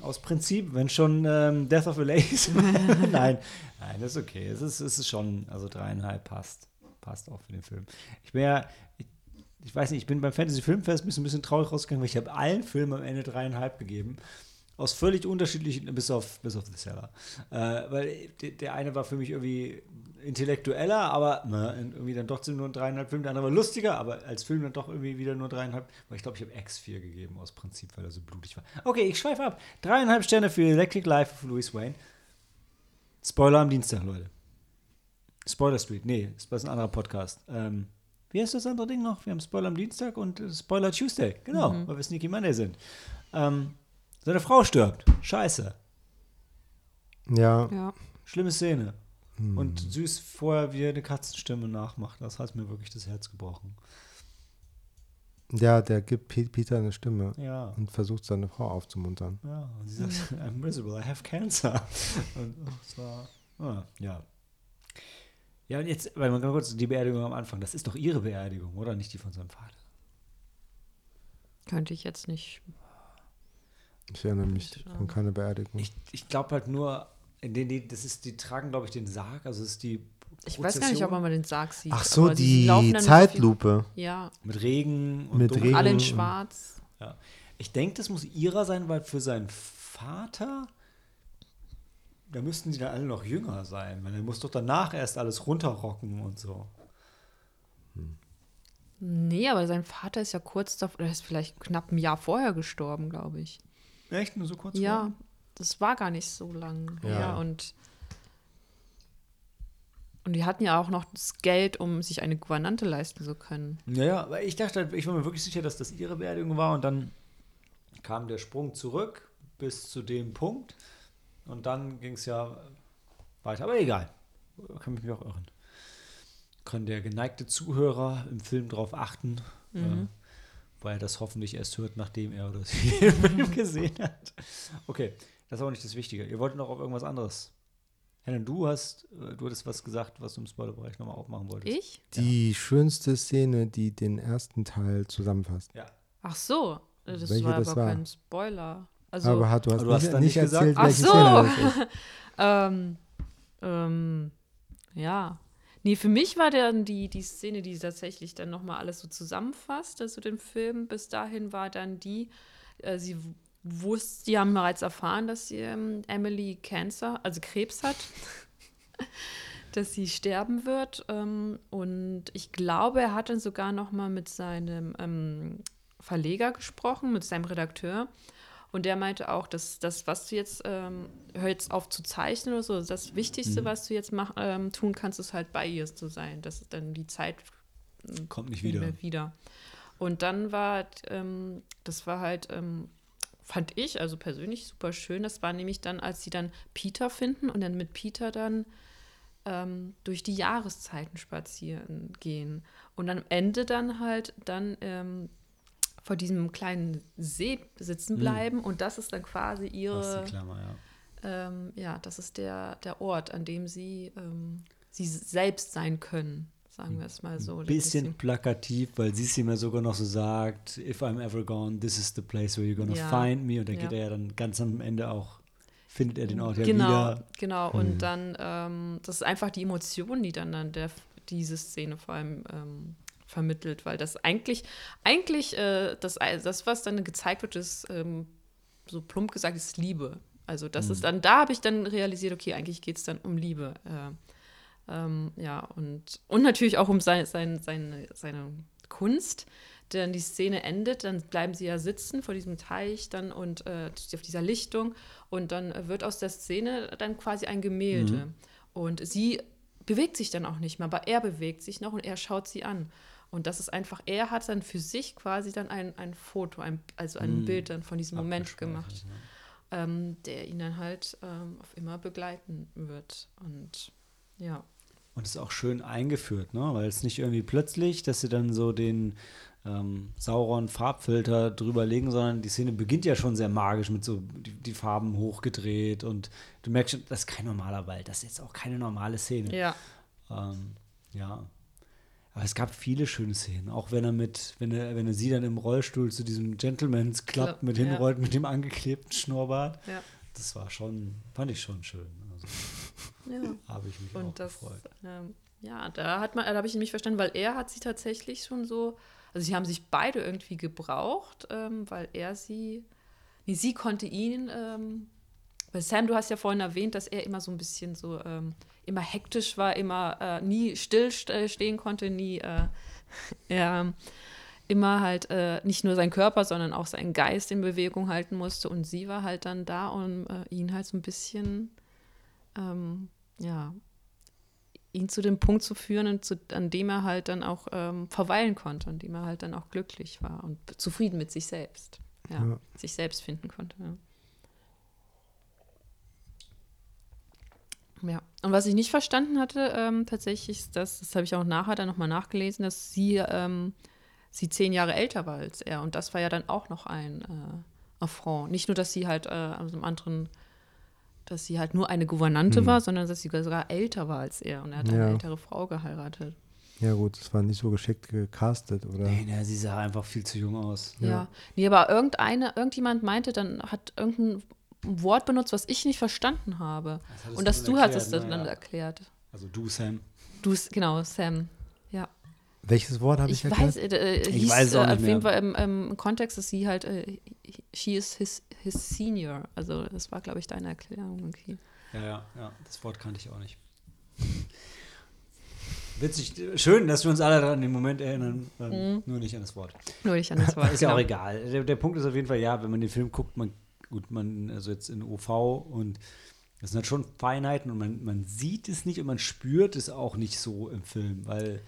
Aus Prinzip, wenn schon ähm, Death of a Lace. nein, nein, das ist okay. Es ist, es ist schon, also dreieinhalb passt. Passt auch für den Film. Ich bin ja, ich, ich weiß nicht, ich bin beim Fantasy Filmfest ein bisschen, traurig rausgegangen, weil ich habe allen Filmen am Ende dreieinhalb gegeben. Aus völlig unterschiedlichen, bis auf, bis auf The Seller. Äh, weil der, eine war für mich irgendwie intellektueller, aber na, irgendwie dann trotzdem nur ein dreieinhalb Film. Der andere war lustiger, aber als Film dann doch irgendwie wieder nur dreieinhalb. Weil ich glaube, ich habe X4 gegeben aus Prinzip, weil er so blutig war. Okay, ich schweife ab. Dreieinhalb Sterne für Electric Life of Louis Wayne. Spoiler am Dienstag, Leute. Spoiler Street, nee, das ist ein anderer Podcast. Ähm, wie heißt das andere Ding noch? Wir haben Spoiler am Dienstag und Spoiler Tuesday. Genau, mhm. weil wir Sneaky Monday sind. Ähm, seine Frau stirbt. Scheiße. Ja. ja. Schlimme Szene. Hm. Und süß vorher, wie er eine Katzenstimme nachmacht. Das hat mir wirklich das Herz gebrochen. Ja, der gibt Peter eine Stimme ja. und versucht seine Frau aufzumuntern. Ja, und sie sagt, I'm miserable, I have cancer. Und das war, ah, ja. Ja, und jetzt, weil man ganz kurz die Beerdigung am Anfang, das ist doch ihre Beerdigung, oder? Nicht die von seinem Vater. Könnte ich jetzt nicht. Ich erinnere mich an keine Beerdigung. Ich, ich glaube halt nur, in den, die, das ist, die tragen, glaube ich, den Sarg, also es ist die ich weiß gar nicht, ob man mal den Sarg sieht. Ach so, die Zeitlupe. So ja. Mit Regen und Mit Regen. Alle in schwarz. Ja. Ich denke, das muss ihrer sein, weil für seinen Vater, da müssten die dann alle noch jünger sein, weil er muss doch danach erst alles runterrocken und so. Hm. Nee, aber sein Vater ist ja kurz davor, er ist vielleicht knapp ein Jahr vorher gestorben, glaube ich. Echt? Nur so kurz Ja, vorher? das war gar nicht so lang. Ja, ja und und die hatten ja auch noch das Geld, um sich eine Gouvernante leisten zu können. Ja, ja, aber ich dachte, ich war mir wirklich sicher, dass das ihre Beerdigung war. Und dann kam der Sprung zurück bis zu dem Punkt. Und dann ging es ja weiter. Aber egal. Kann mich auch irren. Kann der geneigte Zuhörer im Film darauf achten, mhm. äh, weil er das hoffentlich erst hört, nachdem er oder sie den Film gesehen hat. Okay, das ist aber nicht das Wichtige. Ihr wolltet noch auf irgendwas anderes Helen, du hast, äh, du hattest was gesagt, was du im Spoilerbereich nochmal aufmachen wolltest. Ich? Die ja. schönste Szene, die den ersten Teil zusammenfasst. Ja. Ach so, das Welche war das aber war? kein Spoiler. Also, aber hat, du hast, du hast nicht, nicht erzählt, Ach welche so. Szene das ist. ähm, ähm, ja. Nee, für mich war dann die, die Szene, die tatsächlich dann nochmal alles so zusammenfasst, also den Film. Bis dahin war dann die, äh, sie wusste, die haben bereits erfahren, dass sie, ähm, Emily Cancer, also Krebs hat, dass sie sterben wird. Ähm, und ich glaube, er hat dann sogar noch mal mit seinem ähm, Verleger gesprochen, mit seinem Redakteur. Und der meinte auch, dass das, was du jetzt, ähm, hör jetzt auf zu zeichnen oder so, das Wichtigste, mhm. was du jetzt mach, ähm, tun kannst, ist halt bei ihr zu sein. dass dann die Zeit kommt nicht wieder. wieder. Und dann war, ähm, das war halt ähm, fand ich also persönlich super schön. Das war nämlich dann, als sie dann Peter finden und dann mit Peter dann ähm, durch die Jahreszeiten spazieren gehen. Und am Ende dann halt dann ähm, vor diesem kleinen See sitzen hm. bleiben. Mhm. Und das ist dann quasi ihre. Das ist die Klammer, ja. Ähm, ja, das ist der, der Ort, an dem sie, ähm, sie selbst sein können sagen wir es mal so. Ein bisschen plakativ, weil sie es ihm ja sogar noch so sagt, if I'm ever gone, this is the place where you're gonna ja. find me. Und dann ja. geht er ja dann ganz am Ende auch, findet er den Ort ja genau, wieder. Genau, und hm. dann, ähm, das ist einfach die Emotion, die dann, dann der, diese Szene vor allem ähm, vermittelt, weil das eigentlich, eigentlich, äh, das, das, was dann gezeigt wird, ist, ähm, so plump gesagt, ist Liebe. Also das hm. ist dann, da habe ich dann realisiert, okay, eigentlich geht es dann um Liebe. Äh, ähm, ja, und, und natürlich auch um sein, sein, seine, seine Kunst. Denn die Szene endet, dann bleiben sie ja sitzen vor diesem Teich dann und äh, auf dieser Lichtung und dann wird aus der Szene dann quasi ein Gemälde. Mhm. Und sie bewegt sich dann auch nicht mehr, aber er bewegt sich noch und er schaut sie an. Und das ist einfach, er hat dann für sich quasi dann ein, ein Foto, ein, also ein mhm. Bild dann von diesem Moment gemacht, ja. ähm, der ihn dann halt ähm, auf immer begleiten wird. Und ja. Und es ist auch schön eingeführt, ne? weil es nicht irgendwie plötzlich, dass sie dann so den ähm, Sauron-Farbfilter drüber legen, sondern die Szene beginnt ja schon sehr magisch mit so die, die, Farben hochgedreht und du merkst schon, das ist kein normaler Wald, das ist jetzt auch keine normale Szene. Ja. Ähm, ja. Aber es gab viele schöne Szenen. Auch wenn er mit, wenn er, wenn er sie dann im Rollstuhl zu diesem Gentleman's Club Club, mit ja. hinrollt, mit dem angeklebten Schnurrbart. Ja. Das war schon, fand ich schon schön. Also ja. habe ich mich auch Und das, gefreut. ähm, ja, da hat man, da habe ich nämlich verstanden, weil er hat sie tatsächlich schon so, also sie haben sich beide irgendwie gebraucht, ähm, weil er sie, nee, sie konnte ihn, ähm, weil Sam, du hast ja vorhin erwähnt, dass er immer so ein bisschen so, ähm, immer hektisch war, immer äh, nie still st äh, stehen konnte, nie, äh, er immer halt äh, nicht nur sein Körper, sondern auch seinen Geist in Bewegung halten musste und sie war halt dann da, um äh, ihn halt so ein bisschen, ähm, ja, ihn zu dem Punkt zu führen, und zu, an dem er halt dann auch ähm, verweilen konnte, an dem er halt dann auch glücklich war und zufrieden mit sich selbst. Ja, Ja. sich selbst finden konnte. Ja. Ja. Und was ich nicht verstanden hatte, ähm, tatsächlich, ist, dass, das habe ich auch nachher dann nochmal nachgelesen, dass sie, ähm, sie zehn Jahre älter war als er. Und das war ja dann auch noch ein äh, Affront. Nicht nur, dass sie halt äh, aus einem anderen dass sie halt nur eine Gouvernante Hm. war, sondern dass sie sogar älter war als er. Und er hat Ja. eine ältere Frau geheiratet. Ja, gut, das war nicht so geschickt gecastet, oder? Nee, nee, sie sah einfach viel zu jung aus. Ja. Ja. Nee, aber irgendeine, irgendjemand meinte, dann hat irgendein Wort benutzt, was ich nicht verstanden habe. Das Und dass dann du hattest das erklärt, dann ne? Ja. erklärt. Also du, Sam. Du, genau, Sam. Ja. Welches Wort habe ich, Ich erklärt? weiß, äh, äh, Ich hieß, weiß es auch äh, nicht auf mehr. jeden Fall im, im Kontext, dass sie halt, äh, she is his, his senior. Also das war, glaube ich, deine Erklärung. Okay. Ja, ja, ja, das Wort kannte ich auch nicht. Witzig, schön, dass wir uns alle daran im Moment erinnern, ähm, nur nicht an das Wort. Nur nicht an das Wort. Ist ja auch genau. egal. Der, der Punkt ist auf jeden Fall, ja, wenn man den Film guckt, man, gut, man, also jetzt in OV und das sind halt schon Feinheiten und man, man sieht es nicht und man spürt es auch nicht so im Film, weil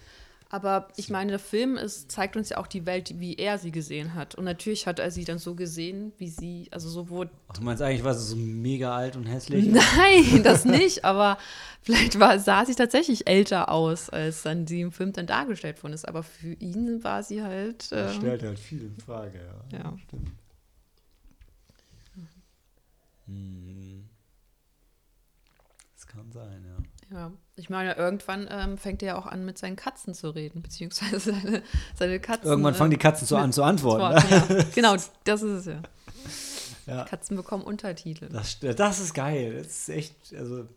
Aber ich meine, der Film ist, zeigt uns ja auch die Welt, wie er sie gesehen hat. Und natürlich hat er sie dann so gesehen, wie sie, also so wurde. ach, du meinst eigentlich, war sie so mega alt und hässlich? Nein, das nicht, aber vielleicht war, sah sie tatsächlich älter aus, als dann sie im Film dann dargestellt worden ist. Aber für ihn war sie halt. Das Äh, stellt halt viel in Frage, ja. Ja. Stimmt. Hm. Das kann sein, ja. ja, ich meine, irgendwann ähm, fängt er ja auch an, mit seinen Katzen zu reden, beziehungsweise seine, seine Katzen. Irgendwann fangen die äh, Katzen so an zu antworten. Wort, Ne? ja. Genau, das ist es ja. Ja. Katzen bekommen Untertitel. Das, das ist geil. Das ist echt, also,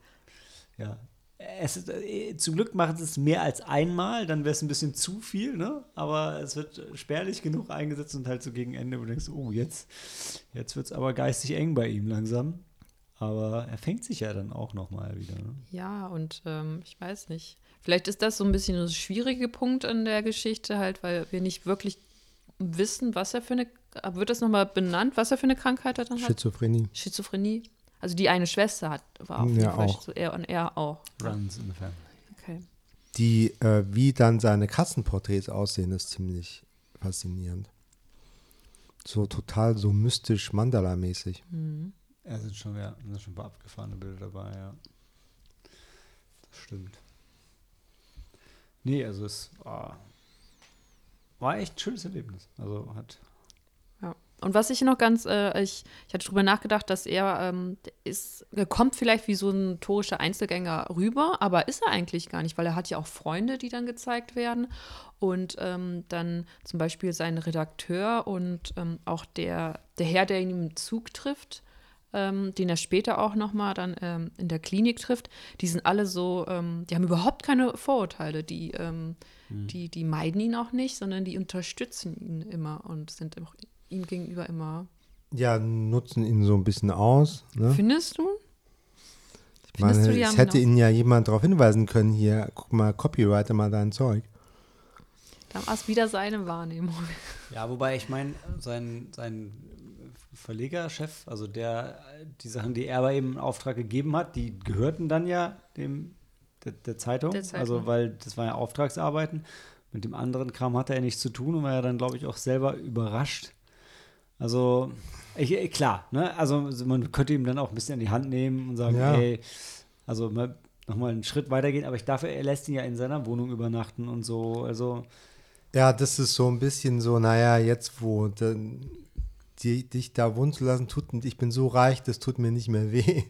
ja. Es ist, äh, zum Glück machen sie es mehr als einmal, dann wäre es ein bisschen zu viel, ne? Aber es wird spärlich genug eingesetzt und halt so gegen Ende, wo du denkst, oh, jetzt, jetzt wird es aber geistig eng bei ihm langsam. Aber er fängt sich ja dann auch nochmal wieder. Ne? Ja, und ähm, ich weiß nicht. Vielleicht ist das so ein bisschen ein schwieriger Punkt in der Geschichte, halt, weil wir nicht wirklich wissen, was er für eine. Wird das nochmal benannt, was er für eine Krankheit er dann hat? Schizophrenie. Also die eine Schwester hat, war auf Ja, jeden Fall auch. so er und er auch. Runs in the Family. Okay. Die, äh, wie dann seine Katzenporträts aussehen, ist ziemlich faszinierend. So total so mystisch Mandala-mäßig. Ja, sind schon, ja, sind schon ein paar abgefahrene Bilder dabei, ja. Das stimmt. Nee, also es war, war echt ein schönes Erlebnis. Also hat. Und was ich noch ganz, äh, ich, ich hatte drüber nachgedacht, dass er ähm, ist, er kommt vielleicht wie so ein notorischer Einzelgänger rüber, aber ist er eigentlich gar nicht, weil er hat ja auch Freunde, die dann gezeigt werden. Und ähm, dann zum Beispiel sein Redakteur und ähm, auch der, der Herr, der ihn im Zug trifft, ähm, den er später auch nochmal dann ähm, in der Klinik trifft, die sind alle so, ähm, die haben überhaupt keine Vorurteile, die, ähm, die, die meiden ihn auch nicht, sondern die unterstützen ihn immer und sind auch ihm gegenüber immer. Ja, nutzen ihn so ein bisschen aus. Ne? Findest du? Ich meine, Findest du, die es hätte ihn ja jemand darauf hinweisen können, hier, guck mal, copyrighte mal dein Zeug. Da war es wieder seine Wahrnehmung. Ja, wobei ich meine, sein, sein Verlegerchef, also der, die Sachen, die er aber eben in Auftrag gegeben hat, die gehörten dann ja dem der, der, Zeitung. Der Zeitung. Also, weil das waren ja Auftragsarbeiten. Mit dem anderen Kram hatte er nichts zu tun und war ja dann, glaube ich, auch selber überrascht. Also, ich, klar, ne? Also man könnte ihm dann auch ein bisschen in die Hand nehmen und sagen, Ja. ey, also mal, nochmal einen Schritt weitergehen, aber ich dafür, er lässt ihn ja in seiner Wohnung übernachten und so. Also, Ja, das ist so ein bisschen so, naja, jetzt wo dann, die, dich da wohnen zu lassen, tut, ich bin so reich, das tut mir nicht mehr weh.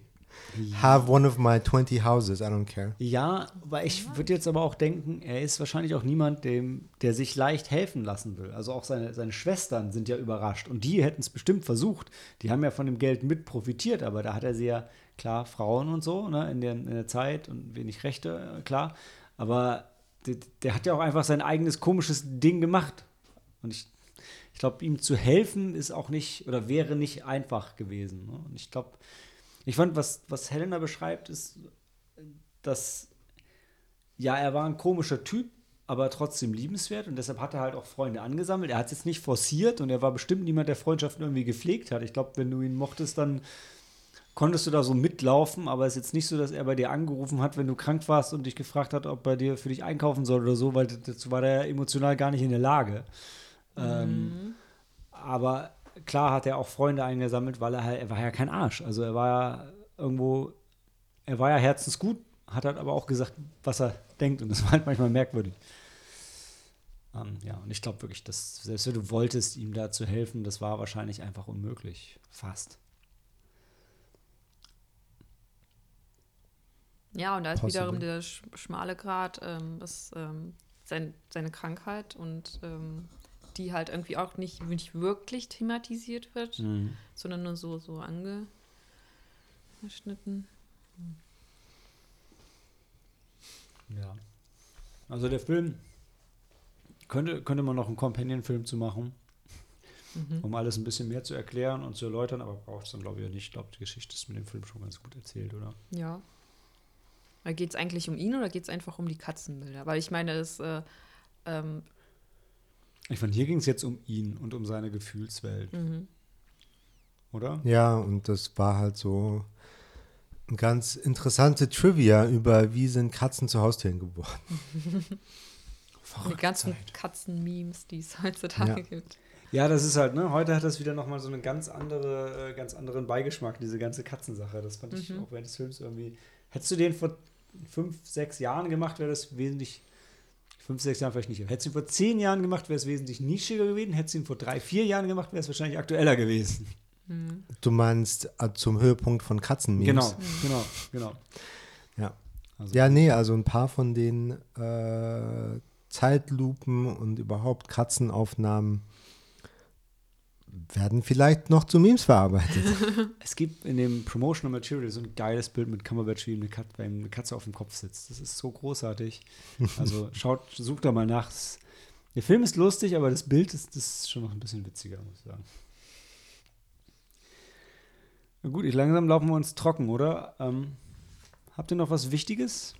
Have one of my 20 houses, I don't care. Ja, weil ich würde jetzt aber auch denken, er ist wahrscheinlich auch niemand, dem, der sich leicht helfen lassen will. Also auch seine, seine Schwestern sind ja überrascht und die hätten es bestimmt versucht. Die haben ja von dem Geld mit profitiert, aber da hat er sie ja, klar, Frauen und so, ne, in der, in der Zeit und wenig Rechte, klar. Aber der, der hat ja auch einfach sein eigenes komisches Ding gemacht. Und ich, ich glaube, ihm zu helfen ist auch nicht oder wäre nicht einfach gewesen. Ne? Und ich glaube, ich fand, was, was Helena beschreibt, ist, dass ja, er war ein komischer Typ, aber trotzdem liebenswert und deshalb hat er halt auch Freunde angesammelt. Er hat es jetzt nicht forciert und er war bestimmt niemand, der Freundschaften irgendwie gepflegt hat. Ich glaube, wenn du ihn mochtest, dann konntest du da so mitlaufen, aber es ist jetzt nicht so, dass er bei dir angerufen hat, wenn du krank warst und dich gefragt hat, ob er dir für dich einkaufen soll oder so, weil dazu war er emotional gar nicht in der Lage. Mhm. Ähm, aber klar hat er auch Freunde eingesammelt, weil er halt, er war ja kein Arsch. Also er war ja irgendwo, er war ja herzensgut, hat halt aber auch gesagt, was er denkt und das war halt manchmal merkwürdig. Ähm, ja, und ich glaube wirklich, dass selbst wenn du wolltest, ihm da zu helfen, das war wahrscheinlich einfach unmöglich. Fast. Ja, und da ist Possible. wiederum der schmale Grad, ähm, ist ähm, sein, seine Krankheit und ähm, die halt irgendwie auch nicht, nicht wirklich thematisiert wird, mhm. sondern nur so, so angeschnitten. Ja. Also der Film könnte, könnte man noch einen Companion-Film zu machen, mhm. um alles ein bisschen mehr zu erklären und zu erläutern, aber braucht es dann, glaube ich, ja nicht. Ich glaube, die Geschichte ist mit dem Film schon ganz gut erzählt, oder? Ja. Geht es eigentlich um ihn oder geht es einfach um die Katzenbilder? Weil ich meine, es äh, ähm, ich meine, hier ging es jetzt um ihn und um seine Gefühlswelt. Mhm. Oder? Ja, und das war halt so eine ganz interessante Trivia über, wie sind Katzen zu Haustieren geworden. die ganzen Katzen-Memes, die es heutzutage ja. gibt. Ja, das ist halt, ne? Heute hat das wieder nochmal so einen ganz andere, äh, ganz anderen Beigeschmack, diese ganze Katzensache. Das fand ich mhm. auch während des Films irgendwie. Hättest du den vor fünf, sechs Jahren gemacht, wäre das wesentlich fünf, sechs Jahren vielleicht nicht. Hättest du ihn vor zehn Jahren gemacht, wäre es wesentlich nischiger gewesen. Hättest du ihn vor drei, vier Jahren gemacht, wäre es wahrscheinlich aktueller gewesen. Mhm. Du meinst äh, zum Höhepunkt von Katzenmemes? Genau, genau, genau. Ja. Also. Ja, nee, also ein paar von den äh, Zeitlupen und überhaupt Katzenaufnahmen werden vielleicht noch zu Memes verarbeitet. es gibt in dem Promotional Material so ein geiles Bild mit Cumberbatch, wie eine, Kat eine Katze auf dem Kopf sitzt. Das ist so großartig. Also schaut, sucht da mal nach. Der Film ist lustig, aber das Bild ist, das ist schon noch ein bisschen witziger, muss ich sagen. Na gut, ich langsam laufen wir uns trocken, oder? Ähm, habt ihr noch was Wichtiges?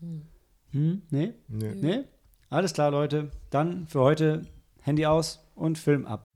Hm? hm? Nee? Nee. nee? Alles klar, Leute. Dann für heute Handy aus und Film ab.